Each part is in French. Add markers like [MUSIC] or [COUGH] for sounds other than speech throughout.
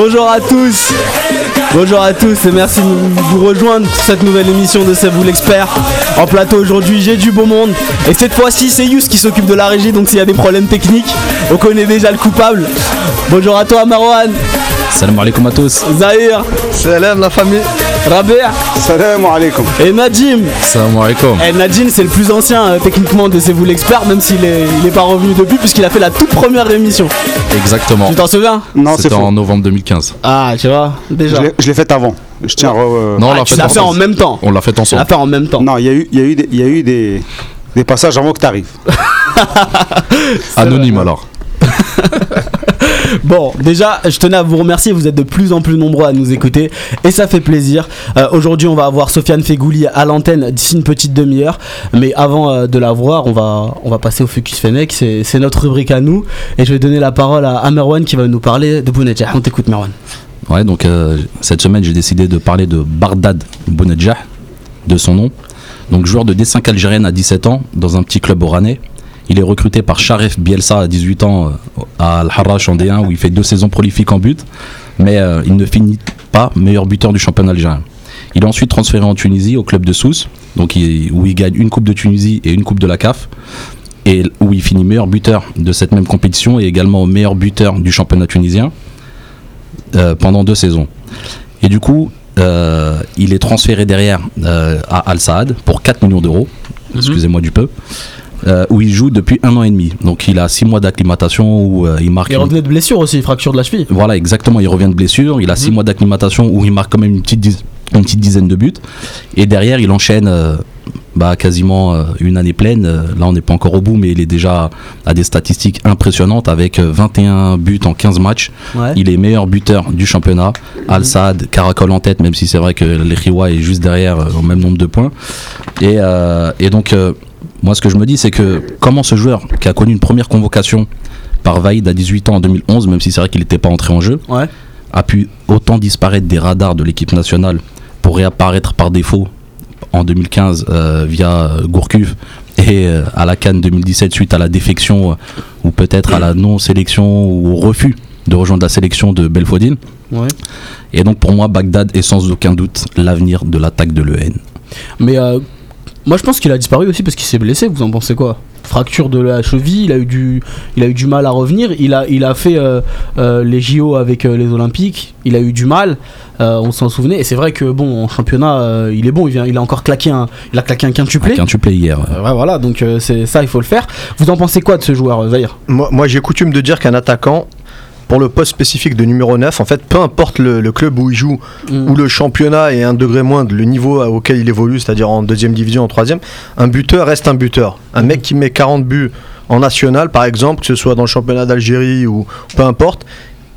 Bonjour à tous. Bonjour à tous et merci de vous rejoindre pour cette nouvelle émission de C'est vous l'expert. En plateau aujourd'hui, j'ai du beau monde. Et cette fois-ci, c'est Yus qui s'occupe de la régie. Donc s'il y a des problèmes techniques, on connaît déjà le coupable. Bonjour à toi, Marwan. Salam alaikum à tous. Zahir. Salam la famille. Rabia. Salam alaikum. Et Nadim. Salam alaikum. Et Nadim, c'est le plus ancien euh, techniquement de C'est vous l'expert, même s'il est, il est pas revenu depuis, puisqu'il a fait la toute première émission. Exactement. Tu t'en souviens? Non, c'est C'était faux. en novembre 2015. Ah, tu vois, déjà. Je l'ai- Je l'ai fait avant. Je tiens. à re- euh, Non, on Ah, l'a tu fait, l'as fait en même temps. On l'a fait Tu l'as ensemble. fait en même temps. Non, il y a eu, il y a eu, des, il y a eu des, des passages avant que tu arrives. Anonyme [LAUGHS] alors. [LAUGHS] Bon, déjà, je tenais à vous remercier. Vous êtes de plus en plus nombreux à nous écouter et ça fait plaisir. Euh, Aujourd'hui, on va avoir Sofiane Fegouli à l'antenne d'ici une petite demi-heure. Mais avant euh, de la voir, on va, on va passer au Focus Fennec. C'est notre rubrique à nous. Et je vais donner la parole à, Merwan qui va nous parler de Bounedjah. On t'écoute, Merwan. Ouais, donc euh, cette semaine, j'ai décidé de parler de Bardad Bounedjah, de son nom. Donc joueur de D5 algérienne à 17 ans, dans un petit club oranais. Il est recruté par Sharef Bielsa à 18 ans euh, à Al-Harrach en D1 où il fait deux saisons prolifiques en but, mais euh, il ne finit pas meilleur buteur du championnat algérien. Il est ensuite transféré en Tunisie au club de Sousse, donc il- où il gagne une coupe de Tunisie et une coupe de la CAF, et où il finit meilleur buteur de cette même compétition et également meilleur buteur du championnat tunisien euh, pendant deux saisons. Et du coup, euh, il est transféré derrière euh, à Al Saad pour 4 millions d'euros, excusez-moi du peu, euh, où il joue depuis un an et demi. Donc il a 6 mois d'acclimatation où euh, il marque. Il revenait de blessure aussi, fracture de la cheville. Voilà, exactement. Il revient de blessure. Il a 6 mois d'acclimatation où il marque quand même une petite, diz- une petite dizaine de buts. Et derrière, il enchaîne euh, bah, quasiment une année pleine. Là, on n'est pas encore au bout, mais il est déjà à des statistiques impressionnantes avec euh, 21 buts en 15 matchs. Ouais. Il est meilleur buteur du championnat. Al Saad caracole en tête, même si c'est vrai que l'Ekhiwa est juste derrière au même nombre de points. Et, euh, et donc, euh, moi, ce que je me dis, c'est que comment ce joueur qui a connu une première convocation par Vaïd à 18 ans en 2011, même si c'est vrai qu'il n'était pas entré en jeu, Ouais. a pu autant disparaître des radars de l'équipe nationale pour réapparaître par défaut en 2015 euh, via Gourcuff et euh, à la Cannes 2017 suite à la défection euh, ou peut-être à la non-sélection ou au refus de rejoindre la sélection de Belfodil. Ouais. Et donc pour moi, Bagdad est sans aucun doute l'avenir de l'attaque de l'EN. Mais moi je pense qu'il a disparu aussi parce qu'il s'est blessé, vous en pensez quoi? Fracture de la cheville, il a eu du, il a eu du mal à revenir, il a, il a fait euh, euh, les JO avec euh, les Olympiques, il a eu du mal, euh, on s'en souvenait, et c'est vrai que bon en championnat euh, il est bon, il, vient, il a encore claqué un, il a claqué un quintuplé. Un quintuplé hier. Euh, ouais, voilà, donc euh, c'est ça, il faut le faire. Vous en pensez quoi de ce joueur, Zahir? Moi, moi, j'ai coutume de dire qu'un attaquant, pour le poste spécifique de numéro 9, en fait, peu importe le, le club où il joue, Mm. où le championnat est un degré moindre, le niveau auquel il évolue, c'est-à-dire en deuxième division, en troisième, un buteur reste un buteur. Un mec qui met 40 buts en national, par exemple, que ce soit dans le championnat d'Algérie ou peu importe,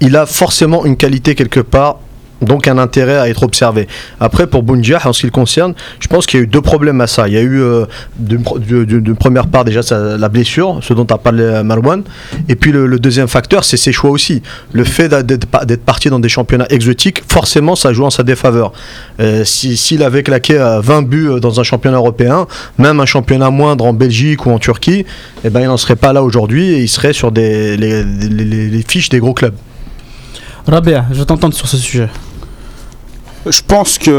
il a forcément une qualité quelque part. Donc un intérêt à être observé. Après pour Bounjah, en ce qui le concerne, je pense qu'il y a eu deux problèmes à ça. Il y a eu euh, d'une première part déjà la blessure, ce dont a parlé euh, Marwan, et puis le, deuxième facteur, c'est ses choix aussi. Le fait d'être pa- d'être parti dans des championnats exotiques, forcément, ça joue en sa défaveur. Euh, si- S'il avait claqué euh, 20 buts dans un championnat européen, même un championnat moindre en Belgique ou en Turquie, eh ben, il n'en serait pas là aujourd'hui et il serait sur des, les fiches des gros clubs. Rabia, je t'entends sur ce sujet. Je pense que,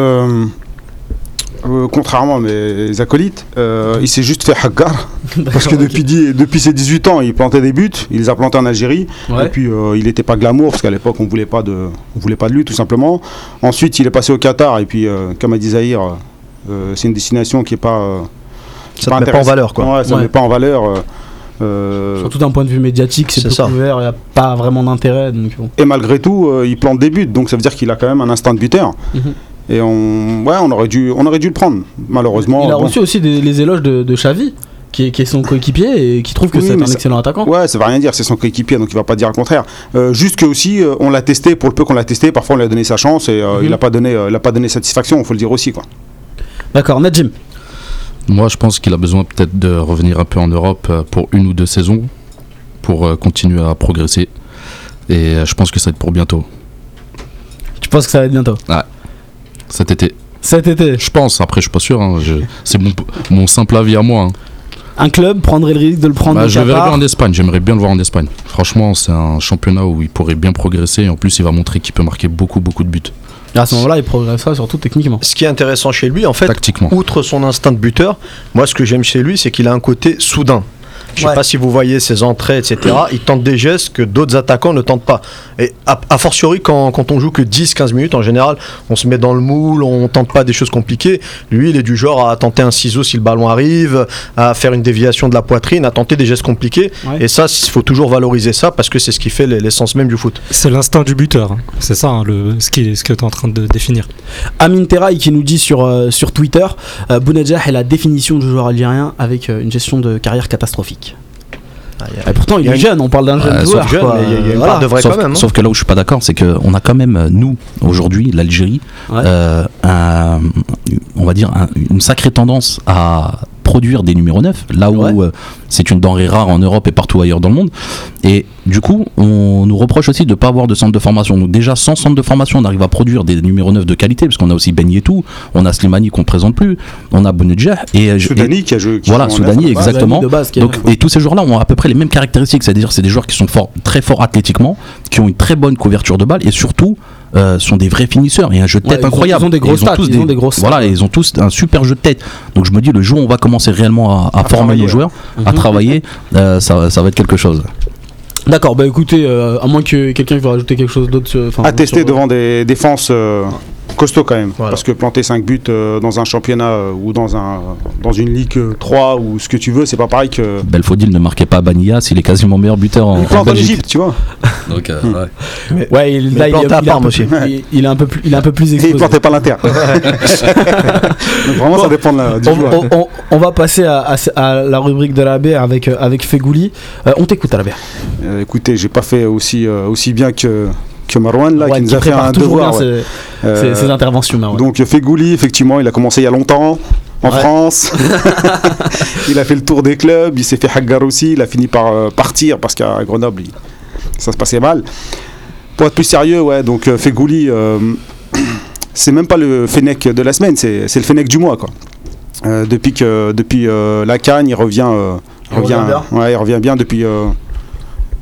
euh, contrairement à mes acolytes, euh, il s'est juste fait hagar. [LAUGHS] Parce que depuis, depuis ses 18 ans, il plantait des buts, il les a plantés en Algérie. Ouais. Et puis euh, il n'était pas glamour, parce qu'à l'époque on on voulait pas de lui tout simplement. Ensuite il est passé au Qatar, et puis comme a dit Zahir, c'est une destination qui est pas. qui Ça ne met pas en valeur. Quoi. Ouais, ça ne Ouais. met pas en valeur. Euh, euh, Surtout d'un point de vue médiatique, c'est ça. couvert, il n'y a pas vraiment d'intérêt. Bon. et malgré tout, euh, il plante des buts, donc ça veut dire qu'il a quand même un instinct de buteur. Mhm. Et on, ouais, on aurait dû, on aurait dû le prendre. Malheureusement. Il a bon. reçu aussi des- les éloges de, de Xavi, qui est, qui est son coéquipier et qui trouve que Oui, c'est un ça- excellent attaquant. Ouais, ça va rien dire, c'est son coéquipier, donc il va pas dire le contraire. Euh, juste que aussi, euh, on l'a testé, pour le peu qu'on l'a testé, parfois on lui a donné sa chance et euh, Mhm. il a pas donné, euh, il a pas donné satisfaction, il faut le dire aussi quoi. D'accord, Najim. Moi, je pense qu'il a besoin peut-être de revenir un peu en Europe euh, pour une ou deux saisons pour euh, continuer à progresser. Et euh, je pense que ça va être pour bientôt, Tu penses que ça va être bientôt? Cet été. Cet été? Je pense, après, je suis pas sûr. hein, C'est mon, mon simple avis à moi. hein. Un club prendrait le risque de le prendre Bah, je le verrais bien en Espagne, j'aimerais bien le voir en Espagne. Franchement, c'est un championnat où il pourrait bien progresser et en plus, il va montrer qu'il peut marquer beaucoup, beaucoup de buts. Et à ce moment-là, il progressera surtout techniquement. Ce qui est intéressant chez lui, en fait, outre son instinct de buteur, moi ce que j'aime chez lui, c'est qu'il a un côté soudain. Je sais Ouais. pas si vous voyez ses entrées, etc. Il tente des gestes que d'autres attaquants ne tentent pas. Et a, a fortiori, quand, quand on joue que 10-15 minutes, en général, on se met dans le moule, on tente pas des choses compliquées. Lui, il est du genre à tenter un ciseau si le ballon arrive, à faire une déviation de la poitrine, à tenter des gestes compliqués. Ouais. Et ça, il faut toujours valoriser ça parce que c'est ce qui fait l'essence même du foot. C'est l'instinct du buteur. hein. C'est ça hein, le, ce, qui, ce que tu es en train de définir. Amin Terrail qui nous dit sur, euh, sur Twitter euh, Bounedjah est la définition du joueur algérien avec euh, une gestion de carrière catastrophique. Et pourtant, il, est une- jeune, on parle d'un jeune sauf joueur. jeune, quoi. mais il y a- il y a une Voilà. part de vrai sauf, quand même. hein. sauf que là où je suis pas d'accord, c'est qu'on a quand même, euh, nous, aujourd'hui, l'Algérie, Ouais. euh, un- on va dire, un- une sacrée tendance à produire des numéros 9, là où Ouais. euh, c'est une denrée rare en Europe et partout ailleurs dans le monde. Et du coup, on nous reproche aussi de ne pas avoir de centre de formation. Donc déjà, sans centre de formation, on arrive à produire des numéros 9 de qualité, parce qu'on a aussi Ben Yetou, on a Slimani qu'on ne présente plus, on a Bounedjah, et, euh, je- et- Soudani qui a joué. qui Voilà, Soudani, exactement. De base, qui est- Donc, et tous ces joueurs-là ont à peu près les mêmes caractéristiques, c'est-à-dire c'est des joueurs qui sont forts, très forts athlétiquement, qui ont une très bonne couverture de balle et surtout euh, sont des vrais finisseurs et un jeu de Ouais, tête ils ont- incroyable. ils ont des grosses stats, tous ils ont des grosses Voilà, stats. ils ont tous un super jeu de tête. Donc je me dis le jour où on va commencer réellement à, à former nos joueurs, à Mhm. travailler, euh, ça, ça va être quelque chose. D'accord, bah écoutez, euh, à moins que quelqu'un veut rajouter quelque chose d'autre. à tester sur- devant des défenses costauds quand même. Voilà. Parce que planter 5 buts euh, dans un championnat euh, ou dans, un, dans une Ligue euh, 3 ou ce que tu veux, c'est pas pareil que. Belfodil ne marquait pas Banilla, s'il est quasiment meilleur buteur en, Il en plante en Belgique. Égypte, tu vois. Donc, euh, Hmm. ouais. Ouais, il, là, il, il Parme peu plus- il- il est un peu plus, il est un peu plus Et [LAUGHS] il exposé. plantait pas l'Inter. [LAUGHS] [LAUGHS] Vraiment, Bon, ça dépend de la, du On, joueur. on- on- on va passer à, à- à la rubrique de la baie avec, avec Fegouli. Euh, on t'écoute à la baie. Euh, écoutez, j'ai pas fait aussi, euh, aussi bien que, que Marwan là, Ouais, qui nous a fait un devoir. bien ouais. ses, Euh, interventions. Marwan. Donc Fegouli, effectivement, il a commencé il y a longtemps en Ouais. France. [LAUGHS] [LAUGHS] il a fait le tour des clubs, il s'est fait Haggar aussi, il a fini par euh, partir parce qu'à Grenoble, il- ça se passait mal. Pour être plus sérieux, ouais, donc euh, Fegouli, euh, [CLEARS THROAT] c'est même pas le Fennec de la semaine, c'est c'est le Fennec du mois, quoi. Euh, depuis que depuis euh, la Cannes, il revient, euh, Il revient bien. ouais, il revient bien depuis euh,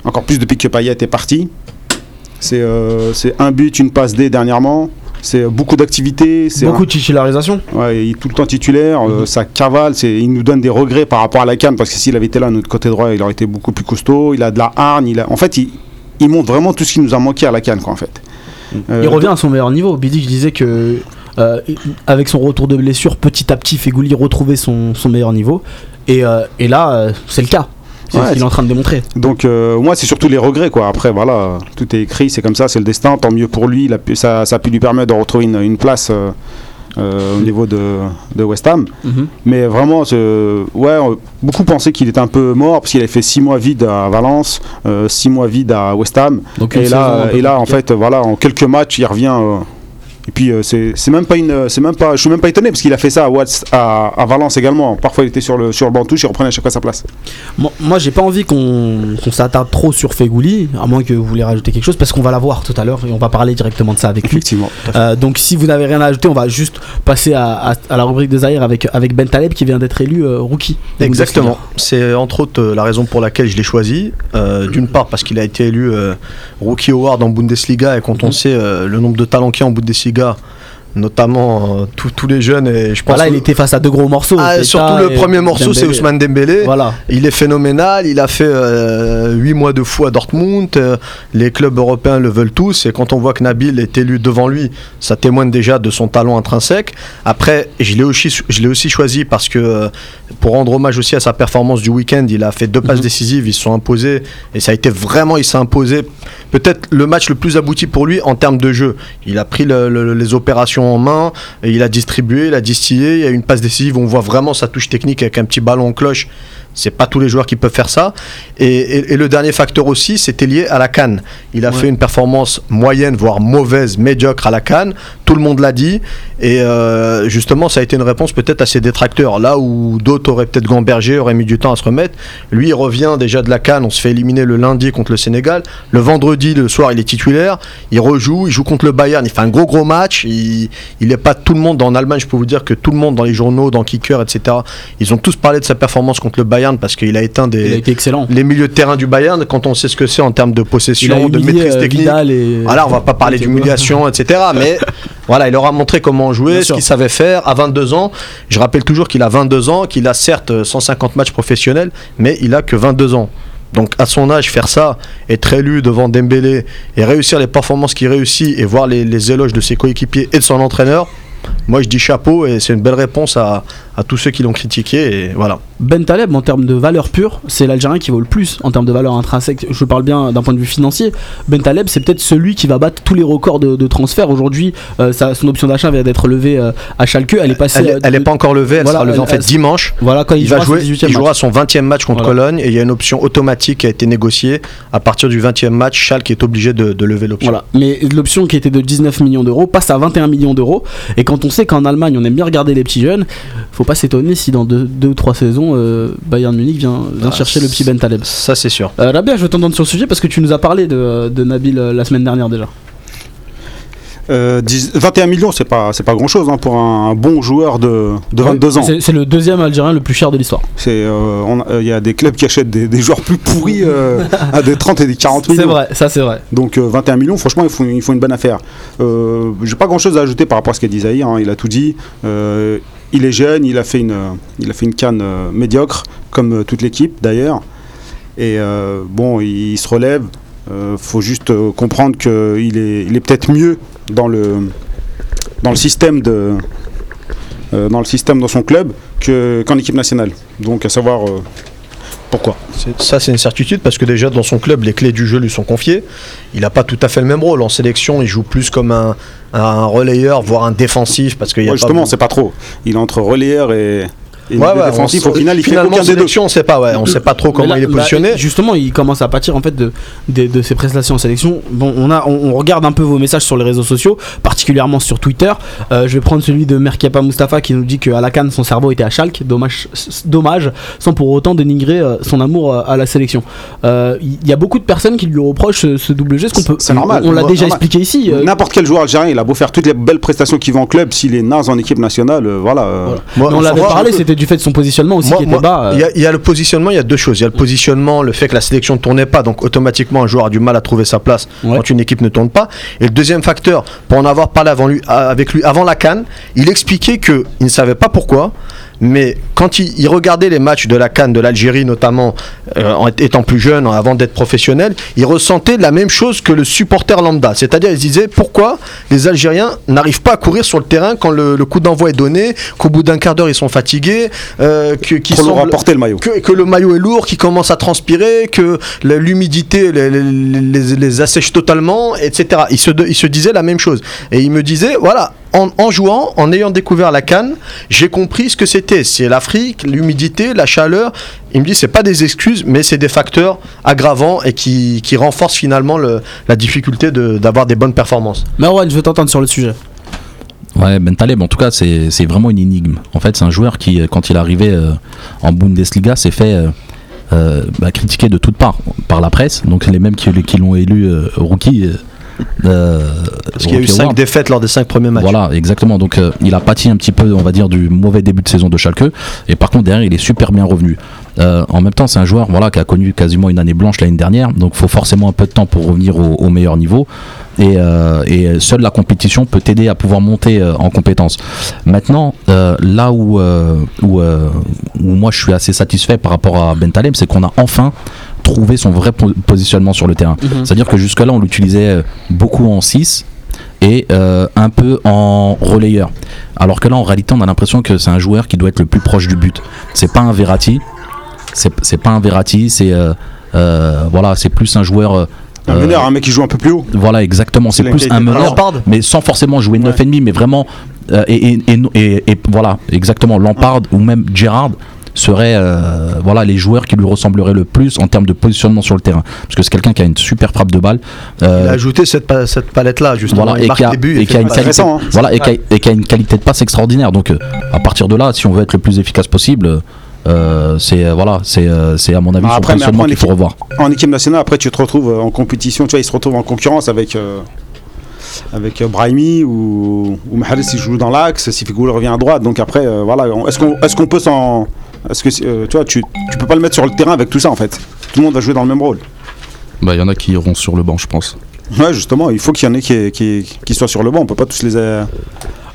encore plus depuis que Payet est parti. C'est euh, c'est un but, une passe D dernièrement. C'est beaucoup d'activités. Beaucoup un- de titularisation. Ouais, il est tout le temps titulaire, euh, Mhm. ça cavale, il nous donne des regrets par rapport à la canne, parce que s'il avait été là, notre côté droit, il aurait été beaucoup plus costaud, il a de la hargne, il a... en fait, il, il montre vraiment tout ce qui nous a manqué à la canne, quoi, en fait. Euh, Il revient à son meilleur niveau. Bidi, je disais que euh, avec son retour de blessure, petit à petit, Fegouli retrouvait son, son meilleur niveau. Et, euh, et là, euh, c'est le cas. C'est Ouais, ce qu'il est en train de démontrer. Donc, euh, moi, c'est surtout les regrets, quoi. Après, voilà, tout est écrit, c'est comme ça, c'est le destin, tant mieux pour lui, il a pu- ça, ça a pu lui permettre de retrouver une, une place euh, euh, au niveau de, de West Ham. Mhm. Mais vraiment, ouais, euh, beaucoup pensaient qu'il était un peu mort parce qu'il avait fait 6 mois vide à Valence, 6 mois vide à West Ham. Donc Et là, et là, en fait, voilà, en quelques matchs, il revient. Euh, et puis, euh, c'est même pas une, c'est même pas, je suis même pas étonné parce qu'il a fait ça à, Watts- à, à Valence également. Parfois, il était sur le sur le banc de touche, il reprenait à chaque fois sa place. Moi, moi, j'ai pas envie qu'on s'attarde trop sur Fegouli, à moins que vous voulez rajouter quelque chose, parce qu'on va la voir tout à l'heure et on va parler directement de ça avec lui. Effectivement. Euh, donc si vous n'avez rien à ajouter, on va juste passer à, à- à la rubrique de Zahir avec, avec Ben Taleb qui vient d'être élu euh, rookie. Exactement. C'est entre autres euh, la raison pour laquelle je l'ai choisi. Euh, D'une part parce qu'il a été élu euh, Rookie Award en Bundesliga et quand on Mhm. sait euh, le nombre de talents qu'il y a en Bundesliga, gars. Notamment euh, tous- les jeunes et je pense Voilà, que- il était face à deux gros morceaux. Ah, surtout le premier morceau c'est. Ousmane Dembélé. Voilà. Il est phénoménal, il a fait 8 mois de fou à Dortmund, euh, les clubs européens le veulent tous, et quand on voit que Nabil est élu devant lui, ça témoigne déjà de son talent intrinsèque. Après, je l'ai aussi, je l'ai aussi choisi parce que, euh, pour rendre hommage aussi à sa performance du week-end, il a fait deux passes Mhm. décisives, ils se sont imposés, et ça a été vraiment, il s'est imposé, peut-être le match le plus abouti pour lui en termes de jeu. Il a pris le- le- les opérations en main, il a distribué, il a distillé, il y a une passe décisive on voit vraiment sa touche technique avec un petit ballon en cloche. C'est pas tous les joueurs qui peuvent faire ça. Et, et- et le dernier facteur aussi, c'était lié à la canne. Il a Ouais. fait une performance moyenne, voire mauvaise, médiocre à la canne. Tout le monde l'a dit. Et euh, justement, ça a été une réponse peut-être à ses détracteurs. Là où d'autres auraient peut-être gambergé, auraient mis du temps à se remettre. Lui, il revient déjà de la canne. On se fait éliminer le lundi contre le Sénégal. Le vendredi, le soir, il est titulaire. Il rejoue. Il joue contre le Bayern. Il fait un gros, gros match. Il n'est pas tout le monde en Allemagne. Je peux vous dire que tout le monde dans les journaux, dans Kicker, etc., ils ont tous parlé de sa performance contre le Bayern parce qu'il a éteint Il a des, été excellent. les milieux de terrain du Bayern. Quand on sait ce que c'est en termes de possession, de maîtrise euh, technique. Et. Voilà, on va pas parler d'humiliation, etc. [LAUGHS] Mais voilà, il leur a montré comment jouer, Bien ce qu'il savait faire à 22 ans. Je rappelle toujours qu'il a 22 ans, qu'il a certes 150 matchs professionnels, mais il a que 22 ans. Donc à son âge, faire ça, être élu devant Dembélé et réussir les performances qu'il réussit et voir les, les éloges de ses coéquipiers et de son entraîneur, moi je dis chapeau et c'est une belle réponse à, à tous ceux qui l'ont critiqué. Et voilà. Ben Taleb, en termes de valeur pure, c'est l'Algérien qui vaut le plus en termes de valeur intrinsèque. Je parle bien d'un point de vue financier. Ben Taleb, c'est peut-être celui qui va battre tous les records de, de transfert. Aujourd'hui, euh, son option d'achat vient d'être levée euh, à Schalke. Elle est passée. Elle, euh, elle de- est pas encore levée, elle Voilà, sera levée en fait elle- dimanche. Voilà, quand il, Il, va jouera jouer, son 18e il jouera match. son 20e match contre Voilà. Cologne et il y a une option automatique qui a été négociée. À partir du 20e match, Schalke est obligé de, de lever l'option. Voilà, mais l'option qui était de 19 millions d'euros passe à 21 millions d'euros. Et quand on sait qu'en Allemagne on aime bien regarder les petits jeunes, faut pas s'étonner si dans deux, deux ou trois saisons euh, Bayern Munich vient, vient Ah, chercher le petit Ben Taleb. Ça c'est sûr. Euh, Rabia, je veux t'entendre sur le sujet parce que tu nous as parlé de, de Nabil euh, la semaine dernière déjà. Euh, 10 21 millions, c'est pas, c'est pas grand chose pour un, bon joueur de, de 22 ans. C'est c'est le deuxième Algérien le plus cher de l'histoire. Euh, euh, Il y a des clubs qui achètent des, des joueurs plus pourris euh, à des 30 et des 40 [LAUGHS] millions. C'est vrai, ça c'est vrai. Donc euh, 21 millions, franchement, ils font, ils font une bonne affaire. Euh, J'ai pas grand chose à ajouter par rapport à ce qu'a dit Zahir, hein, il a tout dit. Il est jeune, il a fait une, il a fait une canne euh, médiocre, comme euh, toute l'équipe d'ailleurs. Et euh, bon, il, se relève. Euh, faut juste comprendre qu'il est, il est peut-être mieux dans le, dans le système de. dans le système dans son club que- qu'en équipe nationale. Donc à savoir pourquoi. C'est- Ça c'est une certitude parce que déjà dans son club les clés du jeu lui sont confiées. Il n'a pas tout à fait le même rôle en sélection. Il joue plus comme un, un relayeur, voire un défensif parce qu'il y a Ouais, justement, c'est pas trop. Il est entre relayeur et, et Ouais, ouais, défensif. on- Au final, il fait aucun des deux. on sait pas, ouais, on sait pas trop comment là- il est là, positionné. justement, il commence à pâtir en fait de, de, de ses prestations en sélection. Bon, on, a, on, on regarde un peu vos messages sur les réseaux sociaux, particulièrement sur Twitter. Euh, je vais prendre celui de Merkiapa Mustafa qui nous dit qu'à la Cannes, son cerveau était à Schalke. Dommage, sans pour autant dénigrer euh, son amour euh, à la sélection. Euh, Il y a beaucoup de personnes qui lui reprochent ce, ce double geste qu'on peut. C'est normal. On, on l'a déjà normal. expliqué ici. N'importe quel joueur algérien, il a beau faire toutes les belles prestations qu'il veut en club, s'il est naze en équipe nationale, voilà. Voilà. Moi, mais on l'avait parlé, c'était du fait de son positionnement aussi Moi- qui était moi, bas. euh, Il y, a- il y a le positionnement, il y a deux choses. Il y a le positionnement, le fait que la sélection ne tournait pas, donc automatiquement un joueur a du mal à trouver sa place Ouais. quand une équipe ne tourne pas. Et le deuxième facteur, pour en avoir parlé avant lui, à- avec lui avant la Cannes, il expliquait que il ne savait pas pourquoi. Mais quand il, il regardait les matchs de la Cannes, de l'Algérie notamment, euh, en étant plus jeune, avant d'être professionnel, il ressentait la même chose que le supporter lambda. C'est-à-dire, il se disait pourquoi les Algériens n'arrivent pas à courir sur le terrain quand le, le coup d'envoi est donné, qu'au bout d'un quart d'heure ils sont fatigués, euh, que- qu'ils semblent- porter le maillot. que, que le maillot est lourd, qu'il commence à transpirer, que l'humidité les, les- les- les assèche totalement, etc. Il se, de- il se disait la même chose. Et il me disait, voilà, en, en jouant, en ayant découvert la canne, j'ai compris ce que c'était. C'est l'Afrique, l'humidité, la chaleur. Il me dit, c'est pas des excuses, mais c'est des facteurs aggravants et qui, qui renforcent finalement le- la difficulté de- d'avoir des bonnes performances. Marwan, je veux t'entendre sur le sujet. Ouais, Ben Taleb, en tout cas, c'est c'est vraiment une énigme. En fait, c'est un joueur qui, quand il est arrivé euh, en Bundesliga, s'est fait euh, euh, bah, critiquer de toutes parts par la presse. Donc, c'est les mêmes qui, qui l'ont élu euh, rookie. Euh, Parce qu'il y a eu rookie cinq award. défaites lors des cinq premiers matchs. Voilà, exactement. Donc euh, il a pâti un petit peu, on va dire, du mauvais début de saison de Schalke. Et par contre, derrière, il est super bien revenu. Euh, en même temps, c'est un joueur voilà, qui a connu quasiment une année blanche l'année dernière. Donc il faut forcément un peu de temps pour revenir au, au meilleur niveau. Et, euh, et seule la compétition peut t'aider à pouvoir monter en compétence. Maintenant, là où, où, où moi je suis assez satisfait par rapport à Ben Taleb, c'est qu'on a enfin trouvé son vrai po- positionnement sur le terrain. Mhm. C'est-à-dire que jusque-là, on l'utilisait euh, beaucoup en 6 et euh, un peu en relayeur. Alors que là, en réalité, on a l'impression que c'est un joueur qui doit être le plus proche du but. C'est pas un Verratti. C'est pas un Verratti. C'est euh, euh, voilà, c'est plus un joueur. euh, Un meneur, un mec qui joue un peu plus haut. voilà, exactement. C'est plus un meneur, Lampard mais sans forcément jouer 9,5, mais vraiment. euh, et, et, et, et- et voilà, exactement. Lampard ou même Gerrard seraient euh, voilà, les joueurs qui lui ressembleraient le plus en termes de positionnement sur le terrain. Parce que c'est quelqu'un qui a une super frappe de balle. euh, Il a ajouté cette, pa- cette palette-là, justement. voilà, il et qui a, buts, et il qui a une qualité, hein. voilà, et qui a, et qui a une qualité de passe extraordinaire. Donc, euh, à partir de là, si on veut être le plus efficace possible, euh, c'est euh, voilà, c'est euh, c'est à mon avis son après, après, qu'il faut revoir. En équipe nationale, après, tu te retrouves en compétition, tu vois, il se retrouve en concurrence avec. euh, avec Brahimi ou, ou Mahrez s'il joue dans l'axe, si Figoul revient à droite. Donc après, euh, voilà, est-ce qu'on est qu'on peut s'en. Est-ce que euh, tu vois, tu, tu peux pas le mettre sur le terrain avec tout ça en fait Tout le monde va jouer dans le même rôle. Bah, il y en a qui iront sur le banc, je pense. Ouais, justement, il faut qu'il y en ait qui, qui, qui soient sur le banc. On peut pas tous les. euh,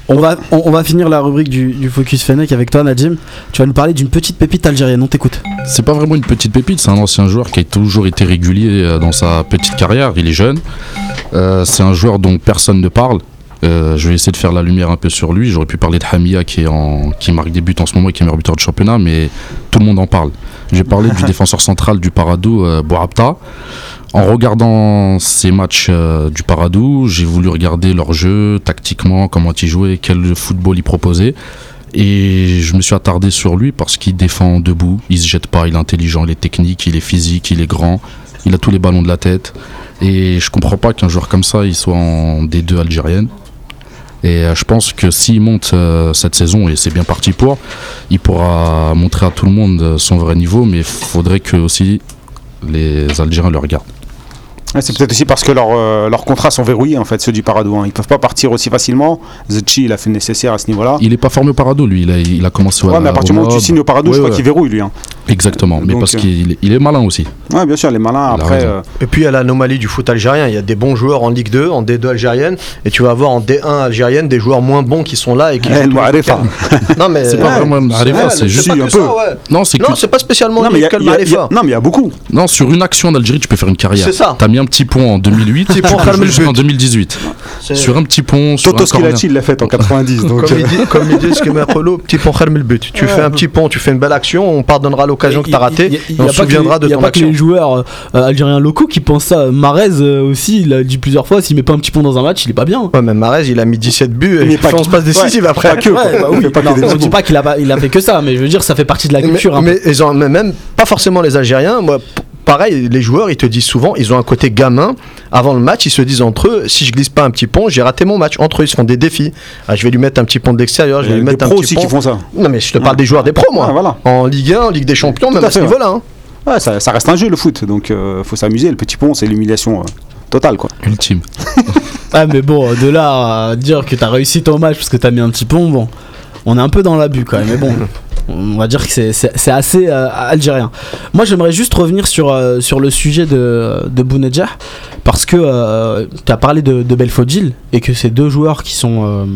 On va, on, on va finir la rubrique du, du Focus Fennec avec toi, Nadim. Tu vas nous parler d'une petite pépite algérienne. On t'écoute. C'est pas vraiment une petite pépite, c'est un ancien joueur qui a toujours été régulier euh, dans sa petite carrière. Il est jeune. Euh, c'est un joueur dont personne ne parle. Euh, je vais essayer de faire la lumière un peu sur lui. J'aurais pu parler de Hamia qui, est en, qui marque des buts en ce moment et qui est meilleur buteur de championnat, mais tout le monde en parle. J'ai parlé du [LAUGHS] défenseur central du Paradou, euh, Bouabta. En regardant ces matchs euh, du Paradou, j'ai voulu regarder leur jeu, tactiquement, comment ils jouaient, quel football ils proposaient. Et je me suis attardé sur lui parce qu'il défend debout, il se jette pas, il est intelligent, il est technique, il est physique, il est grand, il a tous les ballons de la tête. Et je comprends pas qu'un joueur comme ça, il soit en D2 algérienne. Et euh, je pense que s'il monte euh, cette saison, et c'est bien parti pour, il pourra montrer à tout le monde euh, son vrai niveau, mais il faudrait que aussi les Algériens le regardent. Ouais, c'est peut-être aussi parce que leurs euh, leurs contrats sont verrouillés en fait, ceux du Paradou. hein. Ils peuvent pas partir aussi facilement. Zetchi, il a fait le nécessaire à ce niveau-là. Il est pas formé au Parado, lui, il a, il a commencé Ouais, mais à partir du moment où tu signes au Paradou, je Ouais, crois ouais. qu'il verrouille lui. hein. Exactement, mais Donc, parce euh, qu'il est- il est malin aussi. Ouais, bien sûr, les malins. Il a Après, euh, Et puis il y a l'anomalie du foot algérien. Il y a des bons joueurs en Ligue 2, en D2 algérienne, et tu vas avoir en D1 algérienne des joueurs moins bons qui sont là et qui. Week-ends. [LAUGHS] Non mais C'est pas vraiment une Marifa, c'est juste. un peu. ouais. Non, c'est pas spécialement non, mais il y a- il il non, mais il y beaucoup. Non, sur une action en Algérie, tu peux faire une carrière. C'est ça. T'as mis un petit pont en 2008, Petit pont but. 2018. C'est- Sur un petit pont, sur Toto il l'a fait en 90. donc, Comme euh, il dit, comme il dit ce que met Apollo, petit pont ferme le but. Tu fais un petit pont, tu fais une belle action, on pardonnera l'occasion que tu as ratée, on se souviendra de Il n'y a ton pas que action. les joueurs euh, algériens locaux qui pensent ça. Marez euh, aussi, il a dit plusieurs fois s'il met pas un petit pont dans un match, il est pas bien. Ouais, même Marez, il a mis 17 buts et il fait que- 11 passes décisives après. pas que, bah Il oui. fait pas que Non, des on petits dit pas qu'il a, pas- il a fait que ça, mais je veux dire, ça fait partie de la culture. mais ils ont, mais même pas forcément les Algériens. Moi, pareil, les joueurs, ils te disent souvent, ils ont un côté gamin. Avant le match, ils se disent entre eux, si je glisse pas un petit pont, j'ai raté mon match. Entre eux, ils se font des défis. Ah, je vais lui mettre un petit pont de l'extérieur, je il y vais a lui des mettre un pros petit aussi pont. qui font ça. Non, mais je te parle des joueurs des pros, moi. Ouais, voilà. En Ligue 1, en Ligue des Champions, même à à ce niveau-là. hein. Ouais, ça, ça reste un jeu le foot, donc euh, faut s'amuser. Le petit pont, c'est l'humiliation euh, totale, quoi. Ultime. [LAUGHS] Ah, mais bon, de là à dire que t'as réussi ton match parce que t'as mis un petit pont, bon, on est un peu dans l'abus quand même. Mais bon, [LAUGHS] on va dire que c'est- assez euh, algérien. Moi, j'aimerais juste revenir sur, euh, sur le sujet de, de Bounedjah parce que euh, t'as parlé de, de Belfodil et que ces deux joueurs qui sont.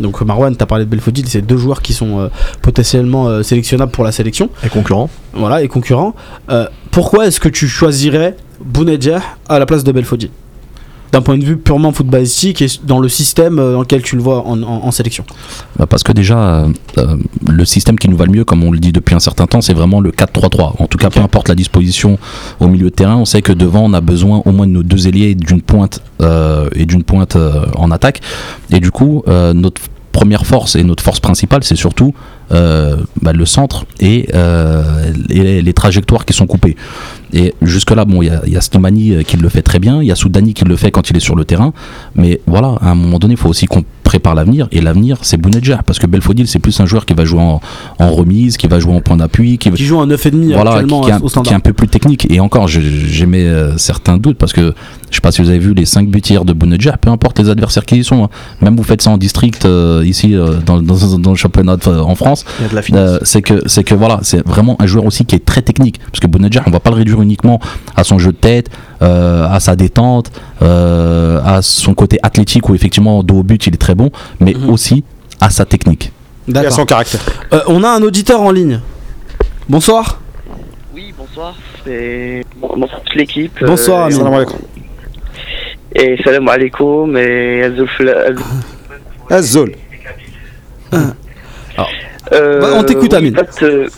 donc, Marwan, t'as parlé de Belfodil, c'est deux joueurs qui sont potentiellement sélectionnables pour la sélection Et concurrent. voilà, et concurrents. Pourquoi est-ce que tu choisirais Bounedjah à la place de Belfodil? D'un point de vue purement footballistique et dans le système euh, dans lequel tu le vois en, en- en sélection. Bah, parce que déjà, euh, euh, le système qui nous va le mieux, comme on le dit depuis un certain temps, c'est vraiment le 4-3-3. En tout cas, peu importe la disposition au milieu de terrain, on sait que devant, on a besoin au moins de nos deux ailiers d'une pointe euh, et d'une pointe euh, en attaque. Et du coup, notre première force et notre force principale, c'est surtout bah, le centre et, euh, les, trajectoires qui sont coupées. Et jusque-là, bon, il y y a Slimani euh, qui le fait très bien, il y a Soudani qui le fait quand il est sur le terrain, mais voilà, à un moment donné, il faut aussi qu'on prépare l'avenir, et l'avenir, c'est Bounedjah, parce que Belfodil, c'est plus un joueur qui va jouer en, en remise, qui va jouer en point d'appui, qui va Qui joue un 9,5 voilà, qui, actuellement qui est un, au qui est un peu plus technique. Et encore, j'émets euh, certains doutes parce que je sais pas si vous avez vu les 5 buts hier de Bounedjah, peu importe les adversaires qui y sont. hein. Même vous faites ça en district euh, ici euh, dans, dans- dans le championnat de- en France. C'est que c'est que voilà, c'est vraiment un joueur aussi qui est très technique parce que Bounedjah, on va pas le réduire uniquement à son jeu de tête, euh, à sa détente, euh, à son côté athlétique où effectivement dos au but il est très bon, mais Mhm. aussi à sa technique. A D'accord. son caractère. Euh, on a un auditeur en ligne. Bonsoir. Oui, bonsoir. C'est bonsoir toute l'équipe. Bonsoir, Euh, Amine. Salam alaikum. et salam alaikum et Azol. Euh, Bah, on t'écoute, oui, Amine. euh,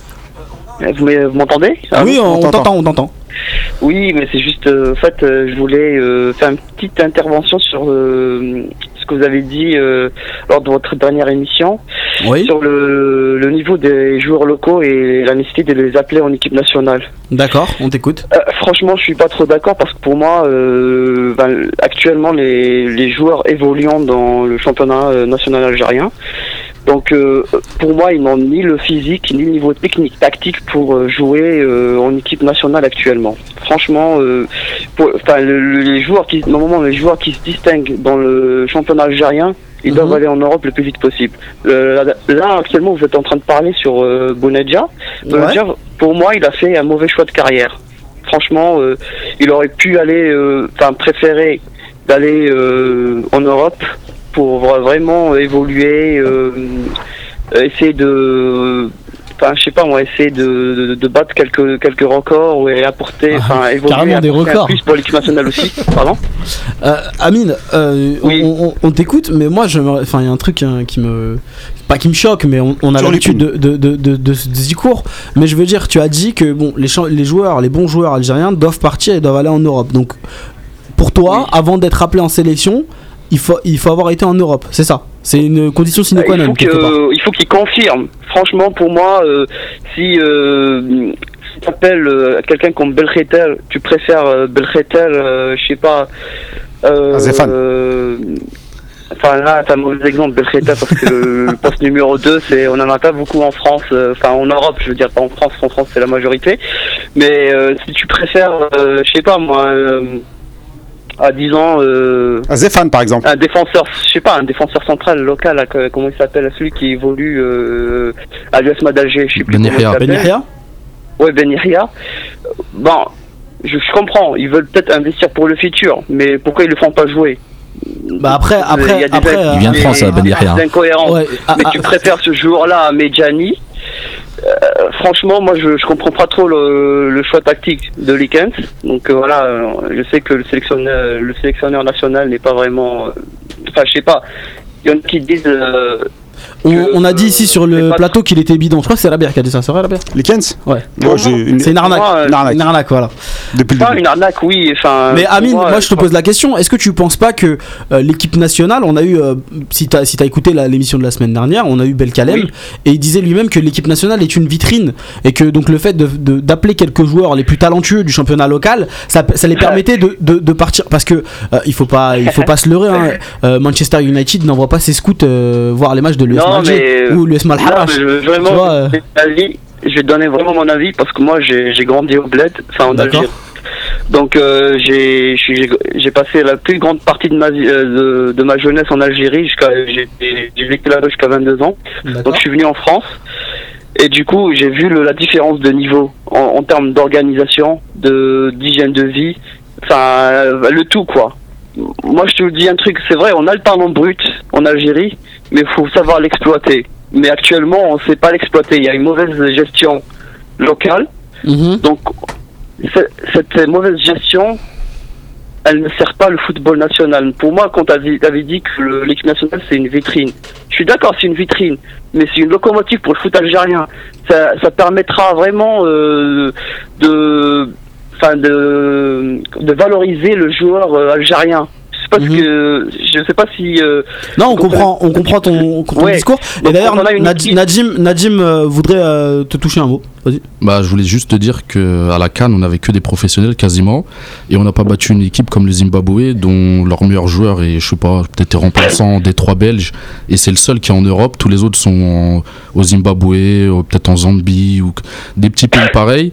vous m'e- vous m'entendez? Ah oui, on, t'entend, on t'entend. Oui, mais c'est juste, euh, en fait, euh, je voulais euh, faire une petite intervention sur ce que vous avez dit lors de votre dernière émission. Oui, sur le, le niveau des joueurs locaux et la nécessité de les appeler en équipe nationale. d'accord, on t'écoute. Euh, franchement, je suis pas trop d'accord parce que pour moi, euh, ben, actuellement, les, les joueurs évoluant dans le championnat national algérien. Donc, euh, pour moi, ils n'ont ni le physique ni le niveau technique, tactique pour euh, jouer euh, en équipe nationale actuellement. Franchement, euh, pour- le- les joueurs qui, normalement, les joueurs qui se distinguent dans le championnat algérien, ils Mhm. doivent aller en Europe le plus vite possible. Là, là, actuellement, vous êtes en train de parler sur Bounedjah. Bounedjah, pour moi, il a fait un mauvais choix de carrière. Franchement, il aurait pu aller, enfin, préférer d'aller en Europe pour vra- vraiment évoluer, euh, euh, essayer de, enfin, je sais pas moi, essayer de, de, de battre quelques quelques records et apporter, enfin, évoluer, Ah, carrément des records. plus pour l'équipe nationale aussi. [LAUGHS] Pardon. Euh, Amine, euh, Oui. on, on- on t'écoute, mais moi, je me- enfin, il y a un truc hein, qui me, pas qui me choque, mais on, on a l'habitude de, de, de, ce discours. Mais je veux dire, tu as dit que bon, les, les joueurs, les bons joueurs algériens doivent partir et doivent aller en Europe. Donc, pour toi, avant d'être appelé en sélection, il faut, il faut avoir été en Europe. C'est ça. C'est une condition sine qua il non il faut qu'il confirme. Franchement, pour moi, euh, si euh, si t'appelles euh, quelqu'un comme Belkhetel, tu préfères euh, Belkhetel, euh, je sais pas. Enfin là, c'est un mauvais exemple, Belkhetel, parce que le, [LAUGHS] poste numéro 2, c'est, on en a pas beaucoup en France, euh, enfin en Europe, je veux dire, pas en France, en France c'est la majorité. Mais euh, si tu préfères, euh, je sais pas moi, euh, à 10 ans, euh, À Zéphane, par exemple. un défenseur, je sais pas, un défenseur central local, là, que- comment il s'appelle, celui qui évolue euh, à l'US Madalgé, je sais plus Ben comment il. Ben Ouais, Ben Yahya. Bon, je, je comprends, ils veulent peut-être investir pour le futur, mais pourquoi ils le font pas jouer? Bah après, Il y après, a des- après, Il vient de France, Ben Yahya. des incohérences. ouais, ah, mais ah, tu préfères ce joueur-là à Medjani? Euh, franchement, moi, je, comprends pas trop le, choix tactique de Likens. Donc euh, voilà, euh, je sais que le sélectionneur, le sélectionneur national n'est pas vraiment. Enfin, je sais pas. Il y en a qui disent. Euh, on, que, on a dit ici sur le plateau qu'il était bidon. Je crois que c'est Rabia qui a dit ça. C'est vrai, Rabia Likens Ouais. Moi, j'ai une, C'est une arnaque. Moi, euh, une arnaque. Une arnaque, voilà. depuis le une arnaque, oui. Enfin. Mais Amine, moi, je te crois- pose la question est-ce que tu penses pas que euh, l'équipe nationale, on a eu, euh, si t'as si t'as écouté la- l'émission de la semaine dernière, on a eu Belkalem Oui. et il disait lui-même que l'équipe nationale est une vitrine et que donc le fait de- de- d'appeler quelques joueurs les plus talentueux du championnat local, ça, ça les permettait de, de- de partir parce que euh, il faut pas il faut pas se leurrer. hein. [LAUGHS] Euh, Manchester United n'envoie pas ses scouts euh, voir les matchs de l'US Non, mais- ou l'US Non, Malharash. vraiment, euh, je vais donner mon avis- je vais donner vraiment mon avis parce que moi, j'ai grandi au bled, enfin en. Algérie. Donc euh, j'ai passé la plus grande partie de ma euh, de, de ma jeunesse en Algérie j'ai vécu là-bas jusqu'à 22 ans. Donc je suis venu en France et du coup j'ai vu le- la différence de niveau en, en termes d'organisation, de d'hygiène de vie, enfin euh, le tout quoi. Moi je te dis un truc, c'est vrai, on a le talent brut en Algérie, mais il faut savoir l'exploiter. Mais actuellement on ne sait pas l'exploiter. Il y a une mauvaise gestion locale. Mhm. Donc, ce- cette mauvaise gestion, elle ne sert pas le football national. Pour moi, quand tu avais dit que le- l'équipe nationale, c'est une vitrine, je suis d'accord, c'est une vitrine, mais c'est une locomotive pour le foot algérien. Ça, ça permettra vraiment euh, de, de, de valoriser le joueur euh, algérien. Pas Mhm. que, je sais pas si. euh, Non, on comprend, on comprend ton, ton Ouais. discours. Et d'ailleurs, Nadim euh, voudrait euh, te toucher un mot. Vas-y. Bah, je voulais juste te dire que à la Cannes, on avait que des professionnels quasiment, et on n'a pas battu une équipe comme le Zimbabwe, dont leur meilleur joueur est, je sais pas, peut-être remplaçant des trois Belges, et c'est le seul qui est en Europe. Tous les autres sont en- au Zimbabwe, ou peut-être en Zambie ou des petits pays pareils,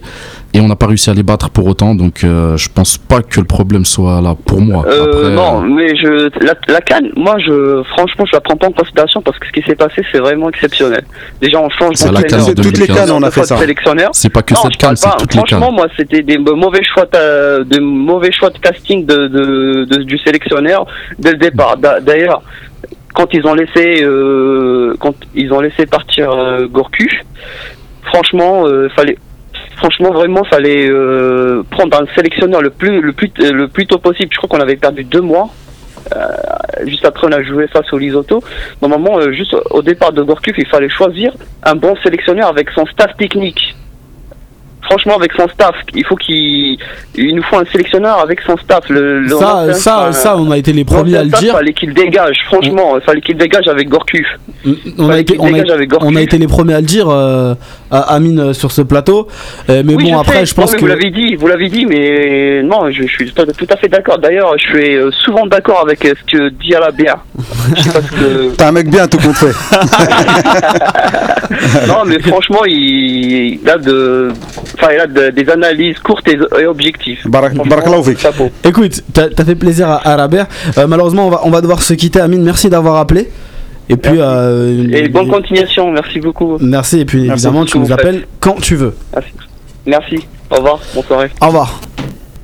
et on n'a pas réussi à les battre pour autant. Donc, euh, je pense pas que le problème soit là pour moi. Euh, Après, non, mais je la, la canne, moi je franchement je la prends pas en considération parce que ce qui s'est passé c'est vraiment exceptionnel. Déjà on change C'est la d'entraîneur, Cannes C'est toutes les 2015. cannes, on a fait de ça. Sélectionneur. c'est pas que non, cette c'est toutes les. Franchement, moi, c'était des mauvais choix, de, mauvais choix de casting de, de- de- du sélectionneur dès le départ. D'a- D'ailleurs, quand ils ont laissé, euh, quand ils ont laissé partir euh, Gorku, franchement, euh, fallait, franchement, vraiment, fallait euh, prendre un sélectionneur le plus, le plus, le plus tôt possible. Je crois qu'on avait perdu deux mois. Euh, juste après, on a joué face au Lisoto. Normalement, euh, juste au départ de Gorkuf, il fallait choisir un bon sélectionneur avec son staff technique. Franchement, avec son staff, il faut qu'il, il nous faut un sélectionneur avec son staff. Le, le Ça, ça, ça, on a été les premiers à le dire. Fallait qu'il dégage, franchement, il fallait qu'il dégage avec Gorkuf. On a Fallait été, qu'il on a, dégage avec Gorkuf. on a été les premiers à le dire, euh, à Amine euh, sur ce plateau. Euh, mais oui, bon, je après, sais. je pense Non, que. vous l'avez dit, vous l'avez dit, mais non, je, je suis tout à fait d'accord. D'ailleurs, je suis euh, souvent d'accord avec ce que dit ce que. [LAUGHS] T'es un mec bien, tout compte fait. [LAUGHS] non, mais franchement, il, il a de, enfin, il a de- des analyses courtes et, objectives. Écoute, t'as as fait plaisir à, à Rabert. Euh, malheureusement, on va, on va devoir se quitter. Amine, merci d'avoir appelé. Et puis. Merci. euh, Et bonne continuation, merci beaucoup. Merci, et puis Merci évidemment, tu nous appelles quand tu veux. Merci. Merci. Au revoir, bonne soirée. Au revoir.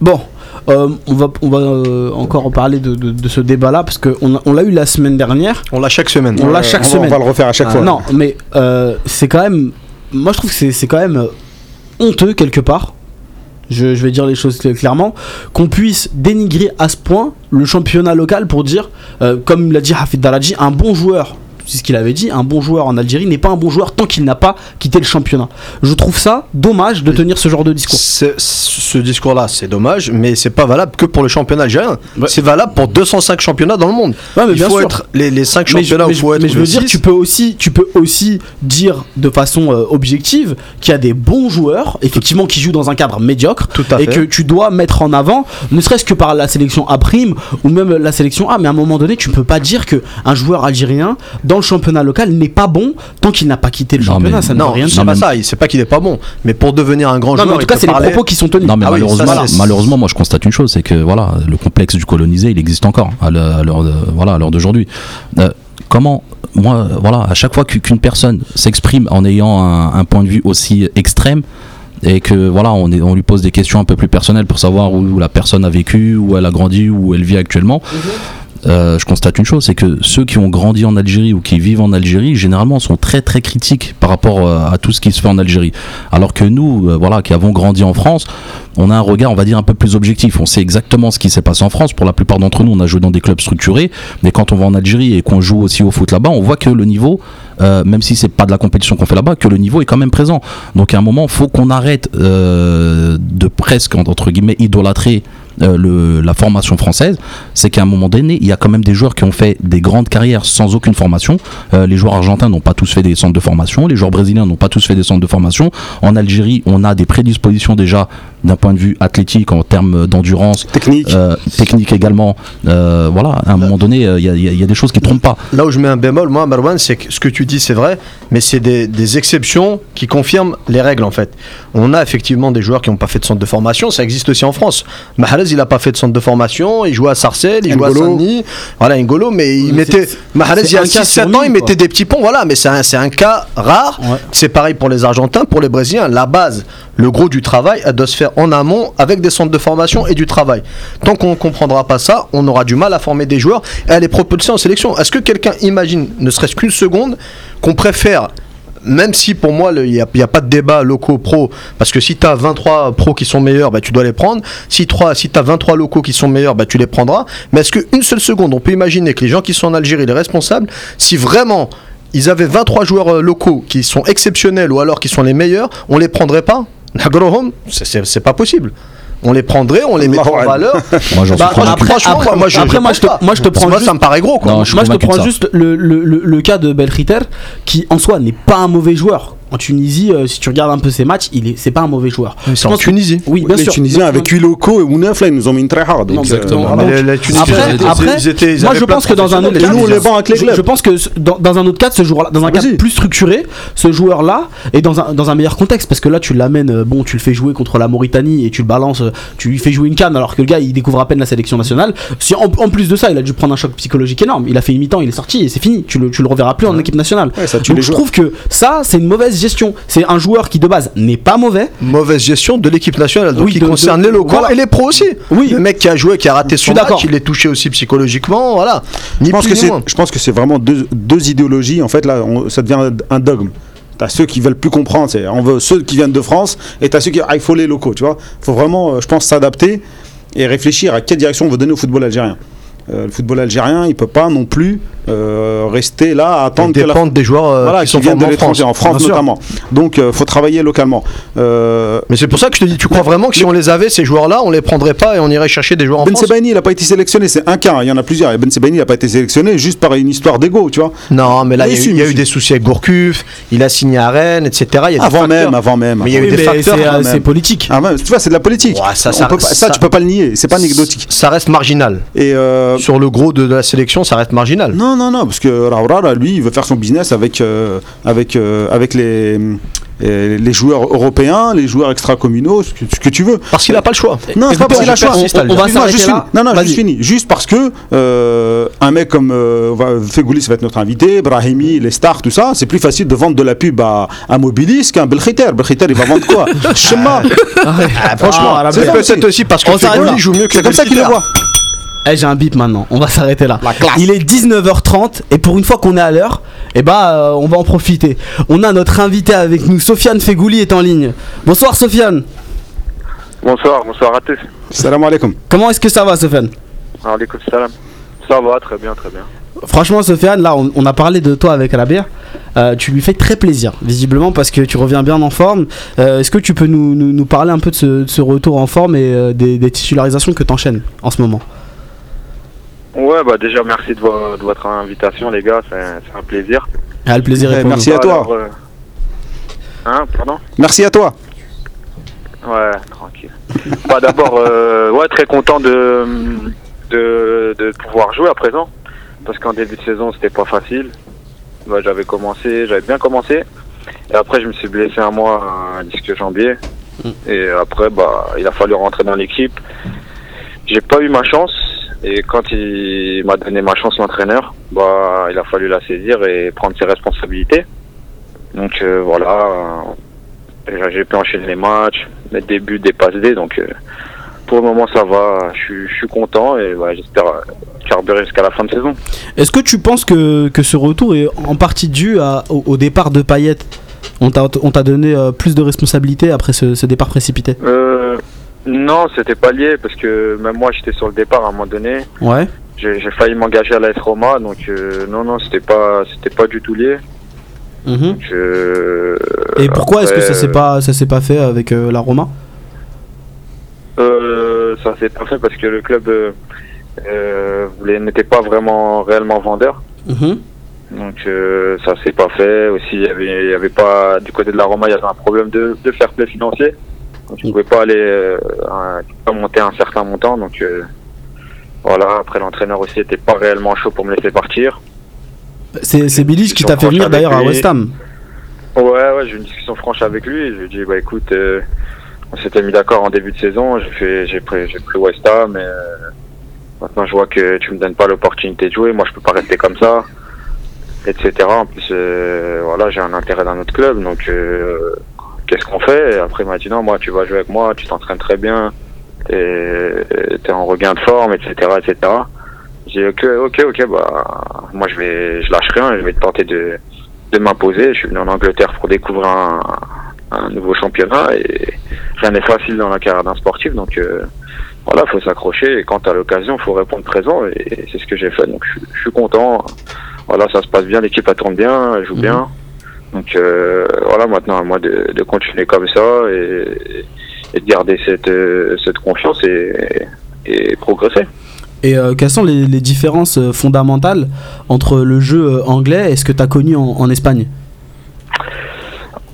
Bon, euh, on va, on va euh, encore parler de, de- de ce débat-là, parce qu'on on l'a eu la semaine dernière. On l'a chaque semaine. On l'a chaque on va- semaine. On va le refaire à chaque Ah, fois. Non, mais euh, c'est quand même. Moi, je trouve que c'est c'est quand même euh, honteux quelque part. Je, vais dire les choses cl- clairement. Qu'on puisse dénigrer à ce point le championnat local pour dire, euh, comme l'a dit Hafid Daraji, un bon joueur. C'est ce qu'il avait dit, un bon joueur en Algérie n'est pas un bon joueur tant qu'il n'a pas quitté le championnat. Je trouve ça dommage de tenir ce genre de discours. Ce discours-là, c'est dommage, mais c'est pas valable que pour le championnat algérien. Ouais. C'est valable pour 205 championnats dans le monde. Ouais, mais il bien faut sûr. être les, les 5 mais je, championnats mais où il je- faut être. mais je veux dire, tu peux aussi, tu peux aussi dire de façon euh, objective qu'il y a des bons joueurs, effectivement, qui jouent dans un cadre médiocre, Tout à et fait. que tu dois mettre en avant, ne serait-ce que par la sélection A prime ou même la sélection A. Mais à un moment donné, tu peux pas dire que un joueur algérien dans le championnat local n'est pas bon tant qu'il n'a pas quitté le Non, championnat. mais- Ça ne veut Non, rien c'est pas ça. C'est pas qu'il est pas bon, mais pour devenir un grand Non, mais joueur, en tout il cas, c'est les parler- propos qui sont tenus. Non mais Ah oui, malheureusement, ça, c'est- malheureusement, moi je constate une chose, c'est que voilà, le complexe du colonisé, il existe encore à l'heure voilà, à l'heure d'aujourd'hui. Euh, comment, moi, voilà, à chaque fois qu'u- qu'une personne s'exprime en ayant un, un point de vue aussi extrême et que voilà, on, est- on lui pose des questions un peu plus personnelles pour savoir où, où la personne a vécu, où elle a grandi, où elle vit actuellement. Euh, je constate une chose, c'est que ceux qui ont grandi en Algérie ou qui vivent en Algérie, généralement, sont très très critiques par rapport euh, à tout ce qui se fait en Algérie. Alors que nous, euh, voilà, qui avons grandi en France, on a un regard, on va dire, un peu plus objectif. On sait exactement ce qui s'est passé en France. Pour la plupart d'entre nous, on a joué dans des clubs structurés, mais quand on va en Algérie et qu'on joue aussi au foot là-bas, on voit que le niveau, même si c'est pas de la compétition qu'on fait là-bas, que le niveau est quand même présent. Donc à un moment, faut qu'on arrête de presque entre guillemets idolâtrer euh, la formation française, c'est qu'à un moment donné, il y a quand même des joueurs qui ont fait des grandes carrières sans aucune formation. Euh, les joueurs argentins n'ont pas tous fait des centres de formation, les joueurs brésiliens n'ont pas tous fait des centres de formation. En Algérie, on a des prédispositions déjà d'un point de vue athlétique, en termes d'endurance, Technique. euh, technique également. Euh, voilà, à un moment donné, euh, il y, a- y y des choses qui trompent pas. Là où je mets un bémol, moi, Marwan, c'est que ce que tu dis, c'est vrai, mais c'est des, des exceptions qui confirment les règles, en fait. On a effectivement des joueurs qui n'ont pas fait de centre de formation, ça existe aussi en France. Mahrez, il n'a pas fait de centre de formation, il jouait à Sarcelles, il jouait à. Saint-Denis, voilà, Ngolo, mais il Mais mettait. Mahrez, il y a un cas 6-7 sur ans, il mettait des petits ponts, voilà, mais c'est un, c'est un cas rare. Ouais. C'est pareil pour les Argentins, pour les Brésiliens. La base, le gros du travail, elle doit se faire en amont avec des centres de formation et du travail. Tant qu'on ne comprendra pas ça, on aura du mal à former des joueurs et à les propulser en sélection. Est-ce que quelqu'un imagine, ne serait-ce qu'une seconde, qu'on préfère même si pour moi il n'y a, pas de débat locaux pro, parce que si tu as 23 pros qui sont meilleurs, bah, tu dois les prendre. Si, tu si as 23 locaux qui sont meilleurs, bah, tu les prendras. Mais est-ce qu'une seule seconde, on peut imaginer que les gens qui sont en Algérie, les responsables, si vraiment ils avaient 23 joueurs euh, locaux qui sont exceptionnels ou alors qui sont les meilleurs, on les prendrait pas? C'est- pas possible. On les prendrait, on les mettrait en valeur. Moi, j'en Bah, suis convaincu. après- Franchement, après- moi, je, après, je moi, pense je te- pas. moi, je te prends Moi, juste- ça me paraît gros. Quoi. Non, Moi, je te prends juste le, le- le- le cas de Belkhiter, qui en soi n'est pas un mauvais joueur. En Tunisie, euh, si tu regardes un peu ses matchs, il est, c'est pas un mauvais joueur. C'est en pense que- Tunisie. Oui, bien les sûr. Tunisiens avec 8 locaux ou 9 là ils nous ont mis une très hard. Donc, exactement. euh, voilà. Après, ils étaient- après, ils étaient- ils moi je pense que dans un autre Et cadre, nous, on les avec les je, clubs. je pense que dans, dans un autre cadre, ce joueur, dans un cadre plus structuré, ce joueur-là est dans un, dans un meilleur contexte parce que là, tu l'amènes, euh, bon, tu le fais jouer contre la Mauritanie et tu le balances, euh, tu lui fais jouer une canne alors que le gars il découvre à peine la sélection nationale. Si en, en plus de ça, il a dû prendre un choc psychologique énorme. Il a fait une mi-temps, il est sorti et c'est fini. Tu le, tu le reverras plus en équipe nationale. Ouais, ça tue Donc je trouve que ça, c'est une mauvaise gestion. C'est un joueur qui de base n'est pas mauvais. mauvaise gestion de l'équipe nationale, donc Oui, qui de- concerne de- les locaux voilà. et les pros aussi. Oui. Le mec qui a joué, qui a raté son match, il est touché aussi psychologiquement, voilà. Ni Je pense, plus que ni c'est, moins. je pense que c'est vraiment deux, deux idéologies. En fait, là, on- ça devient un, dogme. T'as ceux qui veulent plus comprendre, c'est on veut ceux qui viennent de France, et t'as ceux qui ah, il faut les locaux, tu vois. faut vraiment, euh, je pense, s'adapter et réfléchir à quelle direction on veut donner au football algérien. Euh, le football algérien, il peut pas non plus euh, rester là à attendre que la des joueurs euh, voilà, qui qui sont viennent de formés en France. l'étranger, en France notamment. Donc, il faut travailler localement. Mais c'est pour ça que je te dis, tu crois vraiment que si on les avait, ces joueurs-là, on les prendrait pas et on irait chercher des joueurs en Ben France? Sebaini, il n'a pas été sélectionné, c'est un cas, il y en a plusieurs. Et Ben Sebaini, il n'a pas été sélectionné juste par une histoire d'ego, tu vois. Non, mais là, il y a, eu- y a des soucis avec Gourcuff, il a signé à Rennes, etc. Y a Avant même, avant même. Mais il y a eu Oui, des facteurs c'est, politique. Ah tu vois, c'est de la politique. Ça, tu peux pas le nier, c'est pas anecdotique. Ça reste marginal. Et euh, Sur le gros de, de la sélection, ça reste marginal. non, non, non, parce que Raoura, lui, il veut faire son business avec, euh, avec, euh, avec les, les joueurs européens, les joueurs extra-communaux, ce que, ce que tu veux. Parce qu'il a pas le choix. Non, c'est pas parce qu'il a le choix. On, dire. va juste là. Non, non, juste fini. Juste parce que un mec comme va- Fegoulis va être notre invité, Brahimi, les stars, tout ça, c'est plus facile de vendre de la pub à, à Mobilis qu'un Belkhiter. Belkhiter, il va vendre quoi? [LAUGHS] Chema. Ah, franchement, Ah, c'est peut-être aussi parce que On là. joue mieux que C'est comme ça qu'il le voit. Eh, j'ai un bip maintenant, on va s'arrêter là. Il est 19h30 et pour une fois qu'on est à l'heure, eh bah euh, on va en profiter. On a notre invité avec nous, Sofiane Fegouli est en ligne. Bonsoir Sofiane. Bonsoir, bonsoir à tous. Salam alaikum. Comment est-ce que ça va Sofiane? Alaikum salam. Ça va, très bien, très bien. Franchement Sofiane, là on, on a parlé de toi avec Rabia. Euh, tu lui fais très plaisir, visiblement parce que tu reviens bien en forme. Euh, est-ce que tu peux nous, nous- nous parler un peu de ce, de ce retour en forme et euh, des, des titularisations que tu enchaînes en ce moment? Ouais, bah déjà merci de, vo- de votre invitation, les gars, c'est c'est un plaisir. Ah, Le plaisir est Eh, pour merci. nous. à toi. Alors, euh, Hein, pardon? Merci à toi. Ouais, tranquille. bah d'abord, euh, ouais, très content de, de, de pouvoir jouer à présent. Parce qu'en début de saison, c'était pas facile. Bah, j'avais commencé, j'avais bien commencé. Et après, je me suis blessé un mois à un disque jambier. Et après, bah, il a fallu rentrer dans l'équipe. J'ai pas eu ma chance. Et quand il m'a donné ma chance, l'entraîneur, bah, il a fallu la saisir et prendre ses responsabilités. Donc euh, voilà, euh, j'ai pu enchaîner les matchs, mettre des buts, des passes D. Donc euh, pour le moment, ça va. Je suis- content et ouais, j'espère euh, carburer jusqu'à la fin de saison. Est-ce que tu penses que, que ce retour est en partie dû à- au, au départ de Payet? On t'a on t'a donné plus de responsabilités après ce, ce départ précipité? Non, c'était pas lié parce que même moi, j'étais sur le départ à un moment donné. Ouais. J'ai failli m'engager à l'AS Roma, donc euh, non, non, c'était pas, c'était pas du tout lié. Donc, euh, Et pourquoi est-ce que ça s'est pas ça s'est pas fait avec euh, la Roma? Euh, ça s'est pas fait parce que le club n'était pas vraiment réellement vendeur. Mhm. Donc ça s'est pas fait. Aussi, il y avait, il y avait pas du côté de la Roma, il y avait un problème de, de fair play financier. Donc je pouvais pas aller euh, un- pas monter un certain montant. Donc euh, voilà. Après l'entraîneur aussi était pas réellement chaud pour me laisser partir. C'est Bilic qui t'a fait venir d'ailleurs à. West Ham. Ouais, ouais, j'ai eu une discussion franche avec lui. Je lui ai dit, bah écoute, euh, on s'était mis d'accord en début de saison. J'ai fait, j'ai pris, j'ai pris West Ham. Euh, maintenant, je vois que tu me donnes pas l'opportunité de jouer. Moi, je peux pas rester comme ça, etc. En plus, voilà, j'ai un intérêt dans notre club. Donc, qu'est-ce qu'on fait Et Après, il m'a dit non, moi, tu vas jouer avec moi. Tu t'entraînes très bien. T'es, t'es en regain de forme, etc., etc. J'ai dit, ok, ok, ok, bah, moi, je vais, je lâche rien. Je vais tenter de de m'imposer. Je suis venu en Angleterre pour découvrir un, un nouveau championnat et rien n'est facile dans la carrière d'un sportif. Donc euh, voilà, faut s'accrocher et quand à l'occasion, faut répondre présent et c'est ce que j'ai fait. Donc je, suis- content. Voilà, ça se passe bien, l'équipe tourne bien, elle joue bien. Donc euh, voilà, maintenant à moi de, de continuer comme ça et, et de garder cette, euh, cette confiance et, et progresser. Et euh, quelles sont les, les différences fondamentales entre le jeu anglais et ce que tu as connu en, en Espagne?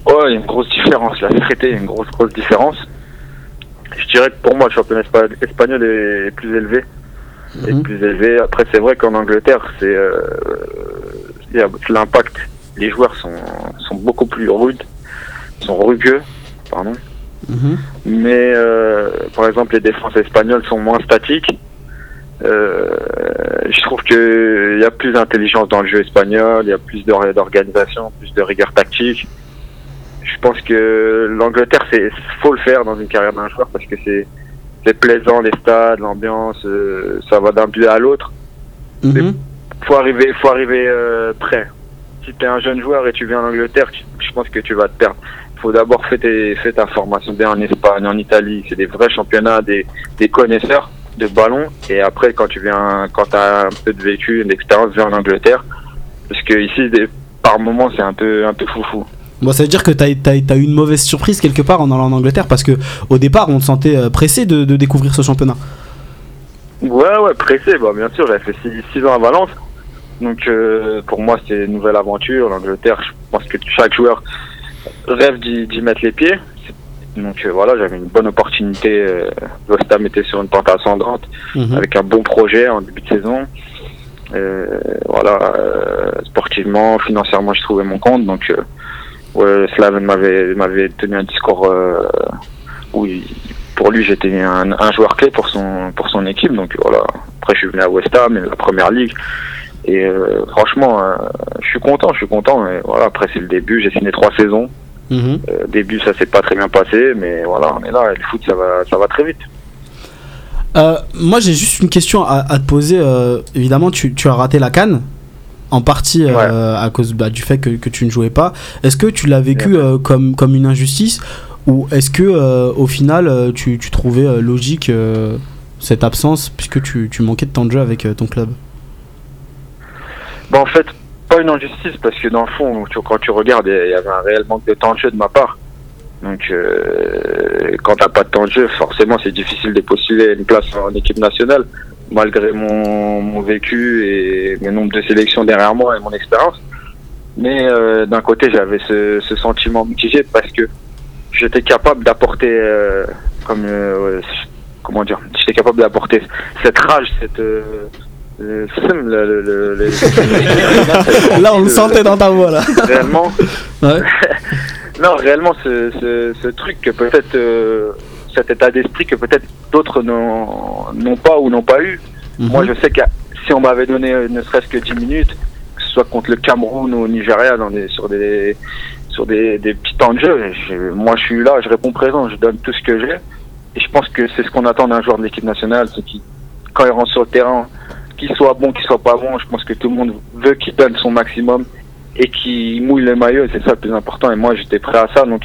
Ouais, il y a une grosse différence, la vérité, il y a une grosse, grosse différence. Je dirais que pour moi, le championnat espa- espagnol est plus élevé. Est Mhm. plus élevé. Après, c'est vrai qu'en Angleterre, c'est euh, il y a l'impact. Les joueurs sont, sont beaucoup plus rudes, sont rugueux, pardon. Mhm. Mais euh, par exemple, les défenses espagnoles sont moins statiques. Euh, je trouve que il y a plus d'intelligence dans le jeu espagnol, il y a plus d'or- d'organisation, plus de rigueur tactique. Je pense que l'Angleterre, c'est faut le faire dans une carrière d'un joueur parce que c'est c'est plaisant les stades, l'ambiance, euh, ça va d'un but à l'autre. Mhm. Faut arriver, faut arriver prêt. Si tu es un jeune joueur et tu viens en Angleterre, tu- je pense que tu vas te perdre. faut d'abord faire, ta formation bien en Espagne, en Italie. C'est des vrais championnats, des, des connaisseurs. de ballon. Et après, quand tu viens, quand tu as un peu de vécu, une expérience, viens en Angleterre. Parce que ici, des- par moments, c'est un peu, un peu foufou. Bon, ça veut dire que t'as as, eu une mauvaise surprise quelque part en allant en Angleterre parce que au départ, on te sentait euh, pressé de, de découvrir ce championnat. Ouais, ouais, pressé, bah, bien sûr, j'avais fait 6 ans à Valence. Donc euh, pour moi, c'est une nouvelle aventure. L'Angleterre, je pense que chaque joueur rêve d'y mettre les pieds. Donc euh, voilà, j'avais une bonne opportunité. Euh, West Ham était sur une pente ascendante Mhm. avec un bon projet en début de saison. Euh, voilà, sportivement, financièrement, je trouvais mon compte. Donc ouais, Slaven m'avait tenu un discours où il- pour lui j'étais un, un joueur clé pour son pour son équipe. Donc voilà. Après, je suis venu à West Ham, et la première ligue. Et euh, franchement, euh, je suis content, je suis content. Et voilà, après c'est le début. J'ai signé trois saisons. Mhm. Euh, début, ça s'est pas très bien passé, mais voilà, on est là. Et le foot, ça va, ça va très vite. Moi, j'ai juste une question à, à te poser. évidemment, tu, tu as raté la canne. En partie à cause bah, du fait que, que tu ne jouais pas. Est-ce que tu l'as vécu comme, comme une injustice ou est-ce que au final tu, tu trouvais logique cette absence puisque tu, tu manquais de temps de jeu avec ton club? Bah, en fait, pas une injustice parce que dans le fond, quand tu regardes, il y avait un réel manque de temps de jeu de ma part. Donc, euh, quand t'as pas de temps de jeu, forcément, c'est difficile de postuler une place en équipe nationale, malgré mon, vécu et mes nombres de sélections derrière moi et mon expérience. Mais euh, d'un côté, j'avais ce, sentiment mitigé parce que j'étais capable d'apporter, euh, comme euh, comment dire, j'étais capable d'apporter cette rage, cette le, le, le, le- Là, on le sentait dans ta voix là. réellement Ouais. [LAUGHS] non réellement ce, ce, ce truc que peut-être euh, cet état d'esprit que peut-être d'autres n'ont pas ou n'ont pas eu moi je sais que si on m'avait donné euh, ne serait-ce que 10 minutes que ce soit contre le Cameroun ou au Nigeria dans des, sur des sur des, des petits temps de jeu je- moi je suis là je réponds présent je donne tout ce que j'ai et je pense que c'est ce qu'on attend d'un joueur de l'équipe nationale c'est qu'il quand il rentre sur le terrain qu'il soit bon qu'il soit pas bon je pense que tout le monde veut qu'il donne son maximum et qui mouille le maillot, c'est ça le plus important. Et moi, j'étais prêt à ça. Donc,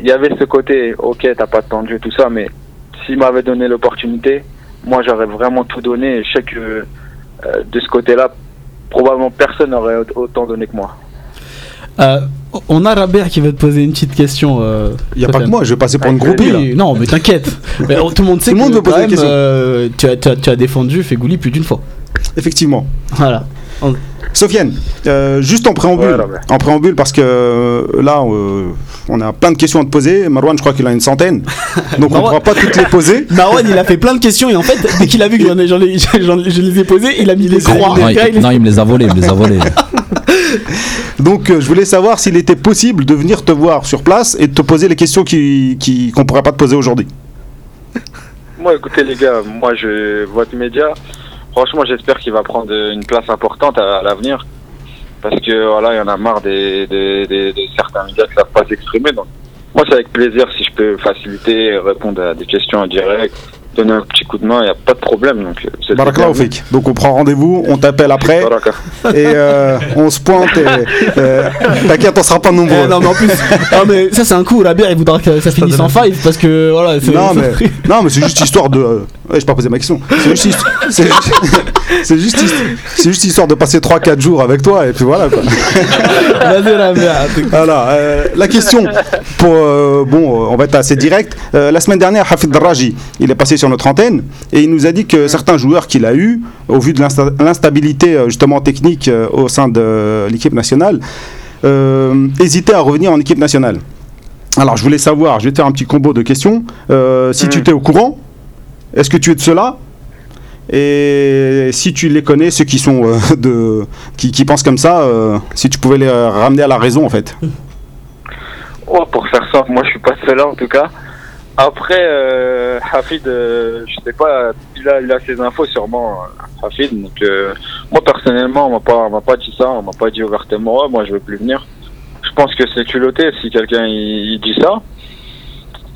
il y avait ce côté, ok, t'as pas de temps de tout ça, mais s'il m'avait donné l'opportunité, moi, j'aurais vraiment tout donné. Et je sais que euh, de ce côté-là, probablement personne n'aurait au- autant donné que moi. Euh, on a Rabert qui veut te poser une petite question. euh, Il n'y a pas que moi, je vais passer pour une groupie là. Non, mais t'inquiète. [LAUGHS] Mais, oh, tout le monde sait Tout le monde que veut poser quand des même, questions. euh, tu, as, tu, as, tu as défendu Fegouli plus d'une fois. Effectivement. Voilà. Sofiane, euh, juste en préambule, Ouais, Robert. en préambule parce que euh, là, euh, on a plein de questions à te poser. Marwan, je crois qu'il a une centaine, [LAUGHS] donc on ne Marwan- pourra pas toutes les poser. [LAUGHS] Marwan, il a fait plein de questions et en fait, dès qu'il a vu que j'en ai, j'en ai- j'en ai- je les ai posées, il a mis les croix. Non, Les il non, il me les a volés, il me les a volés. [LAUGHS] Donc, euh, je voulais savoir s'il était possible de venir te voir sur place et de te poser les questions qui, qui, qu'on pourrait pas te poser aujourd'hui. Moi, écoutez, les gars, moi, je, votre média, franchement, j'espère qu'il va prendre une place importante à, l'avenir. Parce que, voilà, il y en a marre des, des, des- de certains médias qui ne savent pas s'exprimer. Donc, moi, c'est avec plaisir si je peux faciliter, répondre à des questions en direct, donner un petit coup de main, il n'y a pas de problème. Donc, euh. Donc, on prend rendez-vous, on t'appelle [LAUGHS] après Baraka. et euh, on se pointe. et, euh, T'inquiète, on sera pas nombreux. Eh, non, mais en plus, non, mais ça c'est un coup. Rabert, il voudra que ça finisse en five parce que voilà. c'est- Non mais, non mais c'est juste histoire de. euh, Ouais, j'ai pas posé ma question. C'est juste, c'est juste, [LAUGHS] c'est juste, c'est juste histoire de passer 3-4 jours avec toi et puis voilà quoi. [LAUGHS] Voilà. euh, la question pour euh, bon, on va être assez direct. Euh, la semaine dernière, Hafid Darraji, il est passé sur notre antenne et il nous a dit que certains joueurs qu'il a eu, au vu de l'insta- l'instabilité euh, justement technique euh, au sein de l'équipe nationale, euh, hésitaient à revenir en équipe nationale. Alors je voulais savoir, je vais te faire un petit combo de questions. Euh, si tu étais au courant, est-ce que tu es de cela et si tu les connais, ceux qui sont euh, [LAUGHS] de, qui, qui pensent comme ça, euh, si tu pouvais les ramener à la raison en fait. Oh, pour faire simple, moi je suis pas seul là en tout cas. Après, euh, Hafid, euh, je sais pas, il a, il a ses infos sûrement, euh, Hafid. Donc, euh, moi personnellement, on m'a pas, on m'a pas dit ça, on m'a pas dit ouvertement, moi je veux plus venir. Je pense que c'est culotté si quelqu'un il, il dit ça.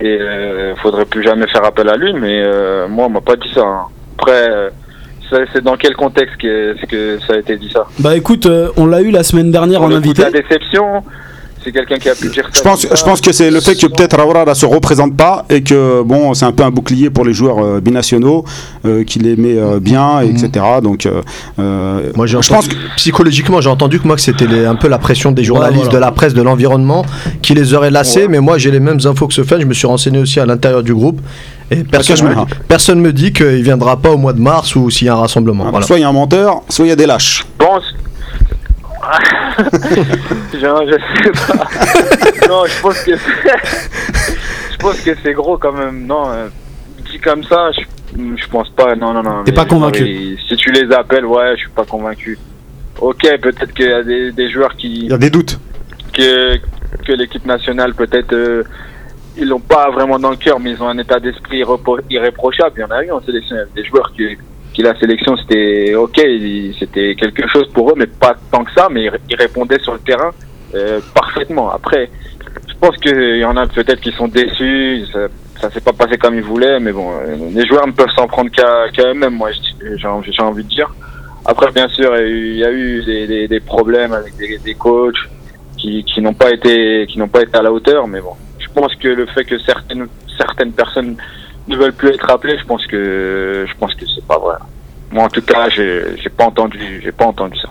Et euh, faudrait plus jamais faire appel à lui, mais euh, moi on m'a pas dit ça. hein. Après, euh, c'est dans quel contexte que, que ça a été dit ça? Bah écoute, euh, on l'a eu la semaine dernière en le coup, invité. La déception, c'est quelqu'un qui a pu dire ça. Je pense, je que c'est le fait que peut-être Raoura ne se représente pas et que bon, c'est un peu un bouclier pour les joueurs euh, binationaux, euh, qu'il les met euh, bien, etc. Donc, euh, euh, Moi, je pense psychologiquement, j'ai entendu que moi que c'était un peu la pression des journalistes, voilà. de la presse, de l'environnement qui les aurait lassés. Ouais. Mais moi, j'ai les mêmes infos que Sofiane. Je me suis renseigné aussi à l'intérieur du groupe et personne, me, personne me dit qu'il viendra pas au mois de mars ou s'il y a un rassemblement. que Voilà. soit il y a un menteur, soit il y a des lâches. Je pense. je, sais pas. [LAUGHS] non, je pense que [LAUGHS] je pense que c'est gros quand même. Non, euh, dit comme ça, je, je pense pas. Non, non, non. T'es pas convaincu Si tu les appelles, ouais, je suis pas convaincu. Ok, peut-être qu'il y a des, des joueurs qui Il y a des doutes. que, que l'équipe nationale, peut-être, euh, ils l'ont pas vraiment dans le cœur, mais ils ont un état d'esprit irréprochable. Il y en a eu en sélection. Il y avait des joueurs qui, qui la sélection, c'était ok, c'était quelque chose pour eux, mais pas tant que ça, mais ils, répondaient sur le terrain euh, parfaitement. Après, je pense qu'il y en a peut-être qui sont déçus, ça, ça s'est pas passé comme ils voulaient, mais bon, euh, les joueurs ne peuvent s'en prendre qu'à eux-mêmes, moi, j'ai envie, de dire. Après, bien sûr, il y a eu, des, problèmes avec des, des coachs qui, qui n'ont pas été pas été à la hauteur, mais bon, je pense que le fait que certaines certaines personnes ne veulent plus être appelées, je pense que je pense que c'est pas vrai. Moi, en tout cas, j'ai pas entendu j'ai pas entendu ça.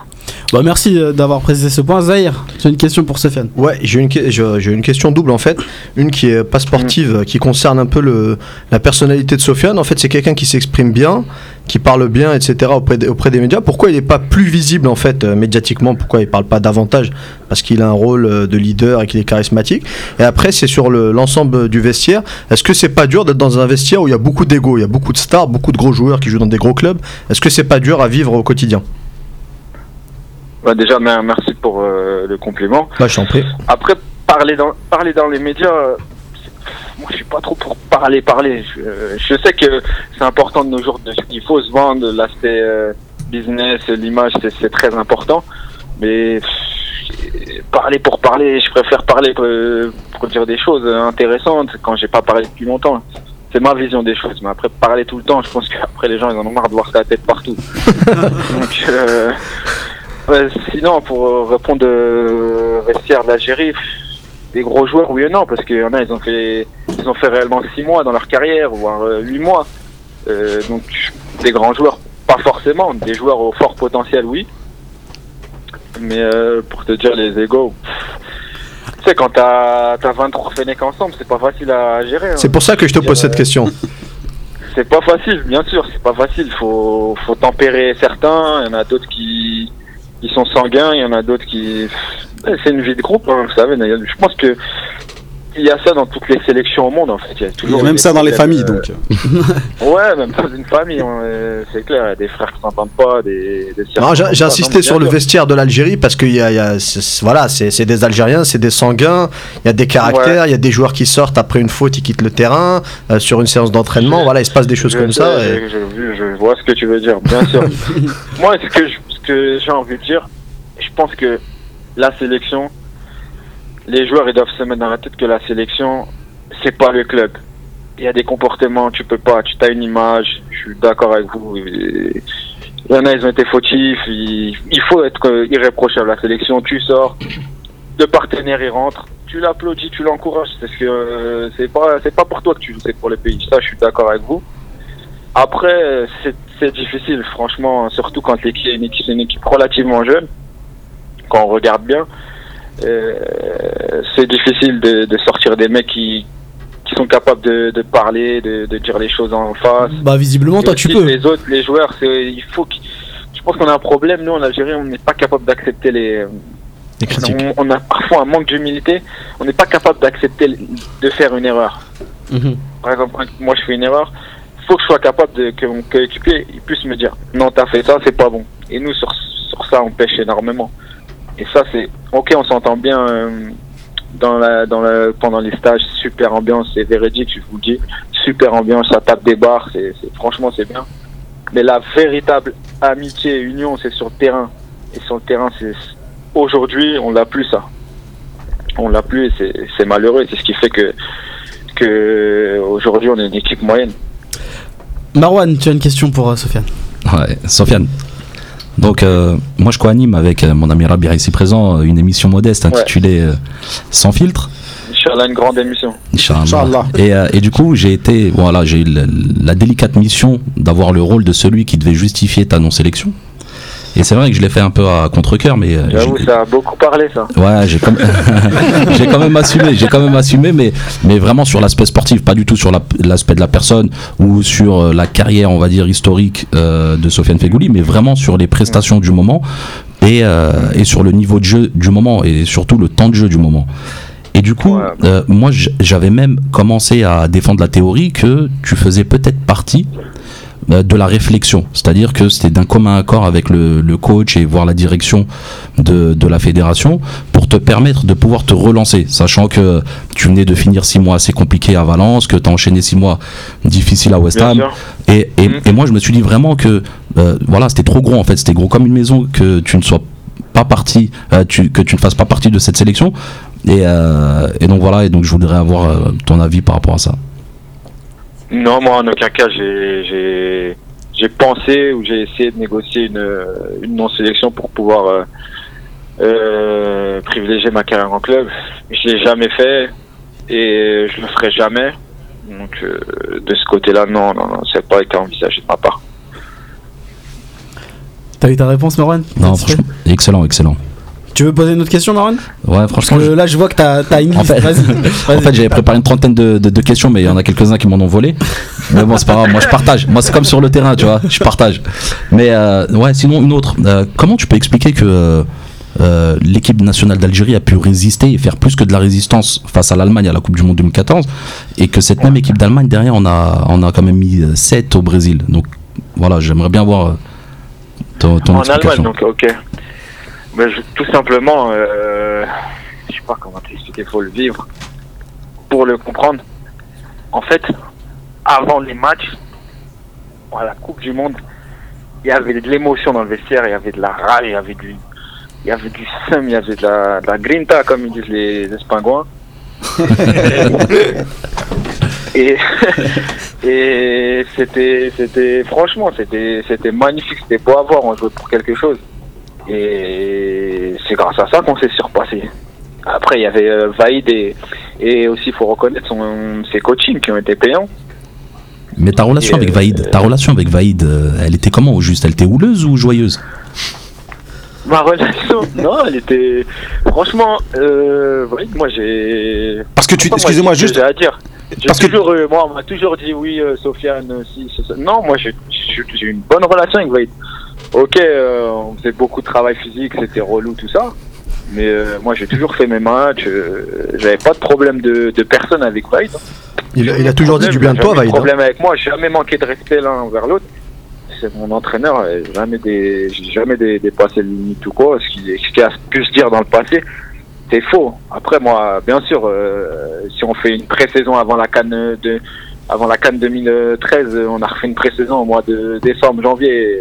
Bah, merci euh, d'avoir précisé ce point. Zahir, j'ai une question pour Sofiane. Ouais, j'ai une, j'ai question double en fait. Une qui est pas sportive, euh, qui concerne un peu le, la personnalité de Sofiane. En fait, c'est quelqu'un qui s'exprime bien, qui parle bien, etc. auprès des, auprès des médias. Pourquoi il n'est pas plus visible en fait euh, médiatiquement? Pourquoi il parle pas davantage? Parce qu'il a un rôle euh, de leader et qu'il est charismatique. Et après, c'est sur le- l'ensemble du vestiaire. Est-ce que c'est pas dur d'être dans un vestiaire où il y a beaucoup d'ego, il y a beaucoup de stars, beaucoup de gros joueurs qui jouent dans des gros clubs? Est-ce que c'est pas dur à vivre au quotidien? Bah, déjà, mer- merci pour euh, le compliment. Bah, je t'en prie. Après, parler dans, parler dans les médias, moi je suis pas trop pour parler, parler. Je, euh, je sais que c'est important de nos jours, de, il faut se vendre, l'aspect euh, business, l'image, c'est, très important. Mais parler pour parler, je préfère parler pour, pour dire des choses intéressantes quand j'ai pas parlé depuis longtemps. C'est ma vision des choses. Mais après, parler tout le temps, je pense qu'après les gens ils en ont marre de voir ta tête partout. [LAUGHS] Donc, euh, Ouais, sinon, pour euh, répondre euh, vestiaire de l'Algérie, des gros joueurs, oui et non, parce qu'il y en a, ils ont fait, ils ont fait réellement six mois dans leur carrière, voire euh, huit mois. Euh, donc, des grands joueurs, pas forcément. Des joueurs au fort potentiel, oui. Mais euh, pour te dire les égaux, tu sais, quand t'as as 23 Fennecs ensemble, c'est pas facile à gérer. hein. C'est pour ça que je te pose Euh, cette question. C'est pas facile, bien sûr, c'est pas facile. Faut, faut tempérer certains. Il y en a d'autres qui, qui sont sanguins, il y en a d'autres qui. C'est une vie de groupe, hein, vous savez. Je pense que il y a ça dans toutes les sélections au monde, en fait. Il y a, Il y toujours a même ça dans les familles, euh, donc. [LAUGHS] Ouais, même dans une famille, on- euh, c'est clair. Il y a des frères qui s'entendent pas, des. des j'ai insisté sur le vestiaire de l'Algérie parce que y a, il y a- voilà, c'est c'est des Algériens, c'est des sanguins, il y a des caractères, il y a des joueurs qui sortent après une faute, ils quittent le terrain, euh, sur une séance d'entraînement, voilà, il se passe des choses Je comme sais, ça. Je, et- je- je vois ce que tu veux dire, bien sûr. [LAUGHS] Moi, ce que, je- ce que j'ai envie de dire, je pense que la sélection, les joueurs, ils doivent se mettre dans la tête que la sélection, c'est pas le club. Il y a des comportements, tu peux pas, tu as une image, je suis d'accord avec vous. Il y en a, ils ont été fautifs, il, faut être irréprochable. La sélection, tu sors, le partenaire, il rentre, tu l'applaudis, tu l'encourages, parce que euh, c'est pas, pour toi que tu joues, c'est pour le pays. Ça, je suis d'accord avec vous. Après, c'est difficile, franchement, surtout quand l'équipe est une équipe relativement jeune, quand on regarde bien. Euh, c'est difficile de, de sortir des mecs qui, qui sont capables de, de parler, de, de dire les choses en face. Bah, visiblement, Et toi, tu peux. Les autres, les joueurs, c'est, il faut je pense qu'on a un problème, nous, en Algérie, on n'est pas capable d'accepter les, Les critiques. on, on a parfois un manque d'humilité, on n'est pas capable d'accepter de faire une erreur. Mhm. Par exemple, moi je fais une erreur, faut que je sois capable de que mon coéquipier il puisse me dire non t'as fait ça, c'est pas bon. Et nous sur, sur ça on pêche énormément. Et ça c'est ok on s'entend bien euh, dans la dans la pendant les stages, super ambiance, c'est véridique, je vous le dis, super ambiance, ça tape des barres, c'est c'est- franchement c'est bien. Mais la véritable amitié et union c'est sur le terrain. Et sur le terrain c'est aujourd'hui on l'a plus ça. On l'a plus et c'est- c'est malheureux, c'est ce qui fait que que aujourd'hui on est une équipe moyenne. Marwan, tu as une question pour euh, Sofiane. Ouais, Sofiane, Donc, euh, moi, je co-anime avec euh, mon ami Rabia ici présent euh, une émission modeste intitulée Sans filtre. Inch'Allah, une grande émission. Inch'Allah. Inch'Allah. Et, euh, et du coup, j'ai été, voilà, j'ai eu la, la délicate mission d'avoir le rôle de celui qui devait justifier ta non-sélection. Et c'est vrai que je l'ai fait un peu à contre-cœur, mais euh, J'avoue, ça a beaucoup parlé, ça. Ouais, j'ai quand, même- [LAUGHS] j'ai quand même assumé, j'ai quand même assumé, mais, mais vraiment sur l'aspect sportif, pas du tout sur la- l'aspect de la personne ou sur euh, la carrière, on va dire, historique euh, de Sofiane Fegouli, mais vraiment sur les prestations du moment et, euh, et sur le niveau de jeu du moment et surtout le temps de jeu du moment. Et du coup, Ouais. euh, moi, j'avais même commencé à défendre la théorie que tu faisais peut-être partie de la réflexion, c'est-à-dire que c'était d'un commun accord avec le, le coach et voir la direction de, de la fédération pour te permettre de pouvoir te relancer, sachant que tu venais de finir six mois assez compliqués à Valence, que tu as enchaîné six mois difficiles à West Ham. Et, et, Mm. et moi, je me suis dit vraiment que euh, voilà, c'était trop gros en fait, c'était gros comme une maison que tu ne sois pas parti, euh, tu, que tu ne fasses pas partie de cette sélection. Et, euh, et donc voilà, et donc je voudrais avoir euh, ton avis par rapport à ça. Non, moi, en aucun cas, j'ai, j'ai, j'ai pensé ou j'ai essayé de négocier une, une non-sélection pour pouvoir euh, euh, privilégier ma carrière en club. Je l'ai jamais fait et je le ferai jamais. Donc, euh, de ce côté-là, non, non, non, ça n'a pas été envisagé de ma part. T'as eu ta réponse, Marwan Non, franchement, excellent, excellent. Tu veux poser une autre question, Marwan? Ouais, Parce franchement, que je- là, je vois que t'as t'as une En liste. fait- [LAUGHS] Vas-y. En fait, j'avais préparé une trentaine de, de- de questions, mais il y en a quelques-uns qui m'en ont volé. Mais bon, c'est pas grave. Moi, je partage. Moi, c'est comme sur le terrain, tu vois. Je partage. Mais euh, ouais, sinon, une autre. Euh, comment tu peux expliquer que euh, l'équipe nationale d'Algérie a pu résister et faire plus que de la résistance face à l'Allemagne à la Coupe du Monde 2014 et que cette même équipe d'Allemagne, derrière, on a, on a quand même mis 7 au Brésil? Donc voilà, j'aimerais bien voir ton, ton en Allemagne, donc, ok. Mais je- tout simplement, euh, je sais pas comment t'expliquer, faut le vivre pour le comprendre. En fait, avant les matchs, à la Coupe du Monde, il y avait de l'émotion dans le vestiaire, il y avait de la rage, il y avait du, il y avait du seum, il y avait de la, de la grinta, comme ils disent les, les Espingouins. [LAUGHS] et [LAUGHS] et c'était c'était franchement c'était c'était magnifique c'était beau à voir on jouait pour quelque chose et c'est grâce à ça qu'on s'est surpassé. Après il y avait euh, Vaïd et et aussi il faut reconnaître son ses coachings qui ont été payants. Mais ta relation Et, avec euh, Vaïd, ta relation avec Vaïd, euh, elle était comment au juste? Elle était houleuse ou joyeuse? Ma relation? [LAUGHS] Non elle était franchement euh, Vaïd moi j'ai Parce que tu, excusez-moi juste, j'ai à dire. Parce que- toujours eu- moi on m'a toujours dit oui euh, Sofiane euh, si c'est ça. non moi j'ai une bonne relation avec Vaïd ok euh, on faisait beaucoup de travail physique c'était relou tout ça mais euh, moi j'ai toujours fait mes matchs euh, j'avais pas de problème de, de personne avec hein. Il, a- il a toujours dit du bien de toi, Jamais Vaïd. hein. problème avec moi j'ai jamais manqué de respect l'un envers l'autre c'est mon entraîneur euh, jamais des j'ai jamais dé- dépassé le limite ou quoi ce qui, ce qui a pu se dire dans le passé c'est faux. Après moi, bien sûr, si on fait une pré-saison avant la Cannes de, avant la Cannes 2013, euh, on a refait une pré-saison au mois de décembre, janvier.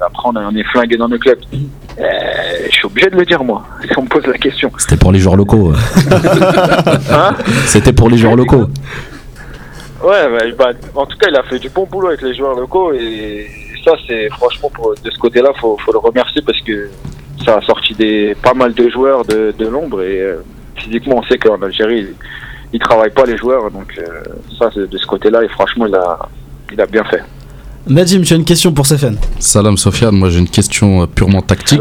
Après, on, a- on est flingué dans nos clubs. Euh, je suis obligé de le dire moi. Si on me pose la question. C'était pour les joueurs locaux. euh. [LAUGHS] Hein C'était pour les joueurs locaux. Ouais, bah, bah, en tout cas, il a fait du bon boulot avec les joueurs locaux et ça, c'est franchement pour, de ce côté-là, faut, faut le remercier parce que ça a sorti des pas mal de joueurs de, de l'ombre et euh, physiquement, on sait qu'en Algérie, ils, ils travaillent pas les joueurs, donc euh, ça, c'est de ce côté-là et franchement, il a, il a bien fait. Nadim, tu as une question pour Stéphane Salam Sofiane, moi j'ai une question euh, purement tactique.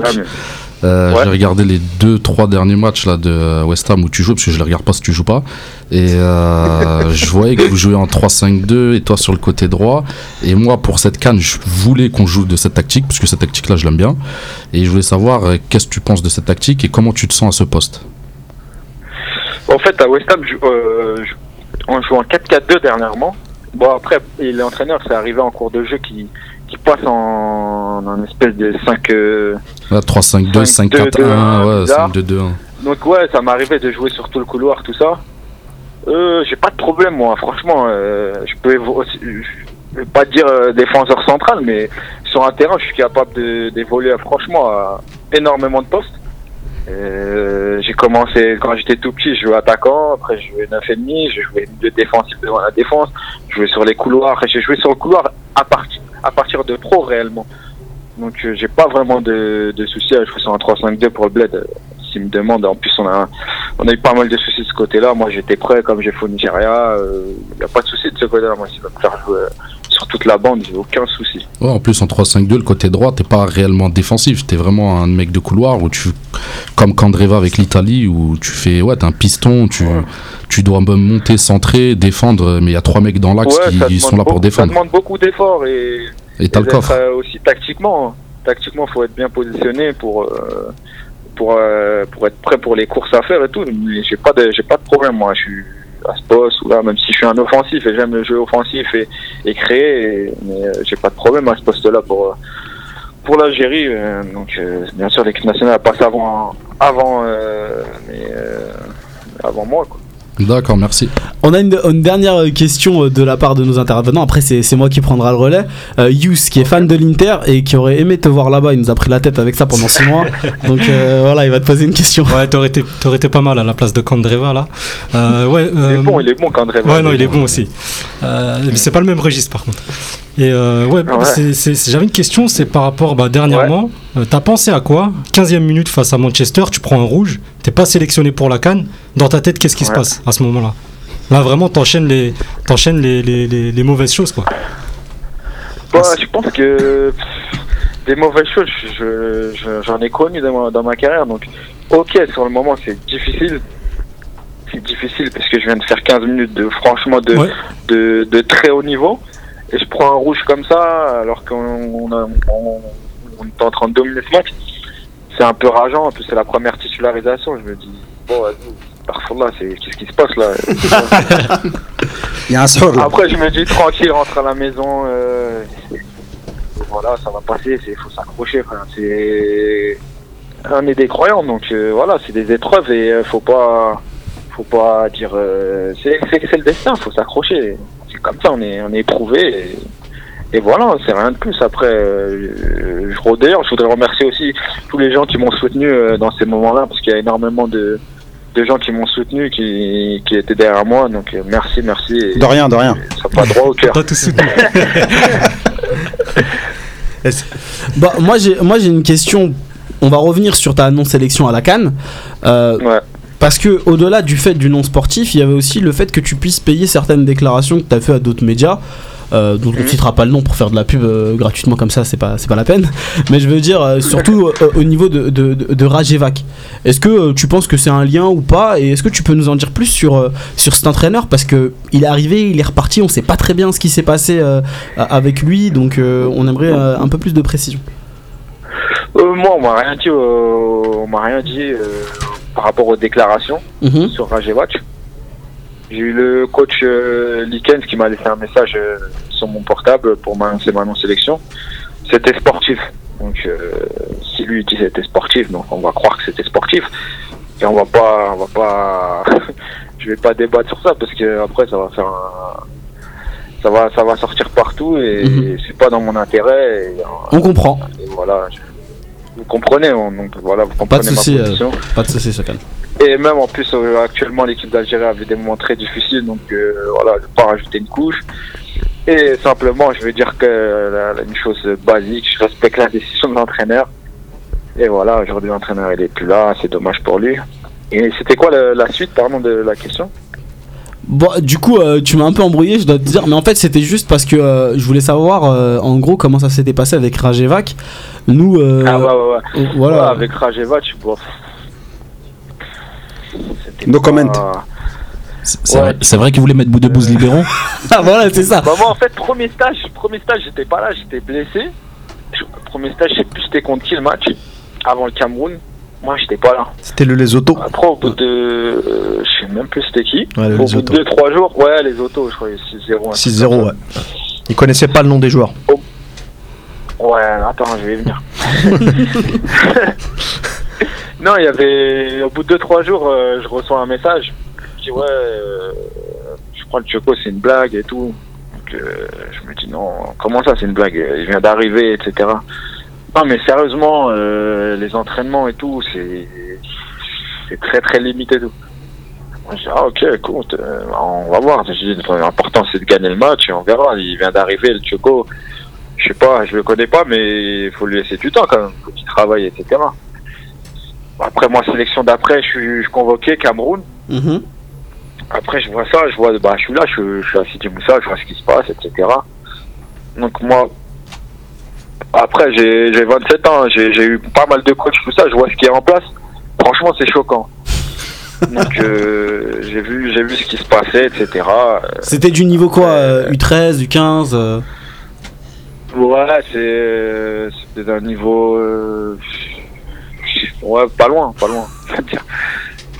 Euh, Ouais. J'ai regardé les deux trois derniers matchs là de euh, West Ham où tu joues parce que je les regarde pas si tu joues pas et euh, [LAUGHS] je voyais que vous jouez en 3-5-2 et toi sur le côté droit et moi pour cette canne je voulais qu'on joue de cette tactique parce que cette tactique là je l'aime bien et je voulais savoir euh, qu'est-ce que tu penses de cette tactique et comment tu te sens à ce poste? En fait, à West Ham, je- euh, je- on joue en 4-4-2 dernièrement. Bon, après, l'entraîneur, c'est arrivé en cours de jeu qui, qui passe en, en espèce de 5. Là 3-5-2, 5-4-1, 5-2-2-1, ouais, bizarre. 5-2-2-1. Donc ouais, ça m'arrivait de jouer sur tout le couloir, tout ça. Euh, j'ai pas de problème moi, franchement. euh, je peux aussi- je vais pas dire euh, défenseur central, mais sur un terrain, je suis capable d'évoluer franchement à énormément de postes. Euh, j'ai commencé quand j'étais tout petit, je jouais attaquant, après je jouais 9,5, je jouais milieu défensif devant la défense, je jouais sur les couloirs, j'ai joué sur le couloir à partir à partir de pro réellement. Donc euh, j'ai pas vraiment de, de soucis à jouer sur un 3-5-2 pour le bled. Euh, S'ils me demandent, en plus on a, on a eu pas mal de soucis de ce côté-là. Moi j'étais prêt comme j'ai fait au Nigeria. Il n'y a pas de souci de ce côté-là. Moi s'il va me faire jouer euh, sur toute la bande, j'ai aucun souci. Ouais, en plus, en 3-5-2, le côté droit, t'es pas réellement défensif. T'es vraiment un mec de couloir où tu, comme Candreva avec l'Italie, où tu fais, ouais, t'es un piston, tu, tu dois monter, centrer, défendre, mais il y a trois mecs dans l'axe Ouais, qui sont là pour défendre. Ça demande beaucoup d'efforts et, Et t'as et le coffre. euh, aussi tactiquement. hein. Tactiquement, faut être bien positionné pour euh, pour euh, pour être prêt pour les courses à faire et tout. Mais j'ai pas de j'ai pas de problème moi. Je suis à ce poste ou là, même si je suis un offensif et j'aime le jeu offensif et, et créer, mais euh, j'ai pas de problème à ce poste-là pour euh, pour l'Algérie. euh, donc euh, bien sûr l'équipe nationale passe avant avant mais avant moi quoi. D'accord, merci. On a une, une dernière question euh, de la part de nos intervenants. Après, c'est moi qui prendra le relais. Euh, Yous, qui est fan de l'Inter et qui aurait aimé te voir là-bas, il nous a pris la tête avec ça pendant 6 mois. [LAUGHS] Donc euh, voilà, il va te poser une question. Ouais, t'aurais été, t'aurais été pas mal à la place de Kandreva là. Euh, ouais, Il est bon, il est bon André Ouais, non, il est bon aussi. Euh, mais c'est pas le même registre par contre. Et euh, ouais, j'avais une question, c'est par rapport, bah, dernièrement, euh, t'as pensé à quoi? 15e minute face à Manchester, tu prends un rouge, t'es pas sélectionné pour la canne. Dans ta tête, qu'est-ce qui se passe à ce moment-là? Là, vraiment, t'enchaînes les, t'enchaînes les, les, les, les mauvaises choses, quoi. Bah, je pense que des mauvaises choses, je- je- j'en ai connu dans ma, dans ma carrière. Donc, ok, sur le moment, c'est difficile. C'est difficile parce que je viens de faire 15 minutes de franchement de, Ouais. de, de très haut niveau. Et je prends un rouge comme ça alors qu'on on a- on- on est en train de dominer ce match. C'est un peu rageant. En plus, c'est la première titularisation. Je me dis, bon, vas-y, qu'est-ce qui se passe là [LAUGHS] Il y a un là. Après, je me dis tranquille, rentre à la maison. euh, voilà, ça va passer. Il faut s'accrocher. C'est on est des croyants, donc euh, voilà, c'est des épreuves et euh, faut pas, faut pas dire. euh, c'est le destin. Faut s'accrocher. C'est comme ça. On est on est éprouvé. Et, et voilà, c'est rien de plus. Après, je d'ailleurs, je voudrais remercier aussi tous les gens qui m'ont soutenu dans ces moments-là, parce qu'il y a énormément de, de gens qui m'ont soutenu, qui, qui étaient derrière moi. Donc euh, merci, merci. Et- De rien, de rien. ça va droit au cœur. Pas tout soutenu. [LAUGHS] Bah, moi, j'ai moi, j'ai une question. On va revenir sur ta non-sélection à la Cannes. Euh, Ouais. Parce que au-delà du fait du non sportif, il y avait aussi le fait que tu puisses payer certaines déclarations que tu as fait à d'autres médias. Euh, dont on ne Mhm. citera pas le nom pour faire de la pub euh, gratuitement comme ça, c'est pas, c'est pas la peine. [LAUGHS] Mais je veux dire, euh, surtout euh, au niveau de, de, de, Rajevac. Est-ce que tu penses que c'est un lien ou pas? Et est-ce que tu peux nous en dire plus sur, sur cet entraîneur? Parce que il est arrivé, il est reparti, on sait pas très bien ce qui s'est passé avec lui, donc on aimerait un peu plus de précision. Moi, on m'a rien dit, on m'a rien dit par rapport aux déclarations Mhm. sur Rajevac. J'ai eu le coach euh, Likens qui m'a laissé un message euh, sur mon portable pour m'annoncer ma non-sélection. C'était sportif. Donc, euh, si lui dit c'était sportif, donc on va croire que c'était sportif. Et on va pas, on va pas, [LAUGHS] je vais pas débattre sur ça parce que après ça va faire un, ça va, ça va sortir partout et, Mhm. c'est pas dans mon intérêt. Et, On comprend, et voilà, je- vous comprenez, on- donc voilà, vous Pas de comprenez souci, ma euh, position. pas de calme. Et même en plus, euh, actuellement, l'équipe d'Algérie avait des moments très difficiles, donc euh, voilà, je vais pas rajouter une couche. Et simplement, je vais dire que une chose basique, je respecte la décision de l'entraîneur. Et voilà, aujourd'hui, l'entraîneur, il est plus là, c'est dommage pour lui. Et c'était quoi le- la suite, pardon, de la question? Bon, du coup, euh, tu m'as un peu embrouillé, je dois te dire, mais en fait, c'était juste parce que euh, je voulais savoir, euh, en gros, comment ça s'était passé avec Rajevac. Nous, euh, Ah ouais, ouais, ouais. euh, voilà. Ouais, avec Rajevac, bon, c'était No pas- comment. C'est Ouais. vrai, vrai qu'il voulait mettre bout de bouse libéraux [LAUGHS] Ah, voilà, c'est ça. Bah moi en fait premier stage, premier stage j'étais pas là, j'étais blessé. Premier stage, je sais plus c'était contre qui le match avant le Cameroun. Moi j'étais pas là. C'était le Lesotho. Après au bout de euh, je sais même plus c'était qui. Ouais, au bout de 2 3 jours, ouais les autos, je crois 6-0. un truc 6-0, comme ouais. Ils connaissaient pas le nom des joueurs. ça. Ouais, attends, je vais y venir. [LAUGHS] [LAUGHS] non, il y avait au bout de 2 3 jours, euh, je reçois un message. Je dis ouais, euh, je crois le Choco c'est une blague et tout. Donc je me dis non, comment ça c'est une blague? Il vient d'arriver, etc. Non mais sérieusement, euh, les entraînements et tout, c'est c'est très très limité tout. Dis, ah ok, écoute, euh, on va voir. L'important c'est de gagner le match et on verra. Il vient d'arriver le Choco. je sais pas, je le connais pas, mais il faut lui laisser du temps quand même. faut qu'il travaille, etc. Après, moi, sélection d'après, je suis je suis convoqué Cameroun. Mhm. Après, je vois ça, je vois, bah, je suis là, je, je suis à Sidi Moussa, je vois ce qui se passe, etc. Donc, moi, après, j'ai j'ai 27 ans, j'ai eu pas mal de coachs, tout ça, je vois ce qui est en place. Franchement, c'est choquant. [LAUGHS] Donc, euh, j'ai vu, j'ai vu ce qui se passait, etc. Euh, C'était du niveau quoi euh, U13, U15 euh, Ouais, c'est c'était d'un niveau, euh, ouais, pas loin, pas loin. [LAUGHS]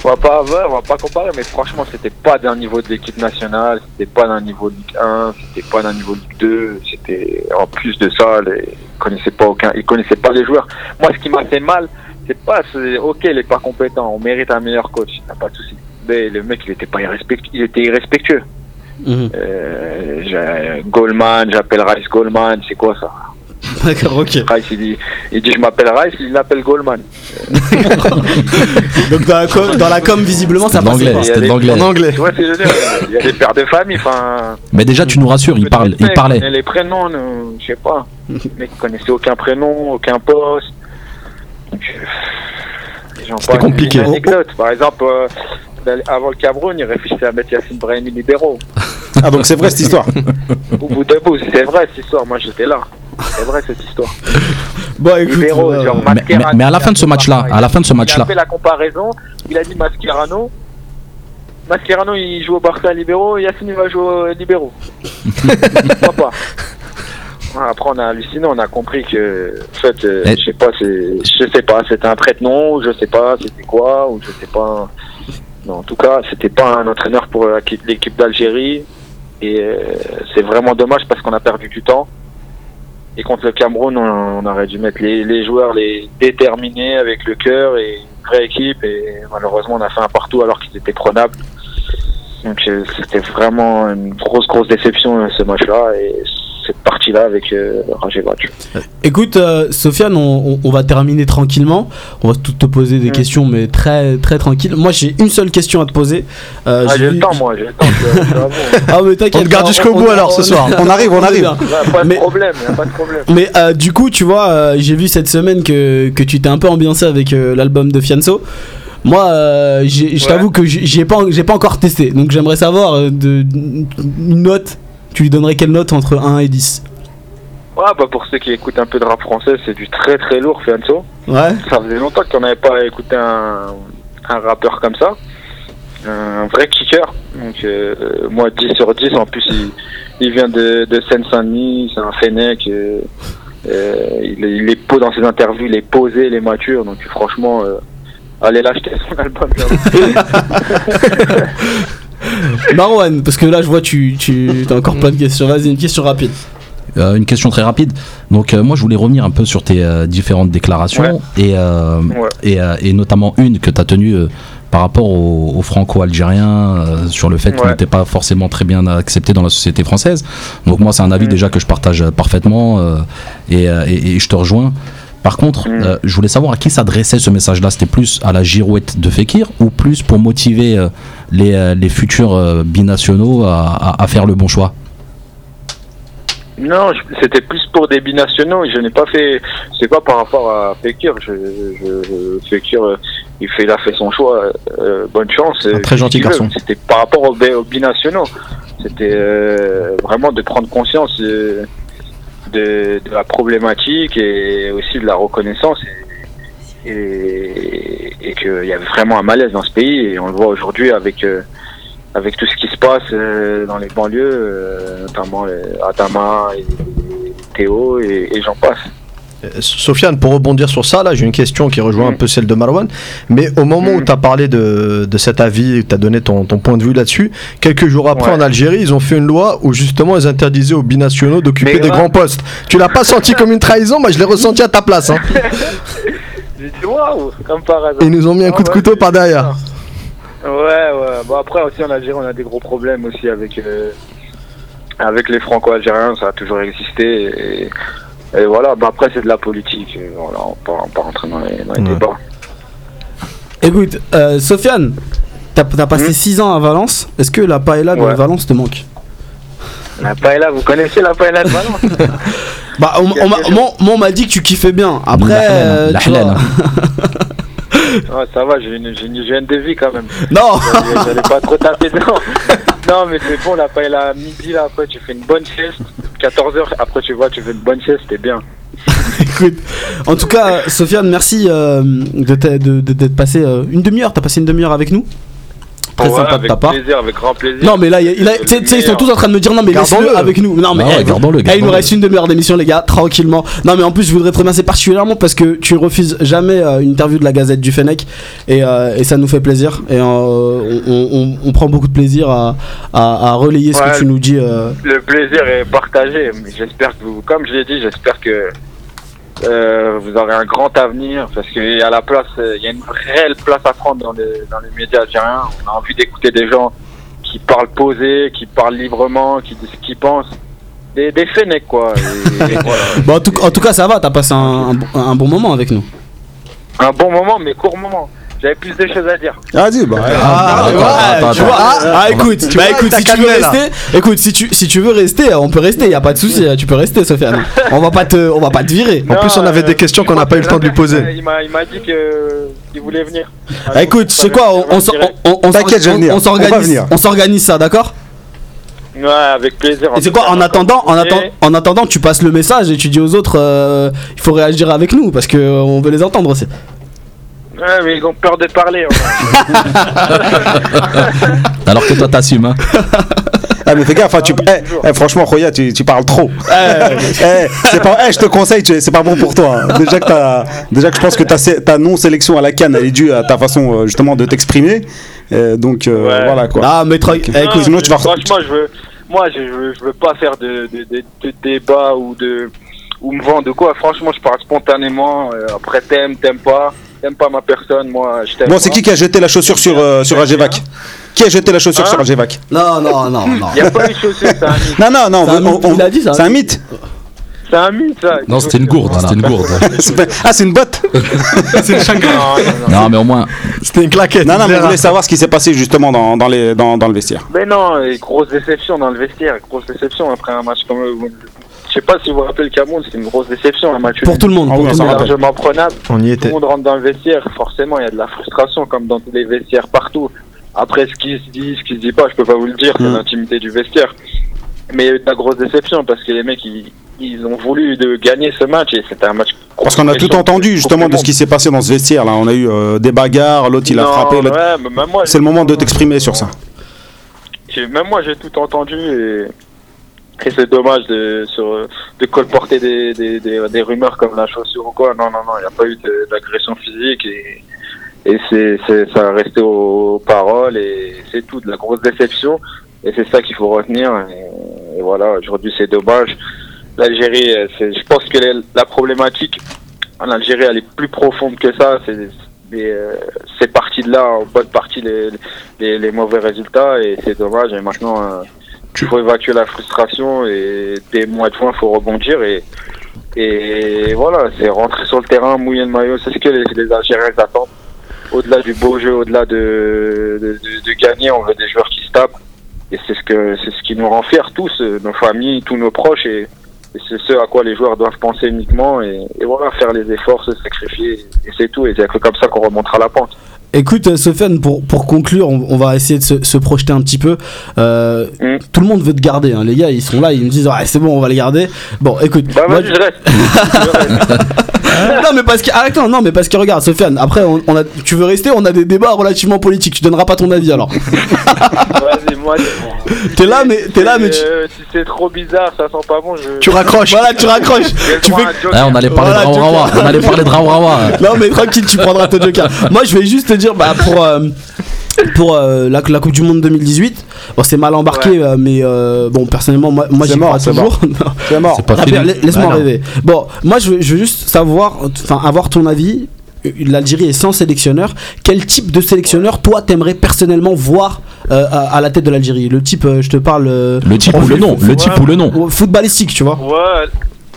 On va pas, ouais, on va pas comparer, mais franchement, c'était pas d'un niveau de l'équipe nationale, c'était pas d'un niveau de Ligue 1, c'était pas d'un niveau de Ligue 2, c'était en plus de ça, les, ils connaissaient pas aucun, ils connaissaient pas les joueurs. Moi, ce qui m'a fait mal, c'est pas, c'est, ok, il est pas compétent, on mérite un meilleur coach, y a pas de souci. Mais le mec, il était pas irrespectueux, il était irrespectueux. mhm. Euh, Goldman, j'appelle Rice Goldman, c'est quoi ça? [LAUGHS] D'accord, ok. Rice, il dit, il dit je m'appelle Rice, il l'appelle Goldman. [LAUGHS] Donc dans la com, dans la com, visiblement, ça l'anglais, pas. C'était de des- l'anglais. En anglais. Tu vois ce que je veux dire Il y a des pères de famille, enfin. Mais déjà, tu nous rassures, il parle, il parlait. Les prénoms, nous, je sais pas. Les mecs connaissaient aucun prénom, aucun poste. Euh, C'était compliqué. Une anecdote. Par exemple, euh, avant le Cameroun, il réfléchissait à mettre Yacine Brahimi libéraux. Ah, donc c'est vrai cette histoire. Au bout d'un bout, c'est vrai cette histoire. Moi, j'étais là. C'est vrai cette histoire. [LAUGHS] Bon, écoute, libéraux, euh, genre Mais- Mascherano, mais- mais à la il fin de ce match-là, à la fin de ce Il match-là. a fait la comparaison. Il a dit Mascherano. Mascherano, il joue au Barça libéraux. Yacine, il va jouer au libéraux. [LAUGHS] Pourquoi pas Après, on a halluciné. On a compris que, en fait, euh, je sais pas, je sais pas, c'était un prête-nom, ou je sais pas, c'était quoi, ou je sais pas. Non, en tout cas, c'était pas un entraîneur pour l'équipe d'Algérie. Et euh, c'est vraiment dommage parce qu'on a perdu du temps. Et contre le Cameroun, on, on aurait dû mettre les, les joueurs les déterminés avec le cœur et une vraie équipe. Et malheureusement, on a fait un partout alors qu'ils étaient prenables. Donc euh, c'était vraiment une grosse, grosse déception euh, ce match-là. Et cette partie-là avec euh, Rajevac. Écoute, euh, Sofiane, on, va terminer tranquillement. On va tout te poser des Mm. questions, mais très très tranquille. Moi, j'ai une seule question à te poser. Euh, Ah, j'ai le temps, moi, j'ai le temps. [LAUGHS] Ah, mais t'inquiète. On te garde jusqu'au bout, alors, ce soir. On arrive, on [LAUGHS] arrive. pas de Mais- problème, pas de problème. [LAUGHS] Mais euh, du coup, tu vois, euh, j'ai vu cette semaine que, que tu t'es un peu ambiancé avec euh, l'album de Fianso. Moi, euh, je Ouais. t'avoue que j'ai pas, j'ai pas encore testé. Donc j'aimerais savoir de, une note. Tu lui donnerais quelle note entre 1 et 10 Ouais, bah pour ceux qui écoutent un peu de rap français, c'est du très très lourd, Fianso. Ouais. Ça faisait longtemps qu'on n'avait pas écouté un, un rappeur comme ça. Un vrai kicker. Donc, euh, moi, 10 sur 10. En plus, il, il vient de, de Seine-Saint-Denis. C'est un Fennec. euh, euh, il, est, il est beau dans ses interviews. Il est posé, il est mature. Donc, franchement, euh, allez l'acheter son album. [LAUGHS] Marwan, parce que là, je vois, tu, tu as encore plein de questions. Vas-y, une question rapide. Euh, une question très rapide. Donc euh, moi je voulais revenir un peu sur tes euh, différentes déclarations Ouais. et, euh, Ouais. et, euh, et notamment une que tu as tenue euh, par rapport aux, aux franco-algériens euh, sur le fait qu'ils Ouais. n'étaient pas forcément très bien acceptés dans la société française. Donc moi c'est un avis Mm. déjà que je partage parfaitement euh, et, euh, et- et je te rejoins. Par contre, Mm. euh, je voulais savoir à qui s'adressait ce message-là. C'était plus à la girouette de Fekir ou plus pour motiver euh, les, euh, les futurs binationaux à, à- à faire le bon choix? Non, c'était plus pour des binationaux. Je n'ai pas fait. C'est pas par rapport à Fekir. Je, je, Fekir, il fait, il a fait son choix. euh, bonne chance. Un très gentil garçon. C'était par rapport aux, aux binationaux. C'était euh, vraiment de prendre conscience euh, de, de la problématique et aussi de la reconnaissance. Et, et, et qu'il y avait vraiment un malaise dans ce pays. Et on le voit aujourd'hui avec. euh, avec tout ce qui se passe euh, dans les banlieues, euh, notamment Adama et Théo et j'en passe. Euh, Sofiane, pour rebondir sur ça, là, j'ai une question qui rejoint Mm. un peu celle de Marwan. Mais au moment où Mm. tu as parlé de, de cet avis, tu as donné ton, ton point de vue là-dessus, quelques jours après Ouais. en Algérie, ils ont fait une loi où justement ils interdisaient aux binationaux d'occuper des grands postes. Tu l'as pas senti comme une trahison, moi je l'ai ressenti à ta place. hein. [LAUGHS] J'ai dit waouh, comme par hasard. Et ils nous ont mis un Ah coup de couteau par derrière. Ouais, ouais. Bon, après aussi en Algérie, on a des gros problèmes aussi avec, euh, avec les franco-algériens, ça a toujours existé. Et, et voilà, bah après c'est de la politique. Voilà, on peut on peut rentrer dans les, dans les Ouais. débats. Écoute, euh, Sofiane, t'as as passé Hmm 6 ans à Valence. Est-ce que la paella de Ouais. Valence te manque? La paella, vous connaissez la paella de Valence? [LAUGHS] Bah, on, on m'a- moi, moi, on m'a dit que tu kiffais bien. Après, La halal, euh, la tu halal, vois. [LAUGHS] Ouais, ça va, j'ai une, une hygiène de vie quand même. Non, [LAUGHS] J'allais pas trop taper dedans. [LAUGHS] Non, mais c'est bon, là, après la midi, là, après, tu fais une bonne sieste. 14h, après, tu vois, tu fais une bonne sieste, t'es bien. [LAUGHS] écoute. En tout cas, Sofiane, merci euh, de t'être de- passé euh, une demi-heure. T'as passé une demi-heure avec nous? Très Ouais, sympa de avec ta part. plaisir, avec grand plaisir. Non, mais là, il, a- il a- ils sont tous en train de me dire non, mais laisse-le Gardons-le. avec nous. Non, mais ouais, gardons-le, eh, il nous reste une demi-heure d'émission, les gars, tranquillement. Non, mais en plus, je voudrais te remercier particulièrement parce que tu refuses jamais euh, une interview de la Gazette du Fennec et, euh, et ça nous fait plaisir. Et euh, on, on- on prend beaucoup de plaisir à, à- à relayer ce que tu nous dis. euh. Le plaisir est partagé. mais J'espère que vous, comme je l'ai dit, j'espère que euh, vous aurez un grand avenir parce qu'il y a la place, euh, il y a une réelle place à prendre dans les, dans les médias algériens. On a envie d'écouter des gens qui parlent posés, qui parlent librement, qui disent ce qu'ils pensent. Des, des Fennecs, quoi. Et- et [LAUGHS] voilà. Bon, en, tout, en tout cas, ça va, t'as passé un, un bon- un bon moment avec nous. Un bon moment, mais court moment. J'avais plus de choses à dire. Vas-y, bah. Ah, attends, tu vois, ah, ah, écoute, Tu bah vois, écoute, si tu veux là. rester, écoute, si tu, si tu veux rester, on peut rester, y a pas de souci, tu peux rester, Sofiane. On va pas te, on va pas te virer. En plus, on avait des questions qu'on n'a pas eu le temps de lui poser. Il m'a il m'a dit que- qu'il voulait venir. Ah, écoute, c'est quoi, on, on, s'or- on, on, on T'inquiète, je vais s'or- venir. on s'organise, on s'organise ça, d'accord? Ouais, avec plaisir. Et c'est quoi, en attendant, en, attend- en attendant, tu passes le message et tu dis aux autres, euh, il faut réagir avec nous parce que euh, on veut les entendre aussi. Ouais, mais ils ont peur de parler. hein. [LAUGHS] [LAUGHS] Alors que toi, t'assumes. Hein. Ah, mais fais gaffe, hein, tu, Ah oui, eh, eh, franchement, Roya, tu, tu parles trop. [LAUGHS] Eh, c'est pas, eh, je te conseille, tu- c'est pas bon pour toi. hein. Déjà, que t'as- déjà que je pense que ta, ta non-sélection à la canne, elle est due à ta façon euh, justement de t'exprimer. Euh, donc euh, Ouais. voilà quoi. Ah, mais eh, Non, écoute, sinon, tu vas- Franchement, je veux. Moi, je veux, je veux pas faire de, de, de, de débat ou de ou me vendre de quoi. Franchement, je parle spontanément. après, t'aimes, t'aimes pas, t'aimes pas ma personne. Moi, je t'aime. Bon, c'est qui qui a jeté la chaussure sur, euh, sur Agevac Qui a jeté la chaussure Hein sur Agevac non, non, non, non. [LAUGHS] Il a pas eu de chaussure, c'est un mythe. Non, non, non, C'est un on- mythe, on- il a dit ça. C'est un mythe. C'est un mythe, ça. Non, c'était une gourde. C'était une gourde. [LAUGHS] C'est pas- Ah, c'est une botte [LAUGHS] C'est le Non, non, non. Non, mais au moins, C'était une claquette. Non, non, mais vous voulez savoir ce qui s'est passé justement dans, dans, les, dans, dans le vestiaire. Mais non, et grosse déception dans le vestiaire. Grosse déception après un match comme. Je sais pas si vous vous rappelez le Cameroun, c'est une grosse déception. Un match Pour tout le monde, Ah pour oui, tout largement prenable. On y Tout était. le monde rentre dans le vestiaire, forcément, il y a de la frustration, comme dans tous les vestiaires partout. Après, ce qui se dit, ce qui se dit pas, je peux pas vous le dire, c'est Mm. l'intimité du vestiaire. Mais il y a eu de la grosse déception parce que les mecs, ils, ils ont voulu de gagner ce match et c'était un match. Parce qu'on a tout entendu justement de ce qui s'est passé dans ce vestiaire là. On a eu euh, des bagarres, l'autre il a frappé. ouais, C'est le moment de t'exprimer sur ça. Même moi, j'ai tout entendu et, et c'est dommage de, de colporter des, des, des, des rumeurs comme la chaussure ou quoi. Non, non, non, il n'y a pas eu d'agression physique et, et c'est, c'est, ça a resté aux paroles et c'est tout, de la grosse déception. Et c'est ça qu'il faut retenir. Et, voilà, aujourd'hui, c'est dommage. L'Algérie, je pense que la problématique en Algérie, elle est plus profonde que ça. C'est, euh, c'est parti de là, en bonne partie, les, les, les mauvais résultats et c'est dommage. Et maintenant, euh, il faut évacuer la frustration et dès le mois de juin, il faut rebondir et, et voilà, c'est rentrer sur le terrain, mouiller le maillot, c'est ce que les, Algériens attendent. Au-delà du beau jeu, au-delà de, de, gagner, on veut des joueurs qui se tapent et c'est ce que c'est ce qui nous rend fiers tous, euh, nos familles, tous nos proches et, c'est ce à quoi les joueurs doivent penser uniquement et, et voilà, faire les efforts, se sacrifier et c'est tout et c'est comme ça qu'on remontera la pente. Écoute, euh, Sofiane, pour, pour conclure, on, on va essayer de se, se projeter un petit peu. Euh, Mm. Tout le monde veut te garder, hein. les gars, ils sont là, ils me disent, ouais, c'est bon, on va les garder. Bon, écoute. Bah moi, vas-y, je reste. [LAUGHS] Je reste. [LAUGHS] non mais parce que arrête non, non mais parce que regarde Sofiane après on, on a tu veux rester on a des débats relativement politiques tu donneras pas ton avis alors [LAUGHS] Vas-y, moi. t'es là mais t'es là mais tu, Euh, si c'est trop bizarre, ça sent pas bon. Je... Tu raccroches. voilà tu raccroches tu fais. Ouais, on allait parler Voilà, de Raourawa. On allait parler de Raourawa. non mais tranquille tu prendras ton joker moi je vais juste te dire bah pour euh, pour euh, la, la Coupe du Monde 2018 bon c'est mal embarqué euh, mais euh, bon personnellement moi, moi j'y mort, crois toujours [LAUGHS] C'est mort. C'est pas Ah, fini. Laisse-moi Bah non. rêver. Bon, moi je veux, je veux juste savoir, enfin avoir ton avis. L'Algérie est sans sélectionneur. Quel type de sélectionneur, toi, t'aimerais personnellement voir euh, à, à la tête de l'Algérie? Le type, euh, je te parle. euh, Le type ou le nom. Le type ou le nom. footballistique, tu vois. Ouais,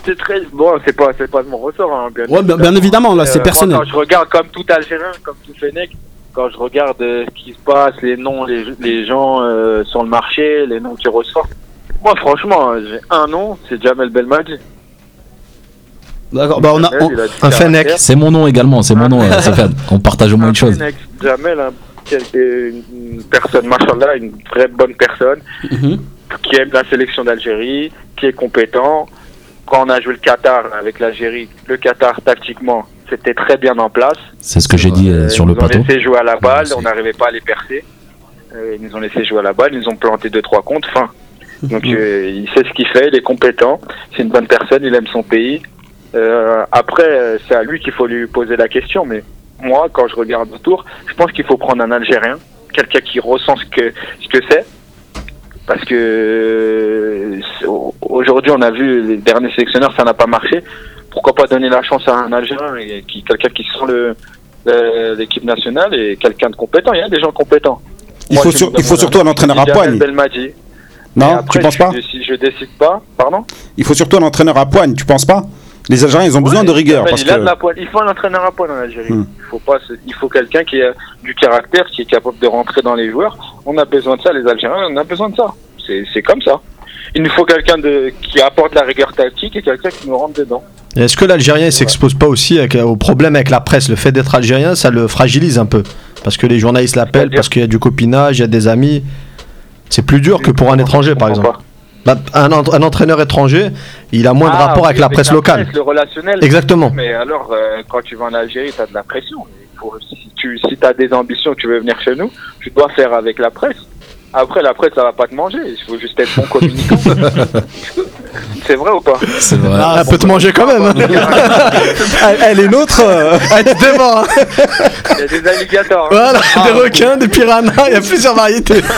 c'est très. Bon, c'est pas, c'est pas de mon ressort. Hein, bien, Ouais, bien, bien évidemment, là, c'est Euh, personnel. moi, Quand je regarde comme tout Algérien, comme tout Fennec, quand je regarde euh, ce qui se passe, les noms, les, les gens euh, sur le marché, les noms qui ressortent. Moi, franchement, j'ai un nom, c'est Jamel Belmadi. D'accord, bah on a. Jamel, on- il a du un caractère. Fennec. C'est mon nom également, c'est mon nom, euh, Sofiane. On partage au moins Un une chose. Fennec, Jamel, un- quel- une une personne, machallah, une vraie bonne personne, Mhm. qui aime la sélection d'Algérie, qui est compétent. Quand on a joué le Qatar avec l'Algérie, le Qatar, tactiquement, c'était très bien en place. C'est ce que j'ai dit euh, Euh, sur ils le nous ont plateau. laissé jouer à la balle, on n'arrivait pas à les percer. Euh, ils nous ont laissé jouer à la balle, ils nous ont planté deux trois comptes. Fin. Donc euh, il sait ce qu'il fait, il est compétent, c'est une bonne personne, il aime son pays. Euh, après, c'est à lui qu'il faut lui poser la question. Mais moi, quand je regarde autour, je pense qu'il faut prendre un Algérien, quelqu'un qui ressent ce que ce que c'est. Parce que aujourd'hui, on a vu les derniers sélectionneurs, ça n'a pas marché. Pourquoi pas donner la chance à un Algérien, qui quelqu'un qui sent le le- l'équipe nationale et quelqu'un de compétent. Il y a des gens compétents. Il Moi, faut sur- il surtout un entraîneur à poigne. Belmadi. Non, après, tu penses pas Si je décide pas, pardon? Il faut surtout un entraîneur à poigne, tu penses pas? Les Algériens, ils ont besoin de rigueur. Parce il, a de que... la poigne. il faut un entraîneur à poigne en Algérie. Hmm. Il faut pas, il faut quelqu'un qui a du caractère, qui est capable de rentrer dans les joueurs. On a besoin de ça, les Algériens, on a besoin de ça. C'est c'est comme ça. Il nous faut quelqu'un qui apporte la rigueur tactique et quelqu'un qui nous rentre dedans. Est-ce que l'Algérien il s'expose pas aussi avec- au problème avec la presse? Le fait d'être algérien, ça le fragilise un peu. Parce que les journalistes l'appellent, parce qu'il y a du copinage, il y a des amis. C'est plus dur que pour un étranger, par exemple. Bah, un, ent- un entraîneur étranger, il a moins de Ah, rapport oui, avec la presse locale. le relationnel. Exactement. Mais alors, euh, quand tu vas en Algérie, tu as de la pression. Si tu si as des ambitions, tu veux venir chez nous, tu dois faire avec la presse. Après, la presse, ça va pas te manger. Il faut juste être bon communicant. [LAUGHS] C'est vrai ou pas? C'est vrai. Ah, elle peut te manger quand même. hein. [LAUGHS] Elle, elle est nôtre euh, Elle te dévore. hein. Il y a des alligators. hein. Voilà, des requins, des piranhas, il y a plusieurs variétés. [LAUGHS]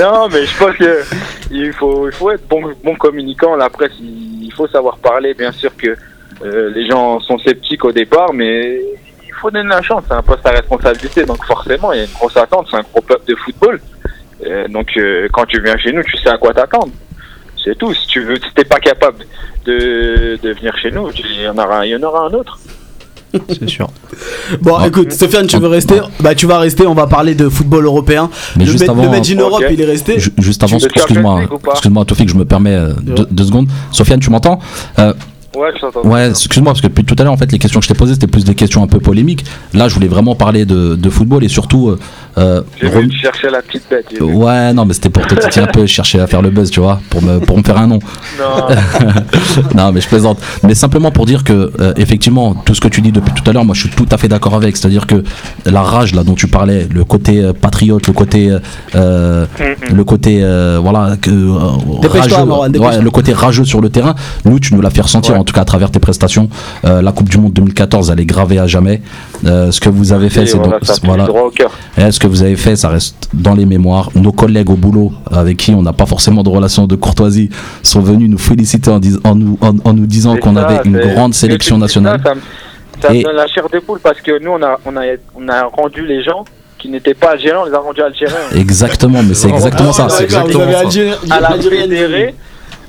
Non, mais je pense que il faut, il faut être bon, bon communicant. La presse, il, faut savoir parler. Bien sûr que euh, les gens sont sceptiques au départ, mais faut donner la chance. C'est un poste à responsabilité, donc forcément, il y a une grosse attente. C'est un gros peuple de football. Euh, donc, euh, quand tu viens chez nous, tu sais à quoi t'attendre. C'est tout. Si tu veux, si t'es pas capable de, de venir chez nous, il y en aura, il y en aura un autre. [LAUGHS] C'est sûr. Bon, Ouais. écoute, Sofiane, tu veux rester? Bah, tu vas rester. On va parler de football européen. Mais le juste Med- avant- le Made in Europe, il est resté. Ju- Juste avant, excuse-moi, excuse-moi, Tofik, je me permets euh, deux, deux secondes. Sofiane, tu m'entends? Euh, Ouais, je t'entends. Ouais, excuse-moi, parce que depuis tout à l'heure, en fait, les questions que je t'ai posées, c'était plus des questions un peu polémiques. Là, je voulais vraiment parler de, football et surtout. euh, euh, chercher la petite bête. Ouais, non, mais c'était pour te titiller un peu, [LAUGHS] chercher à faire le buzz, tu vois, pour me, pour me faire un nom. Non. [LAUGHS] non, mais je plaisante. Mais simplement pour dire que, euh, effectivement, tout ce que tu dis depuis tout à l'heure, moi, je suis tout à fait d'accord avec. C'est-à-dire que la rage, là, dont tu parlais, le côté euh, patriote, le côté, euh, le côté, euh, voilà, que, euh, rageux, ouais, le côté rageux sur le terrain, nous, tu nous l'as fait ressentir, Ouais. en tout cas à travers tes prestations. Euh, la Coupe du Monde 2014, elle est gravée à jamais. Euh, ce que vous avez fait, c'est voilà, donc- voilà, droit au cœur. Que vous avez fait, ça reste dans les mémoires. Nos collègues au boulot, avec qui on n'a pas forcément de relation de courtoisie, sont venus nous féliciter en, dis- en nous, en, en nous disant qu'on avait une grande sélection nationale. Ça, ça me, ça me Et- donne la chair de poule parce que nous, on a, on a, on a rendu les gens qui n'étaient pas algériens, on les a rendus algériens. Exactement, mais c'est exactement ça. Ah, C'est exactement avez ça. À la fédérer,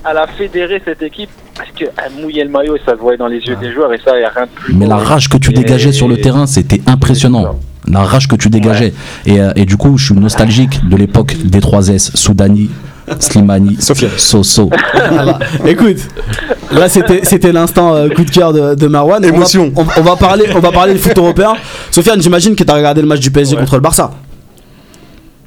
à la fédérer cette équipe parce qu'elle mouillait le maillot et ça se voyait dans les yeux des joueurs et ça, il n'y a rien de plus. Mais la rage que tu Et- dégageais sur le terrain, c'était impressionnant. La rage que tu dégageais. Et, euh, et du coup, je suis nostalgique de l'époque des 3S, Soudani, Slimani, Sofiane. Soso. Voilà. Écoute, là c'était c'était l'instant euh, coup de cœur de, de Marwan. On va- Émotion. On va, on va parler on va parler du foot européen. Sofiane, j'imagine que tu as regardé le match du PSG Ouais. contre le Barça.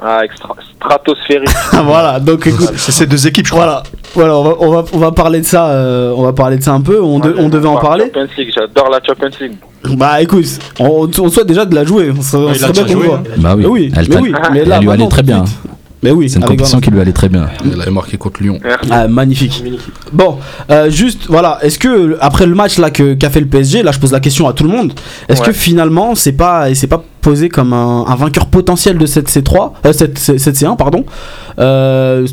Ah, extra, stratosphérique. [LAUGHS] voilà, donc écoute, C'est ces deux équipes, je crois. voilà, voilà, on va, on va, on va parler de ça, euh, on va parler de ça un peu. On, de- on devait en parler. Champions League, j'adore la Champions League. Bah écoute, on, on souhaite déjà de la jouer. On serait, on il a serait bien déjà qu'on joué, voit. hein. Bah oui, Mais oui, elle, mais t'a- oui, mais là elle lui allait très bien. suite. Mais oui, C'est une compétition qui lui allait très bien. Elle avait marqué contre Lyon. Ah, magnifique. Bon, euh, juste, voilà, est-ce que après le match là que qu'a fait le PSG, là je pose la question à tout le monde, est-ce Ouais. que finalement c'est pas c'est pas posé comme un, un vainqueur potentiel de cette C3, euh, cette, cette C1 pardon, euh,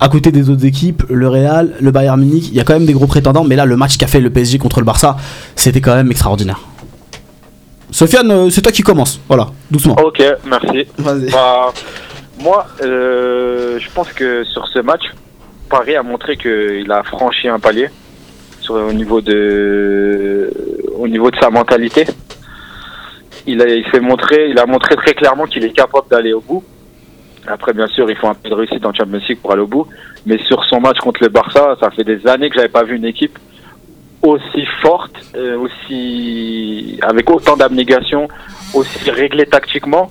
à côté des autres équipes, le Real, le Bayern Munich, il y a quand même des gros prétendants, mais là le match qu'a fait le PSG contre le Barça, c'était quand même extraordinaire. Sofiane, c'est toi qui commence, voilà, doucement. Ok, merci. Vas-y. Bah, moi, euh, je pense que sur ce match, Paris a montré qu'il a franchi un palier au, niveau de, au niveau de sa mentalité. Il a, il montré, il a montré très clairement qu'il est capable d'aller au bout. Après, bien sûr, il faut un peu de réussite en Champions League pour aller au bout. Mais sur son match contre le Barça, ça fait des années que j'avais pas vu une équipe aussi forte, euh, aussi avec autant d'abnégation, aussi réglée tactiquement.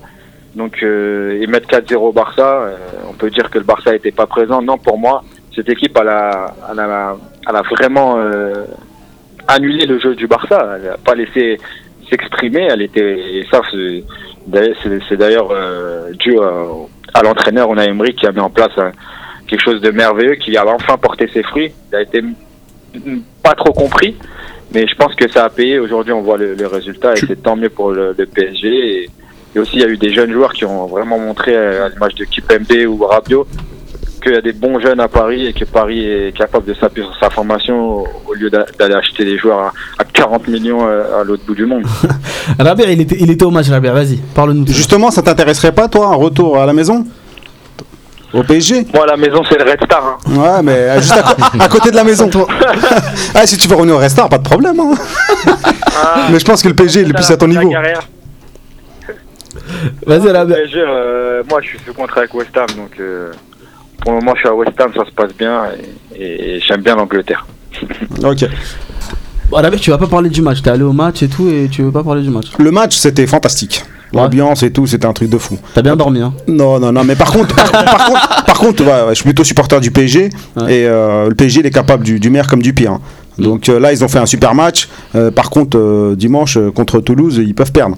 Donc, euh, et mettre 4-0 au Barça, euh, on peut dire que le Barça n'était pas présent. Non, pour moi, cette équipe, elle a, elle a, elle a vraiment euh, annulé le jeu du Barça. Elle n'a pas laissé s'exprimer. Elle était, et ça, c'est d'ailleurs- c'est- c'est d'ailleurs euh, dû à, à l'entraîneur Unai Emery qui a mis en place un- quelque chose de merveilleux, qui a enfin porté ses fruits. Il a été pas trop compris, mais je pense que ça a payé. Aujourd'hui, on voit le, le résultat et c'est tant mieux pour le, le PSG. Et, et aussi, il y a eu des jeunes joueurs qui ont vraiment montré, euh, à l'image de Kipembe ou Rabiot, qu'il y a des bons jeunes à Paris et que Paris est capable de s'appuyer sur sa formation au lieu d'a- d'aller acheter des joueurs à, à 40 millions euh, à l'autre bout du monde. [LAUGHS] Rabia, il était, il était au match, Rabia, vas-y, parle-nous. Justement, ça t'intéresserait pas, toi, un retour à la maison? Au PSG Moi, à la maison, c'est le Red Star. hein. Ouais, mais euh, juste à, côté de la maison. [LAUGHS] ah, si tu veux revenir au Restar, pas de problème. hein. Ah, Mais je pense que le PSG il est plus à ton la niveau. carrière. Vas-y, Rabia. PSG, euh, moi, je suis sous contrat avec West Ham, donc euh, pour le moment, je suis à West Ham, ça se passe bien et, et j'aime bien l'Angleterre. [LAUGHS] Ok. Bon, Rabia, tu vas pas parler du match, t'es allé au match et tout et tu veux pas parler du match. Le match, c'était fantastique. L'ambiance et tout, c'était un truc de fou. T'as bien dormi, hein Non, non, non, mais par contre, par, par contre, par contre, ouais, ouais, je suis plutôt supporter du PSG Ouais. et euh, le PSG il est capable du, du meilleur comme du pire. hein. Donc euh, là, ils ont fait un super match. Euh, par contre, euh, dimanche euh, contre Toulouse, ils peuvent perdre.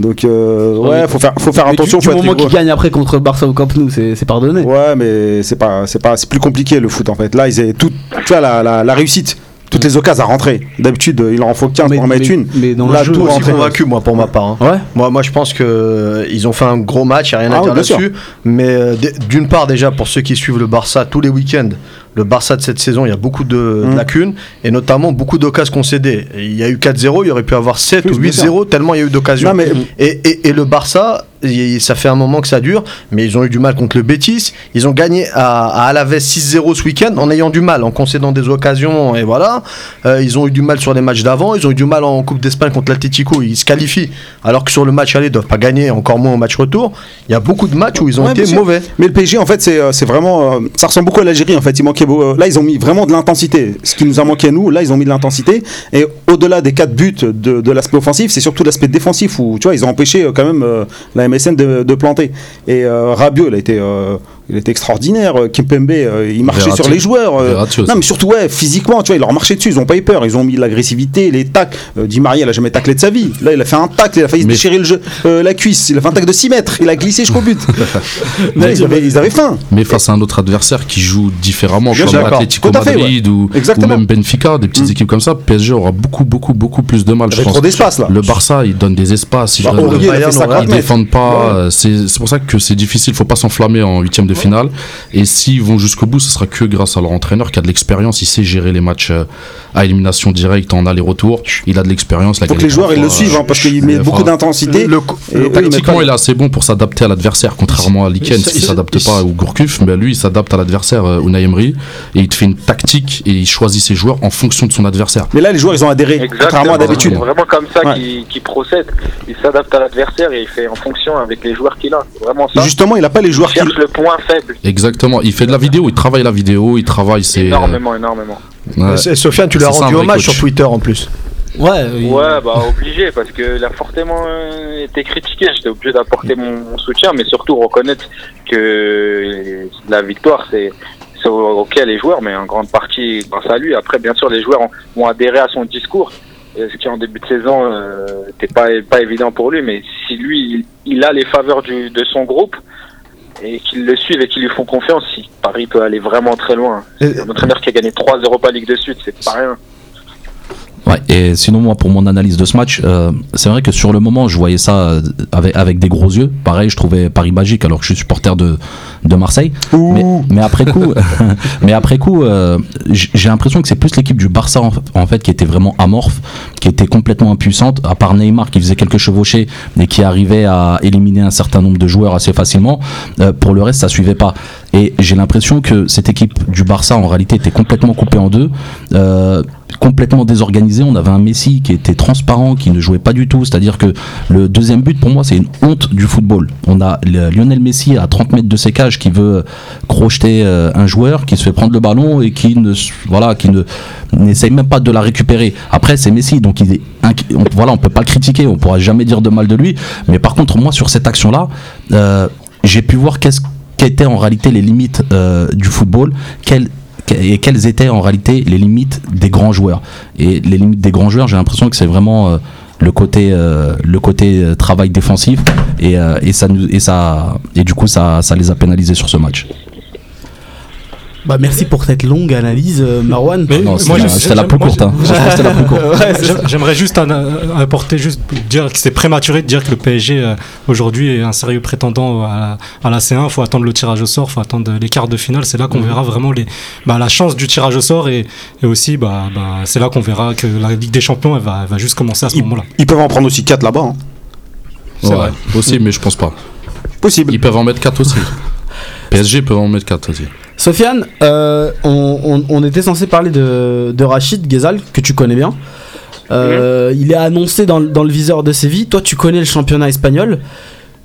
Donc euh, Ouais, faut faire, faut faire Mais attention. Du, du faut moment qu'ils gagnent après contre Barça au Camp Nou, c'est pardonné. Ouais, mais c'est pas, c'est pas, c'est plus compliqué le foot en fait. Là, ils avaient tout, tu vois, la, la, la réussite, toutes les occasions à rentrer. D'habitude, il en faut 15 Mais- pour en mettre mais- une. mais dans Là, le jeu, tout aussi rentré. convaincu moi pour ma part. hein. Ouais. Moi, moi je pense que euh, ils ont fait un gros match, il n'y a rien à Ah, dire là-dessus. Mais euh, d'une part déjà pour ceux qui suivent le Barça tous les week-ends, le Barça de cette saison, il y a beaucoup de, de Mm. lacunes et notamment beaucoup d'occasions concédées. Il y a eu 4-0, il y aurait pu avoir 7 Oui, ou bien 8-0 tellement il y a eu d'occasions. Mais Et, et- et le Barça, ça fait un moment que ça dure, mais ils ont eu du mal contre le Betis. Ils ont gagné à, à Alaves 6-0 ce week-end en ayant du mal, en concédant des occasions, et voilà. Euh, ils ont eu du mal sur les matchs d'avant, ils ont eu du mal en Coupe d'Espagne contre l'Atlético, ils se qualifient. Alors que sur le match aller, ils doivent pas gagner, encore moins au match retour. Il y a beaucoup de matchs où ils ont Ouais, été mauvais. Mais le PSG, en fait, c'est euh, vraiment. euh, ça ressemble beaucoup à l'Algérie, en fait. Il manquait, là, ils ont mis vraiment de l'intensité. Ce qui nous a manqué à nous, là, ils ont mis de l'intensité. Et au-delà des quatre buts de, de l'aspect offensif, c'est surtout l'aspect défensif où, tu vois, ils ont empêché quand même euh, la MSN de, planter. Et euh, Rabiot, il a été. Il était extraordinaire, Euh, Kimpembe, euh, il marchait Verratti. sur les joueurs. euh, Verratti non, mais surtout, ouais, physiquement, tu vois, il leur marchait dessus, ils ont pas eu peur, ils ont mis de l'agressivité, les tacs. Euh, Di Maria, il a jamais taclé de sa vie. Là, il a fait un tacle, il a failli se Mais- déchirer le jeu, euh, la cuisse, il a fait un tacle de 6 mètres, il a glissé jusqu'au but. [LAUGHS] Là, ils, avaient, ils avaient faim. Mais face à un autre adversaire qui joue différemment, Bien comme Tout à fait, Madrid ou, même Benfica, des petites Mm. équipes comme ça, PSG aura beaucoup, beaucoup, beaucoup plus de mal, Il y je avait pense. trop d'espace là. Le Barça, il donne des espaces. il Bah, il a fait Bayern, 50 ils mètres. défendent pas. Ouais. C'est c'est pour ça que c'est difficile. Faut pas s'enflammer en huitième de finale. Et s'ils vont jusqu'au bout, ce sera que grâce à leur entraîneur qui a de l'expérience. Il sait gérer les matchs euh, à élimination directe en aller-retour. Il a de l'expérience. Il faut que les joueurs ils le suivent hein, parce qu'il met beaucoup d'intensité. Tactiquement, il est assez bon pour s'adapter à l'adversaire, contrairement à Liken qui s'adapte pas ou Gourcuff, mais lui il s'adapte à l'adversaire euh, Unai Emery et il te fait une tactique et il choisit ses joueurs en fonction de son adversaire. Mais là, les joueurs ils ont adhéré, contrairement à d'habitude. C'est vraiment comme ça Ouais. qu'il qu'il procède. Il s'adapte à l'adversaire et il fait en fonction avec les joueurs qu'il a. Vraiment ça. Justement, il a pas les il joueurs qui. cherche le point faible. Exactement, il fait de la vidéo, il travaille la vidéo, il travaille ses. Énormément, énormément. euh, ouais. Et Sofiane, tu l'as rendu hommage coach. sur Twitter en plus. Ouais, il- Ouais, bah obligé parce que a fortement euh, été critiqué. J'étais obligé d'apporter mon, mon soutien, mais surtout reconnaître que la victoire c'est c'est ok les joueurs, mais en grande partie grâce à lui. Après, bien sûr, les joueurs ont, ont adhéré à son discours, euh, ce qui en début de saison euh, n'était pas pas évident pour lui. Mais si lui il, il a les faveurs du, de son groupe et qu'ils le suivent et qu'ils lui font confiance, si Paris peut aller vraiment très loin. Un entraîneur qui a gagné 3 Europa League de suite, c'est pas rien. Ouais, et sinon, moi, pour mon analyse de ce match, euh, c'est vrai que sur le moment, je voyais ça euh, avec, avec des gros yeux. Pareil, je trouvais Paris magique alors que je suis supporter de, de Marseille. Mais, mais après coup, [LAUGHS] mais après coup, euh, j'ai l'impression que c'est plus l'équipe du Barça en, en fait qui était vraiment amorphe, qui était complètement impuissante, à part Neymar qui faisait quelques chevauchés et qui arrivait à éliminer un certain nombre de joueurs assez facilement. Euh, pour le reste, ça suivait pas. Et j'ai l'impression que cette équipe du Barça, en réalité, était complètement coupée en deux. euh, complètement désorganisée. On avait un Messi qui était transparent, qui ne jouait pas du tout. C'est-à-dire que le deuxième but, pour moi, c'est une honte du football. On a Lionel Messi à 30 mètres de ses cages qui veut crocheter euh, un joueur, qui se fait prendre le ballon et qui ne, voilà, qui ne n'essaye même pas de la récupérer. Après, c'est Messi, donc il est, on, voilà, on peut pas le critiquer, on pourra jamais dire de mal de lui. Mais par contre, moi, sur cette action-là, euh, j'ai pu voir qu'est-ce qu'étaient en réalité les limites euh, du football, quelles et quelles étaient en réalité les limites des grands joueurs. Et les limites des grands joueurs, j'ai l'impression que c'est vraiment euh, le côté, euh, le côté travail défensif et, du coup ça les a pénalisés sur ce match. Bah merci pour cette longue analyse, Marwan. Mais Non, moi, c'était la- plus courte. hein. [LAUGHS] Ouais. [LAUGHS] J'aimerais juste euh, apporter, juste dire que c'est prématuré de dire que le PSG euh, aujourd'hui est un sérieux prétendant à la, à la C1. Il faut attendre le tirage au sort, il faut attendre les quarts de finale. C'est là qu'on verra vraiment les, bah, la chance du tirage au sort et, et aussi bah, bah, c'est là qu'on verra que la Ligue des Champions elle va, elle va juste commencer à ce moment-là. ils peuvent en prendre aussi 4 là-bas. hein. C'est Ouais, vrai. Possible, mais je pense pas. Possible. Ils peuvent en mettre 4 aussi. [LAUGHS] PSG peut en mettre 4 aussi. Sofiane, euh, on, on- on était censé parler de, de Rachid Ghezal, que tu connais bien. Euh, Il est annoncé dans, le- dans le viseur de Séville. Toi, tu connais le championnat espagnol.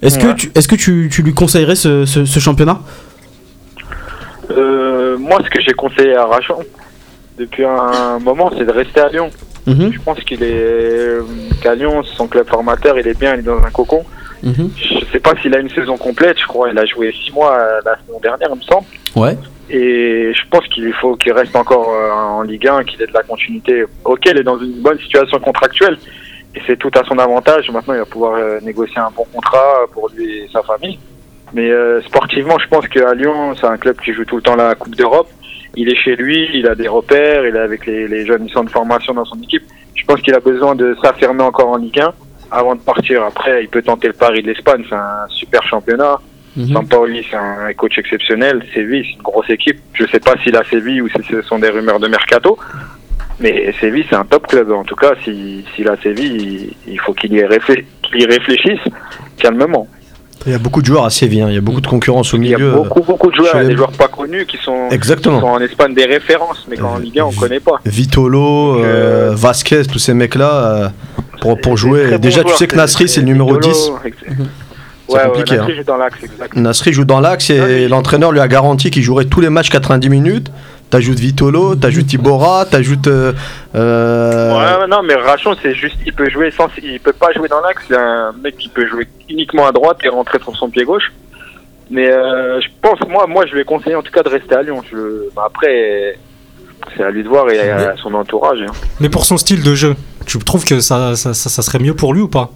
Est-ce que, tu, est-ce que tu, tu lui conseillerais ce, ce- ce championnat? Euh, moi, ce que j'ai conseillé à Rachon depuis un moment, c'est de rester à Lyon. Mhm, Je pense qu'il est qu'à Lyon, son club formateur, il est bien, il est dans un cocon. Mhm. Je sais pas s'il a une saison complète, je crois. Il a joué six mois euh, la saison dernière, il me semble. Ouais. Et je pense qu'il faut qu'il reste encore euh, en Ligue 1, qu'il ait de la continuité. Ok, il est dans une bonne situation contractuelle. Et c'est tout à son avantage. Maintenant, il va pouvoir euh, négocier un bon contrat pour lui et sa famille. Mais euh, sportivement, je pense qu'à Lyon, c'est un club qui joue tout le temps la Coupe d'Europe. Il est chez lui, il a des repères, il est avec les, les jeunes qui sont de formation dans son équipe. Je pense qu'il a besoin de s'affirmer encore en Ligue 1 avant de partir. Après, il peut tenter le pari de l'Espagne, c'est un super championnat. mhm. Sampaoli, c'est un coach exceptionnel. Séville, c'est une grosse équipe. Je sais pas s'il a Séville ou si ce sont des rumeurs de mercato. Mais Séville, c'est un top club. En tout cas, si- s'il a Séville, il, il faut qu'il y, réflé- qu'il y réfléchisse calmement. Il y a beaucoup de joueurs à Séville, hein. il y a beaucoup de concurrence au Il y a milieu. beaucoup, beaucoup de joueurs. les- des joueurs pas connus qui sont, qui Exactement. sont en Espagne des références, mais qu'en Euh, Ligue 1, on vi- connaît pas. Vitolo, euh, euh, Vasquez, tous ces mecs-là, euh, pour, pour jouer. Déjà, tu sais que Nasri, c'est le numéro Vidolo, 10. ex- C'est Ouais, compliqué, Nasri hein. joue dans l'axe, exact. Nasri joue dans l'axe Ah, et mais- l'entraîneur lui a garanti qu'il jouerait tous les matchs 90 minutes. T'ajoutes Vitolo, t'ajoutes Ibora, t'ajoutes. euh, euh, Ouais, non, mais Rachon, c'est juste, il peut jouer sans, il peut pas jouer dans l'axe. C'est un mec qui peut jouer uniquement à droite et rentrer sur son pied gauche. Mais euh, je pense, moi, moi, je lui ai conseillé en tout cas de rester à Lyon. Je, bah, après, c'est à lui de voir et à son entourage. hein. Mais pour son style de jeu, tu trouves que ça, ça, ça- ça serait mieux pour lui ou pas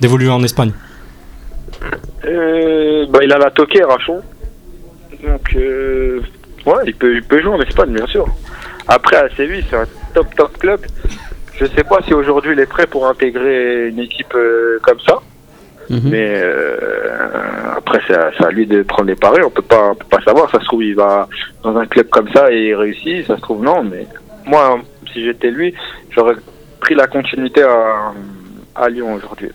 d'évoluer en Espagne? Euh, bah, il a la toquée, Rachon. Donc, euh, ouais, il peut, il peut jouer en Espagne, bien sûr. Après, à Séville, c'est un top, top club. Je sais pas si aujourd'hui il est prêt pour intégrer une équipe euh, comme ça. Mhm. Mais euh, après, c'est à, lui de prendre les paris. On peut pas, on peut pas savoir. Ça se trouve, il va dans un club comme ça et il réussit. Ça se trouve, non. Mais moi, si j'étais lui, j'aurais pris la continuité à, à Lyon aujourd'hui.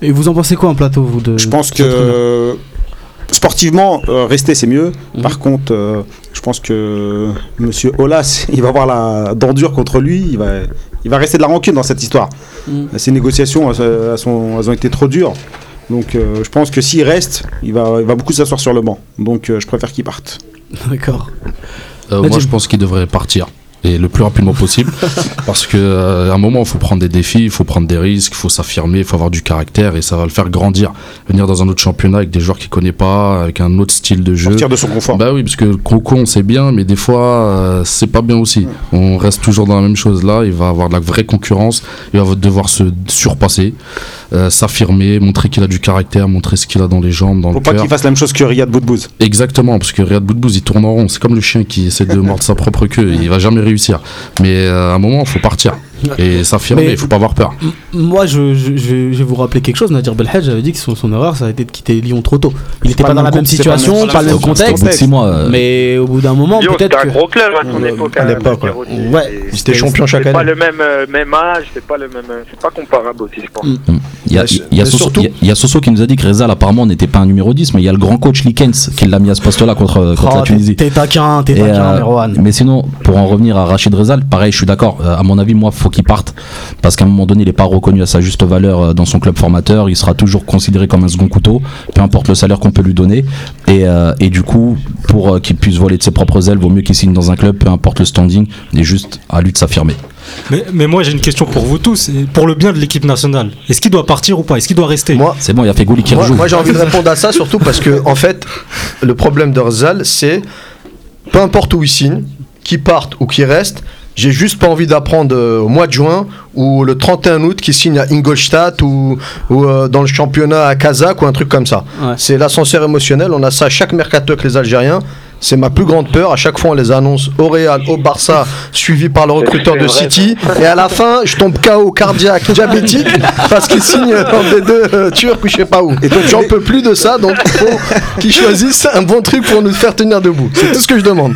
Et vous en pensez quoi en plateau, vous de Je pense que sportivement, euh, rester c'est mieux. Mhm. Par contre, euh, je pense que Monsieur Olas, [LAUGHS] il va avoir la dent dure contre lui. Il va, il va rester de la rancune dans cette histoire. Mhm. Ces négociations, elles, elles sont- elles ont été trop dures. Donc, euh, je pense que s'il reste, il va, il va beaucoup s'asseoir sur le banc. Donc, euh, je préfère qu'il parte. D'accord. Euh, moi, je pense qu'il devrait partir. Et le plus rapidement possible. [LAUGHS] parce que euh, à un moment, il faut prendre des défis, il faut prendre des risques, il faut s'affirmer, il faut avoir du caractère et ça va le faire grandir. Venir dans un autre championnat avec des joueurs qu'il connaît pas, avec un autre style de jeu. Sortir de son confort. Bah oui, parce que le cocon, c'est bien, mais des fois, euh, c'est pas bien aussi. On reste toujours dans la même chose. Là, il va avoir de la vraie concurrence. Il va devoir se surpasser, euh, s'affirmer, montrer qu'il a du caractère, montrer ce qu'il a dans les jambes, dans Faut le pas cœur. qu'il fasse la même chose que Riyad Boudbouz. Exactement, parce que Riyad Boudbouz, il tourne en rond. C'est comme le chien qui essaie de mordre sa propre queue. Il va jamais réussir. Mais euh, à un moment, il faut partir et s'affirmer. Il faut pas avoir peur. Moi, je, je- je vais- vous rappeler quelque chose. Nadir Belhadj avait dit que son, son erreur, ça a été de quitter Lyon trop tôt. Il n'était pas dans la même situation, pas le même C'était au contexte. mois. euh, Mais au bout d'un moment, peut-être c'était un gros club à son Euh, époque. à hein, l'époque, ouais. aussi. Ouais. Et Ils étaient champions chaque C'est pas année. le même, euh, même âge, c'est pas le même. euh, C'est pas comparable aussi, je pense. Il y a, Soso, qui nous a dit que Rezal apparemment n'était pas un numéro 10, mais il y a le grand coach Likens qui l'a mis à ce poste-là contre, contre Oh, la Tunisie. T'es taquin, t'es Et, taquin, euh, Merwan. mais sinon, pour en revenir à Rachid Rezal, pareil, je suis d'accord. Euh, à mon avis, moi, faut qu'il parte parce qu'à un moment donné, il n'est pas reconnu à sa juste valeur euh, dans son club formateur. Il sera toujours considéré comme un second couteau, peu importe le salaire qu'on peut lui donner. Et, euh, et du coup, pour euh, qu'il puisse voler de ses propres ailes, vaut mieux qu'il signe dans un club, peu importe le standing. Il est juste à lui de s'affirmer. Mais, mais moi, j'ai une question pour vous tous. et Pour le bien de l'équipe nationale, est-ce qu'il doit partir ou pas? Est-ce qu'il doit rester? Moi, C'est bon, il y a Fegouli qui Moi, rejoue. moi, j'ai envie de répondre à ça surtout parce que en fait le problème de Rzal c'est peu importe où il signe, qu'il parte ou qu'il reste, j'ai juste pas envie d'apprendre euh, au mois de juin ou le 31 août qu'il signe à Ingolstadt ou, ou, euh, dans le championnat à Kazakh ou un truc comme ça. Ouais. C'est l'ascenseur émotionnel, on a ça à chaque mercato avec les Algériens. C'est ma plus grande peur. À chaque fois, on les annonce au Real, au Barça, suivi par le recruteur de City. Et à la fin, je tombe KO cardiaque, diabétique, [LAUGHS] parce qu'ils signent dans des deux euh, Turcs ou je sais pas où. Et toi, j'en peux plus de ça, donc il faut qu'ils choisissent un bon truc pour nous faire tenir debout. C'est tout ce que je demande.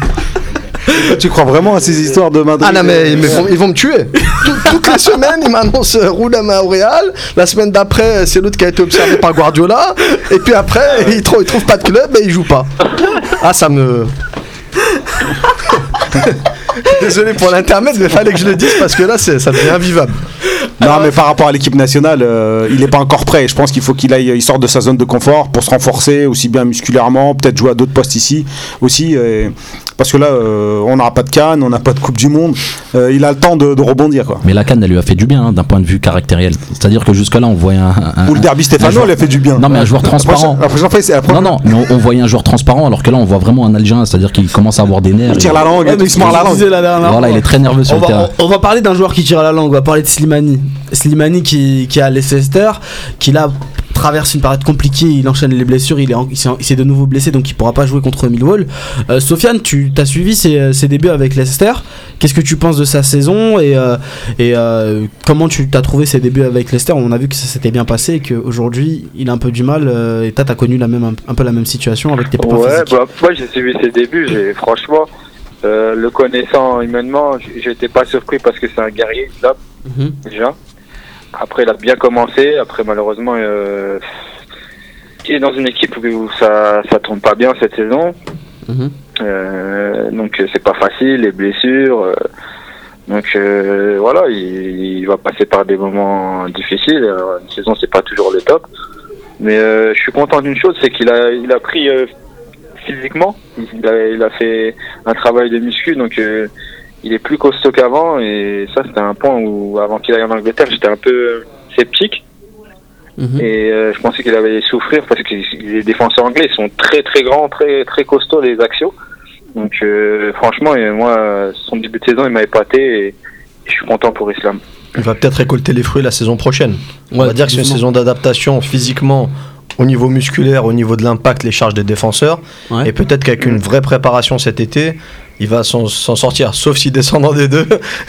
[LAUGHS] Tu crois vraiment à ces histoires de Madrid Ah non, mais ils, ils vont me tuer. [LAUGHS] Tout- toutes les semaines, ils m'annoncent euh, Roulama au Real. La semaine d'après, c'est l'autre qui a été observé par Guardiola. Et puis après, ils trouvent, ils trouvent pas de club et ils jouent pas. Ah, ça me. [LAUGHS] Désolé pour l'intermède, mais fallait que je le dise parce que là, c'est- ça devient invivable. Non, mais par rapport à l'équipe nationale, euh, il n'est pas encore prêt. Je pense qu'il faut qu'il aille, il sorte de sa zone de confort pour se renforcer aussi bien musculairement, peut-être jouer à d'autres postes ici aussi. euh, parce que là, euh, on n'aura pas de Cannes, on n'a pas de Coupe du Monde. Euh, il a le temps de, de rebondir, quoi. Mais la canne, elle lui a fait du bien hein, d'un point de vue caractériel. C'est-à-dire que jusque-là, on voyait un. un- Ou le derby Stéphano, joueur- il a fait du bien. Non, mais un joueur La prochaine- transparent. La prochaine fois, c'est la Non, première- non, mais on, on voyait un joueur transparent, alors que là, on voit vraiment un Algérien, c'est-à-dire qu'il commence à avoir des nerfs. Il tire et- la langue, Ouais, il se mord la langue. disais la dernière Voilà, il est très nerveux sur On le terrain. va, on, on va parler d'un joueur qui tire la langue, on va parler de Slimani. Slimani qui, qui a Leicester, qui là traverse une période compliquée, il enchaîne les blessures, il s'est il de nouveau blessé donc il pourra pas jouer contre Millwall. Euh, Sofiane, tu as suivi ses, ses débuts avec Leicester, qu'est-ce que tu penses de sa saison et, euh, et euh, comment tu as trouvé ses débuts avec Leicester? On a vu que ça s'était bien passé et qu'aujourd'hui il a un peu du mal euh, et toi tu as connu la même, un, un peu la même situation avec tes pépins Ouais, bah, moi j'ai suivi ses débuts, j'ai franchement, euh, le connaissant humainement, j'étais pas surpris parce que c'est un guerrier, là, Mhm. déjà. Après, il a bien commencé, après, malheureusement, euh, il est dans une équipe où ça, ça tourne pas bien cette saison. Mhm. Euh, donc, c'est pas facile, les blessures. euh, donc, euh, voilà, il, il va passer par des moments difficiles. Alors, Une saison, c'est pas toujours le top. Mais je suis content d'une chose, c'est qu'il a, il a pris physiquement. Il a, il a fait un travail de muscu, donc il est plus costaud qu'avant. Et ça, c'était un point où, avant qu'il aille en Angleterre, j'étais un peu sceptique. Mhm. Et euh, je pensais qu'il allait souffrir parce que les défenseurs anglais sont très très grands, très très costauds, les axiaux. Donc euh, franchement, et moi, son début de saison, il m'a épaté et, et je suis content pour Islam. Il va peut-être récolter les fruits la saison prochaine. On Ouais, va dire que c'est une saison d'adaptation physiquement au niveau musculaire, au niveau de l'impact, les charges des défenseurs. Ouais. Et peut-être qu'avec une vraie préparation cet été, il va s'en sortir. [LAUGHS] Sauf s'il descend dans des deux.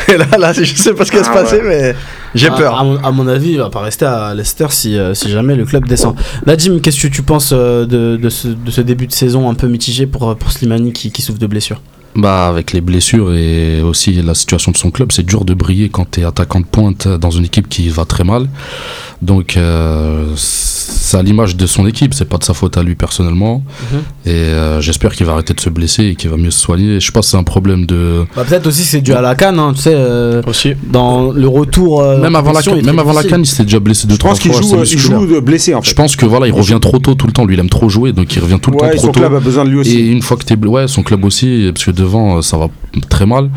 Et là, là, je sais pas ce qui va se Ah passer, ouais. mais j'ai peur. À, mon, à mon avis, il va pas rester à Leicester si, euh, si jamais le club descend. Nadim, qu'est-ce que tu penses euh, de, de, ce, de ce début de saison un peu mitigé pour, euh, pour Slimani qui, qui souffre de blessures Bah, avec les blessures et aussi la situation de son club, c'est dur de briller quand tu es attaquant de pointe dans une équipe qui va très mal. Donc, euh, c'est à l'image de son équipe, c'est pas de sa faute à lui personnellement. Mhm. Et euh, j'espère qu'il va arrêter de se blesser et qu'il va mieux se soigner. Je pense que c'est un problème de. bah, Peut-être aussi que c'est dû à la canne, hein, tu sais, euh, Aussi. dans le retour. euh, même avant la canne, même avant la canne, il s'était déjà blessé deux Je pense trois qu'il fois. joue, c'est euh, il musculaire. joue blessé en fait. Je pense que voilà, il revient trop tôt tout le temps. Lui, il aime trop jouer, donc il revient tout le Ouais, temps et trop son tôt. club a besoin de lui aussi. Et une fois que t'es blessé, ouais, son club aussi, parce que devant, euh, ça va très mal.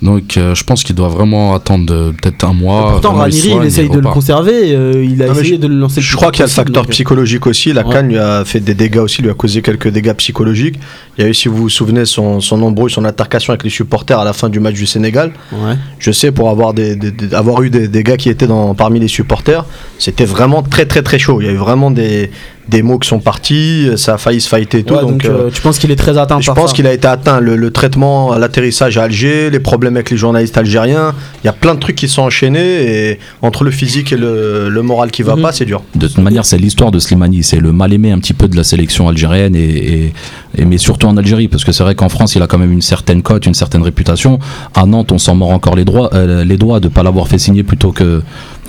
Donc, euh, je pense qu'il doit vraiment attendre de- peut-être un mois. Pourtant, Ranieri, il, soigne, essaye de le conserver. euh, il a Non, essayé je- de le lancer. le Je crois qu'il y a le facteur donc, euh, psychologique aussi. La Ouais. canne lui a fait des dégâts aussi, lui a causé quelques dégâts psychologiques. Il y a eu, si vous vous souvenez, son, son embrouille, son altercation avec les supporters à la fin du match du Sénégal. Ouais. Je sais, pour avoir, des, des- des- avoir eu des, des gars qui étaient dans, parmi les supporters, c'était vraiment très très très chaud. Il y a eu vraiment des, des mots qui sont partis, ça a failli se fighter et tout. Ouais, donc, donc, euh, euh, tu penses qu'il est très atteint je par pense ça qu'il a été atteint. Le, le traitement à l'atterrissage à Alger, les problèmes avec les journalistes algériens, il y a plein de trucs qui sont enchaînés et entre le physique et le, le moral qui va Mhm. pas, c'est dur. De toute manière, c'est l'histoire de Slimani. C'est le mal-aimé un petit peu de la sélection algérienne, et, et- et- mais surtout en Algérie. Parce que c'est vrai qu'en France, il a quand même une certaine cote, une certaine réputation. À Nantes, on s'en mord encore les, droits, euh, les doigts de ne pas l'avoir fait signer plutôt que,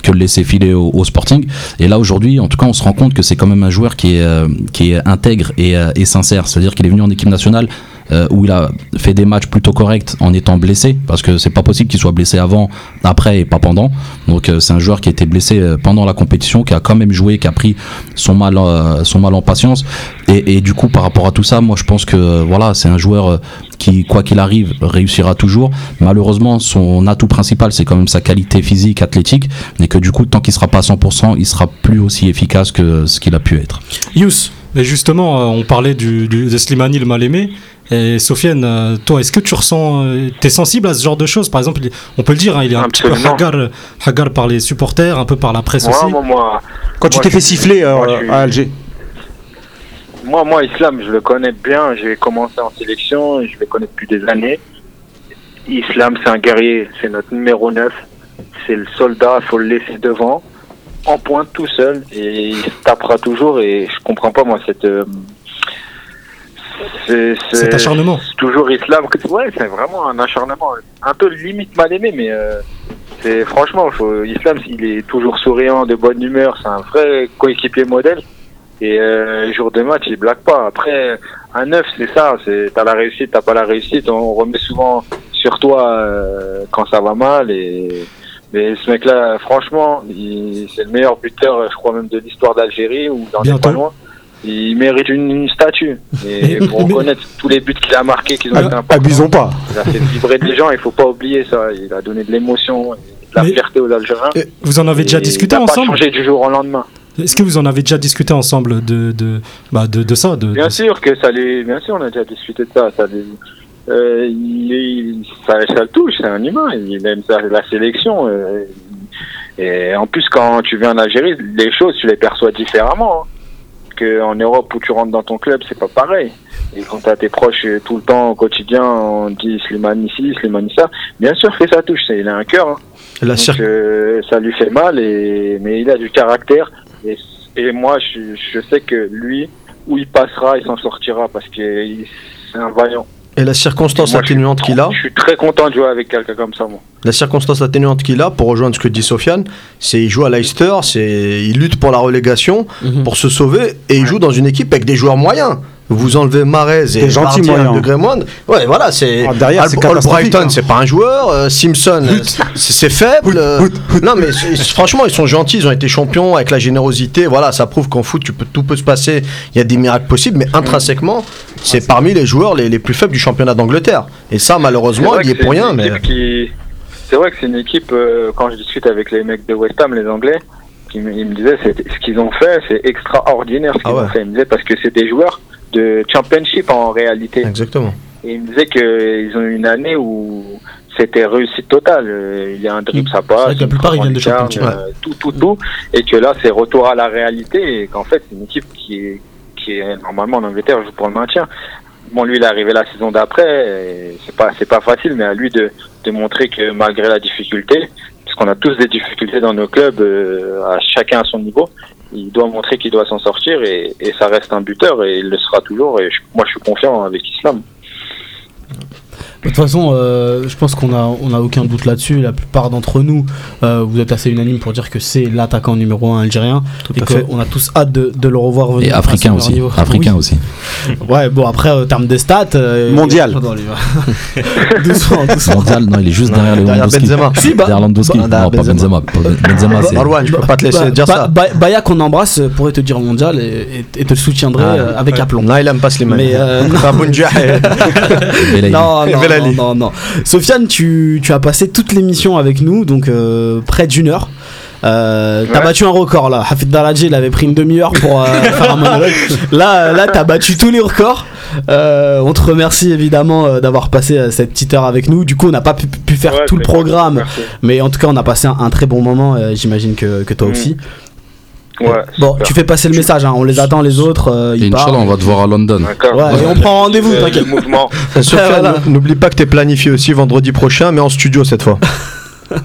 que le laisser filer au, au Sporting. Et là aujourd'hui, en tout cas, on se rend compte que c'est quand même un joueur qui est euh, qui est intègre et, euh, et sincère. C'est-à-dire qu'il est venu en équipe nationale euh, où il a fait des matchs plutôt corrects en étant blessé, parce que c'est pas possible qu'il soit blessé avant, après et pas pendant. Donc euh, c'est un joueur qui a été blessé euh, pendant la compétition, qui a quand même joué, qui a pris son mal, euh, son mal en patience. Et, et du coup, par rapport à tout ça, moi je pense que euh, voilà, c'est un joueur euh, qui, quoi qu'il arrive, réussira toujours. Malheureusement, son atout principal, c'est quand même sa qualité physique, athlétique, mais que du coup, tant qu'il sera pas à 100%, il sera plus aussi efficace que ce qu'il a pu être. Yous, Mais justement, euh, on parlait du, du, de Slimani le mal aimé. Et Sofiane, euh, toi, est-ce que tu ressens, euh, t'es sensible à ce genre de choses? Par exemple, on peut le dire, hein, il est un petit peu hagar, hagar par les supporters, un peu par la presse Moi, aussi. moi, moi, Quand tu t'es fait siffler euh, je à Alger. moi, moi, Islam, je le connais bien. J'ai commencé en sélection je le connais depuis des années. Islam, c'est un guerrier. C'est notre numéro 9. C'est le soldat. Il faut le laisser devant, en pointe tout seul. Et il se tapera toujours. Et je comprends pas, moi, cette. euh, c'est- c'est- Cet acharnement. c'est toujours Islam. Ouais, c'est vraiment un acharnement. Un peu limite mal aimé, mais. euh, c'est franchement, faut, Islam, il est toujours souriant, de bonne humeur, c'est un vrai coéquipier modèle. Et euh, jour de match, il blague pas. Après, un neuf, c'est ça. C'est t'as la réussite, t'as pas la réussite. On remet souvent sur toi euh, quand ça va mal. Et mais ce mec-là, franchement, c'est le meilleur buteur, je crois même de l'histoire d'Algérie ou dans les pas loin. Il mérite une, une statue. Et [LAUGHS] pour reconnaître tous les buts qu'il a marqués, qu'ils ont été Ab- importants. Abusons pas. Il a fait vibrer des gens, il faut pas oublier ça. Il a donné de l'émotion, et de la Mais- fierté aux Algériens. Et Vous en avez déjà discuté il n'a pas ensemble changé du jour au lendemain. Est-ce que vous en avez déjà discuté ensemble de, de, bah, de, de ça de, Bien de- sûr que ça bien sûr, on a déjà discuté de ça. Ça, euh, il, ça, ça le touche, c'est un humain. Il aime ça, la sélection. euh, et en plus, quand tu viens en Algérie, les choses, tu les perçois différemment. Hein. Que en Europe où tu rentres dans ton club, c'est pas pareil. Et quand t'as tes proches euh, tout le temps au quotidien, on dit Slimane ici, Slimane ça. Bien sûr que ça touche. Il a un cœur. hein. La Donc, euh, ça lui fait mal, et, mais il a du caractère. Et, et moi, je, je sais que lui, où il passera, il s'en sortira parce que c'est un vaillant. Et la circonstance Moi, atténuante qu'il a, Je suis très content de jouer avec quelqu'un comme ça, moi. la circonstance atténuante qu'il a, pour rejoindre ce que dit Sofiane, c'est il joue à Leicester, c'est il lutte pour la relégation, Mhm. pour se sauver, et il joue dans une équipe avec des joueurs moyens. Vous enlevez Marez et gentil, degré moindre. Ouais, voilà, c'est. Ah, derrière, c'est Brighton, hein. c'est pas un joueur. euh, Simpson, c'est c'est faible. euh, non, mais c'est- franchement, ils sont gentils. Ils ont été champions avec la générosité. Voilà, ça prouve qu'en foot, tu peux, tout peut se passer. Il y a des miracles possibles, mais intrinsèquement, c'est parmi les joueurs les, les plus faibles du championnat d'Angleterre. Et ça, malheureusement, il y est pour rien. Mais qui- C'est vrai que c'est une équipe, euh, quand je discute avec les mecs de West Ham, les Anglais, qui me- ils me disaient c'est- ce qu'ils ont fait, c'est extraordinaire ce qu'ils Ah ouais. ont fait. Ils me disaient parce que c'est des joueurs de championship en réalité. exactement. Et il me disait qu'ils ont eu une année où c'était réussite totale. Euh, Il y a un dribble, ça passe. la plupart, ils en viennent de championship. euh, Tout, tout, tout. Et que là, c'est retour à la réalité. Et qu'en fait, c'est une équipe qui est, qui est normalement en Angleterre, joue pour le maintien. Bon, lui, il est arrivé la saison d'après. C'est pas, c'est pas facile, mais à lui de, de montrer que malgré la difficulté, parce qu'on a tous des difficultés dans nos clubs, euh, à chacun à son niveau, il doit montrer qu'il doit s'en sortir et, ça reste un buteur et il le sera toujours. Et moi, je suis confiant avec Islam. De toute façon, euh, je pense qu'on a, on a aucun doute là-dessus. La plupart d'entre nous, euh, vous êtes assez unanime pour dire que c'est l'attaquant numéro un algérien et à fait. qu'on a tous hâte de, de le revoir venir. Et africain aussi. niveau. Africain Oui. aussi. Ouais, bon, après, en termes de stats. euh, Mondial. [LAUGHS] doucement, [LAUGHS] doucement. Mondial, non, il est juste derrière derrière Lewandowski. Benzema. Si, bah- derrière Lewandowski. bah, non, pas Benzema. Benzema. Benzema, c'est. Marwan, je peux pas te laisser Bah, dire ça. Ba- Baya qu'on embrasse euh, pourrait te dire mondial et, et- et te le soutiendrait Ah, avec ouais. aplomb. Non, il aime pas Slimane. Mais, euh, [LAUGHS] non. Et-. Non, non, non, non, non. Sofiane, tu, tu as passé toute l'émission avec nous, donc euh, près d'une heure. Euh, T'as Ouais. battu un record là. Hafid Daraji, il avait pris une demi-heure pour euh, [LAUGHS] faire un monologue. Là, là t'as battu tous les records. Euh, on te remercie évidemment euh, d'avoir passé euh, cette petite heure avec nous. Du coup, on n'a pas pu, pu faire Ouais, tout le programme, Merci. mais en tout cas, on a passé un, un très bon moment. euh, J'imagine que, que toi Mm. aussi. Ouais, Bon, super. tu fais passer le message. hein, on les attend les autres. euh, ils Inch'Allah, on va te voir à London. D'accord. Ouais, et on prend rendez-vous. Euh, T'inquiète. mouvement. [LAUGHS] Sofiane, Voilà. n'oublie pas que t'es planifié aussi vendredi prochain, mais en studio cette fois. [LAUGHS] ok,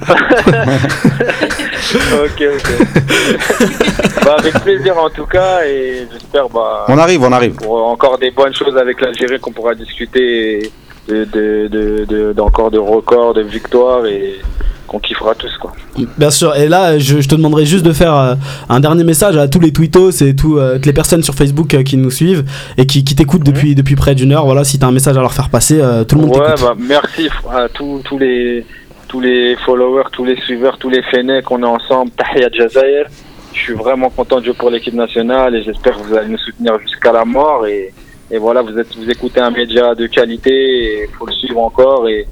ok. [LAUGHS] bah, avec plaisir en tout cas, et j'espère bah, On arrive, on arrive. pour encore des bonnes choses avec l'Algérie qu'on pourra discuter de, de, de, de- d'encore de records, de victoires et, qu'on kiffera tous quoi. Bien sûr, et là, je, je te demanderai juste de faire euh, un dernier message à tous les tweetos et tout, euh, toutes les personnes sur Facebook euh, qui nous suivent et qui, qui t'écoutent depuis, depuis près d'une heure. Voilà, si t'as un message à leur faire passer, tout le monde Ouais, t'écoute. bah, merci à tous tous les tous les followers, tous les suiveurs, tous les Fennecs, qu'on est ensemble. Tahia Jazair. Je suis vraiment content de jouer pour l'équipe nationale et j'espère que vous allez nous soutenir jusqu'à la mort. Et, et voilà, vous êtes vous écoutez un média de qualité et faut le suivre encore et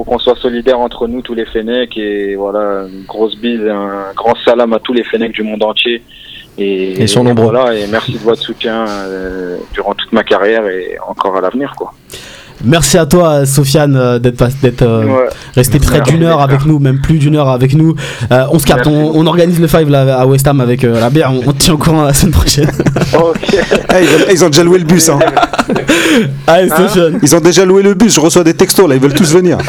faut qu'on soit solidaires entre nous tous les Fennecs et voilà une grosse bise, un grand salam à tous les Fennecs du monde entier. Et, Ils sont nombreux. Voilà, et merci de votre soutien euh, durant toute ma carrière et encore à l'avenir quoi. Merci à toi, Sofiane, euh, d'être euh, Ouais. resté près d'une heure avec nous, même plus d'une heure avec nous. Euh, on se capte, on, on organise le five là, à West Ham avec euh, la bière. On, tient au courant la semaine prochaine. Ok. [LAUGHS] Ils, veulent- ils ont déjà loué le bus. hein. Allez, Sofiane. Ils ont déjà loué le bus. Je reçois des textos là. Ils veulent tous venir. [LAUGHS]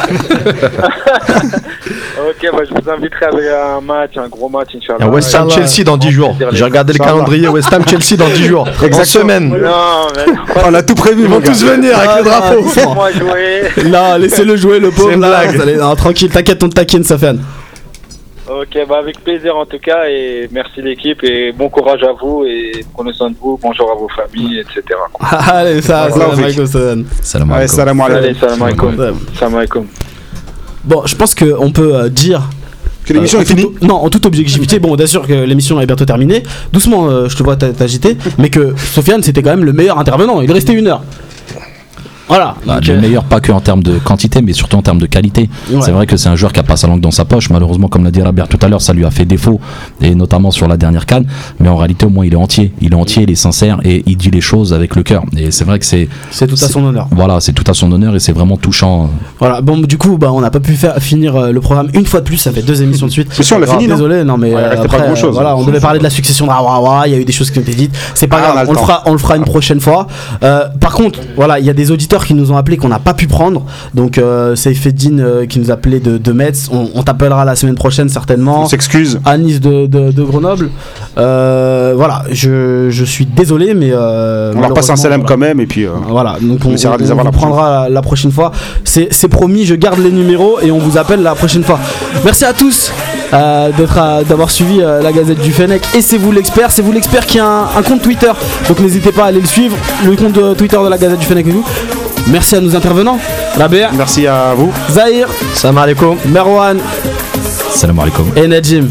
Ok, bah, je vous inviterai avec un match, un gros match, Inch'Allah. West Ham. Chelsea dans 10 jours. J'ai regardé le calendrier West Ham Chelsea dans 10 jours. [LAUGHS] En Exactement. semaine. Non, mais On a tout prévu. Ils vont tous venir avec le Ah, drapeau. laissez-moi jouer. [LAUGHS] Là, laissez-le jouer, le pauvre. C'est une Là, blague. Allez, non, tranquille, t'inquiète, on te taquine, Sofiane. Ok, bah avec plaisir en tout cas, et merci l'équipe, et bon courage à vous, et prenez soin de vous, bonjour à vos familles, etc. [LAUGHS] Allez, salam alaikum. Salam alaikum. salam alaikum. Salam alaikum. Bon, je pense qu'on peut euh, dire Que l'émission Euh, est finie. Non, en toute objectivité, bon, bien sûr que l'émission est bientôt terminée. Doucement, euh, je te vois t'a- t'agiter, mais que Sofiane, c'était quand même le meilleur intervenant. Il restait une heure. Voilà. Bah, donc, le euh, meilleur pas que en termes de quantité, mais surtout en termes de qualité. Ouais. C'est vrai que c'est un joueur qui a pas sa langue dans sa poche. Malheureusement, comme l'a dit Rabert tout à l'heure, ça lui a fait défaut, et notamment sur la dernière canne. Mais en réalité, au moins, il est entier. Il est entier, il est sincère et il dit les choses avec le cœur. Et c'est vrai que c'est, c'est tout à c'est- son honneur. voilà, c'est tout à son honneur et c'est vraiment touchant. Voilà. Bon, du coup, bah, on n'a pas pu faire finir euh, le programme une fois de plus. Ça fait deux émissions de suite. Mais si, on l'a fini, non Désolé, non, mais Ouais, il euh, pas après, grand-chose. euh, voilà, on devait parler de la succession de Rawawa. Il y a eu des choses qui ont été dites. C'est pas Ah, grave. On le fera, on le fera une prochaine fois. Euh, par contre, voilà, il y a des auditeurs qui nous ont appelés qu'on n'a pas pu prendre. Donc, euh, Seyfeddin euh, qui nous appelait de, de Metz. On, on t'appellera la semaine prochaine certainement. On s'excuse. Anis de, de, de Grenoble. Euh, voilà, je, je suis désolé, mais. euh, On leur passe un salam voilà. quand même et puis. Voilà, donc on, On de les avoir la prochaine prendra la, la prochaine fois. C'est c'est promis, je garde les numéros et on vous appelle la prochaine fois. Merci à tous d'avoir suivi la Gazette du Fennec. Et c'est vous l'expert, c'est vous l'expert qui a un, un compte Twitter. Donc n'hésitez pas à aller le suivre, le compte Twitter de la Gazette du Fennec et tout. Merci à nos intervenants. Rabea, Merci à vous. Zahir, Salam alaikum. Merwan Salam alaikum. et Najim.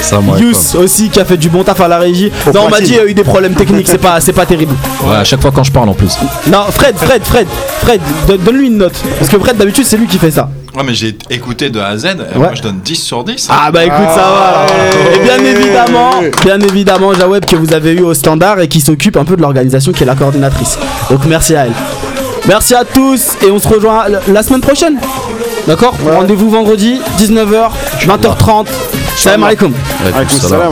Salam alaikum. Yous aussi qui a fait du bon taf à la régie. non, on m'a dit il y a eu des problèmes techniques, c'est pas, c'est pas terrible. Ouais, à chaque fois quand je parle en plus. Non, Fred, Fred, Fred, Fred, don- donne-lui une note. Parce que Fred, d'habitude, c'est lui qui fait ça. Ouais, mais j'ai écouté de A à Z, et Ouais. moi je donne 10 sur 10. Ah bah écoute ça va alors. Et bien évidemment, bien évidemment Jaweb que vous avez eu au standard et qui s'occupe un peu de l'organisation qui est la coordinatrice. Donc merci à elle. Merci à tous et on se rejoint la- semaine prochaine. D'accord Rendez-vous vendredi 19h 20h30. Salam alaikum. Alaikum salam.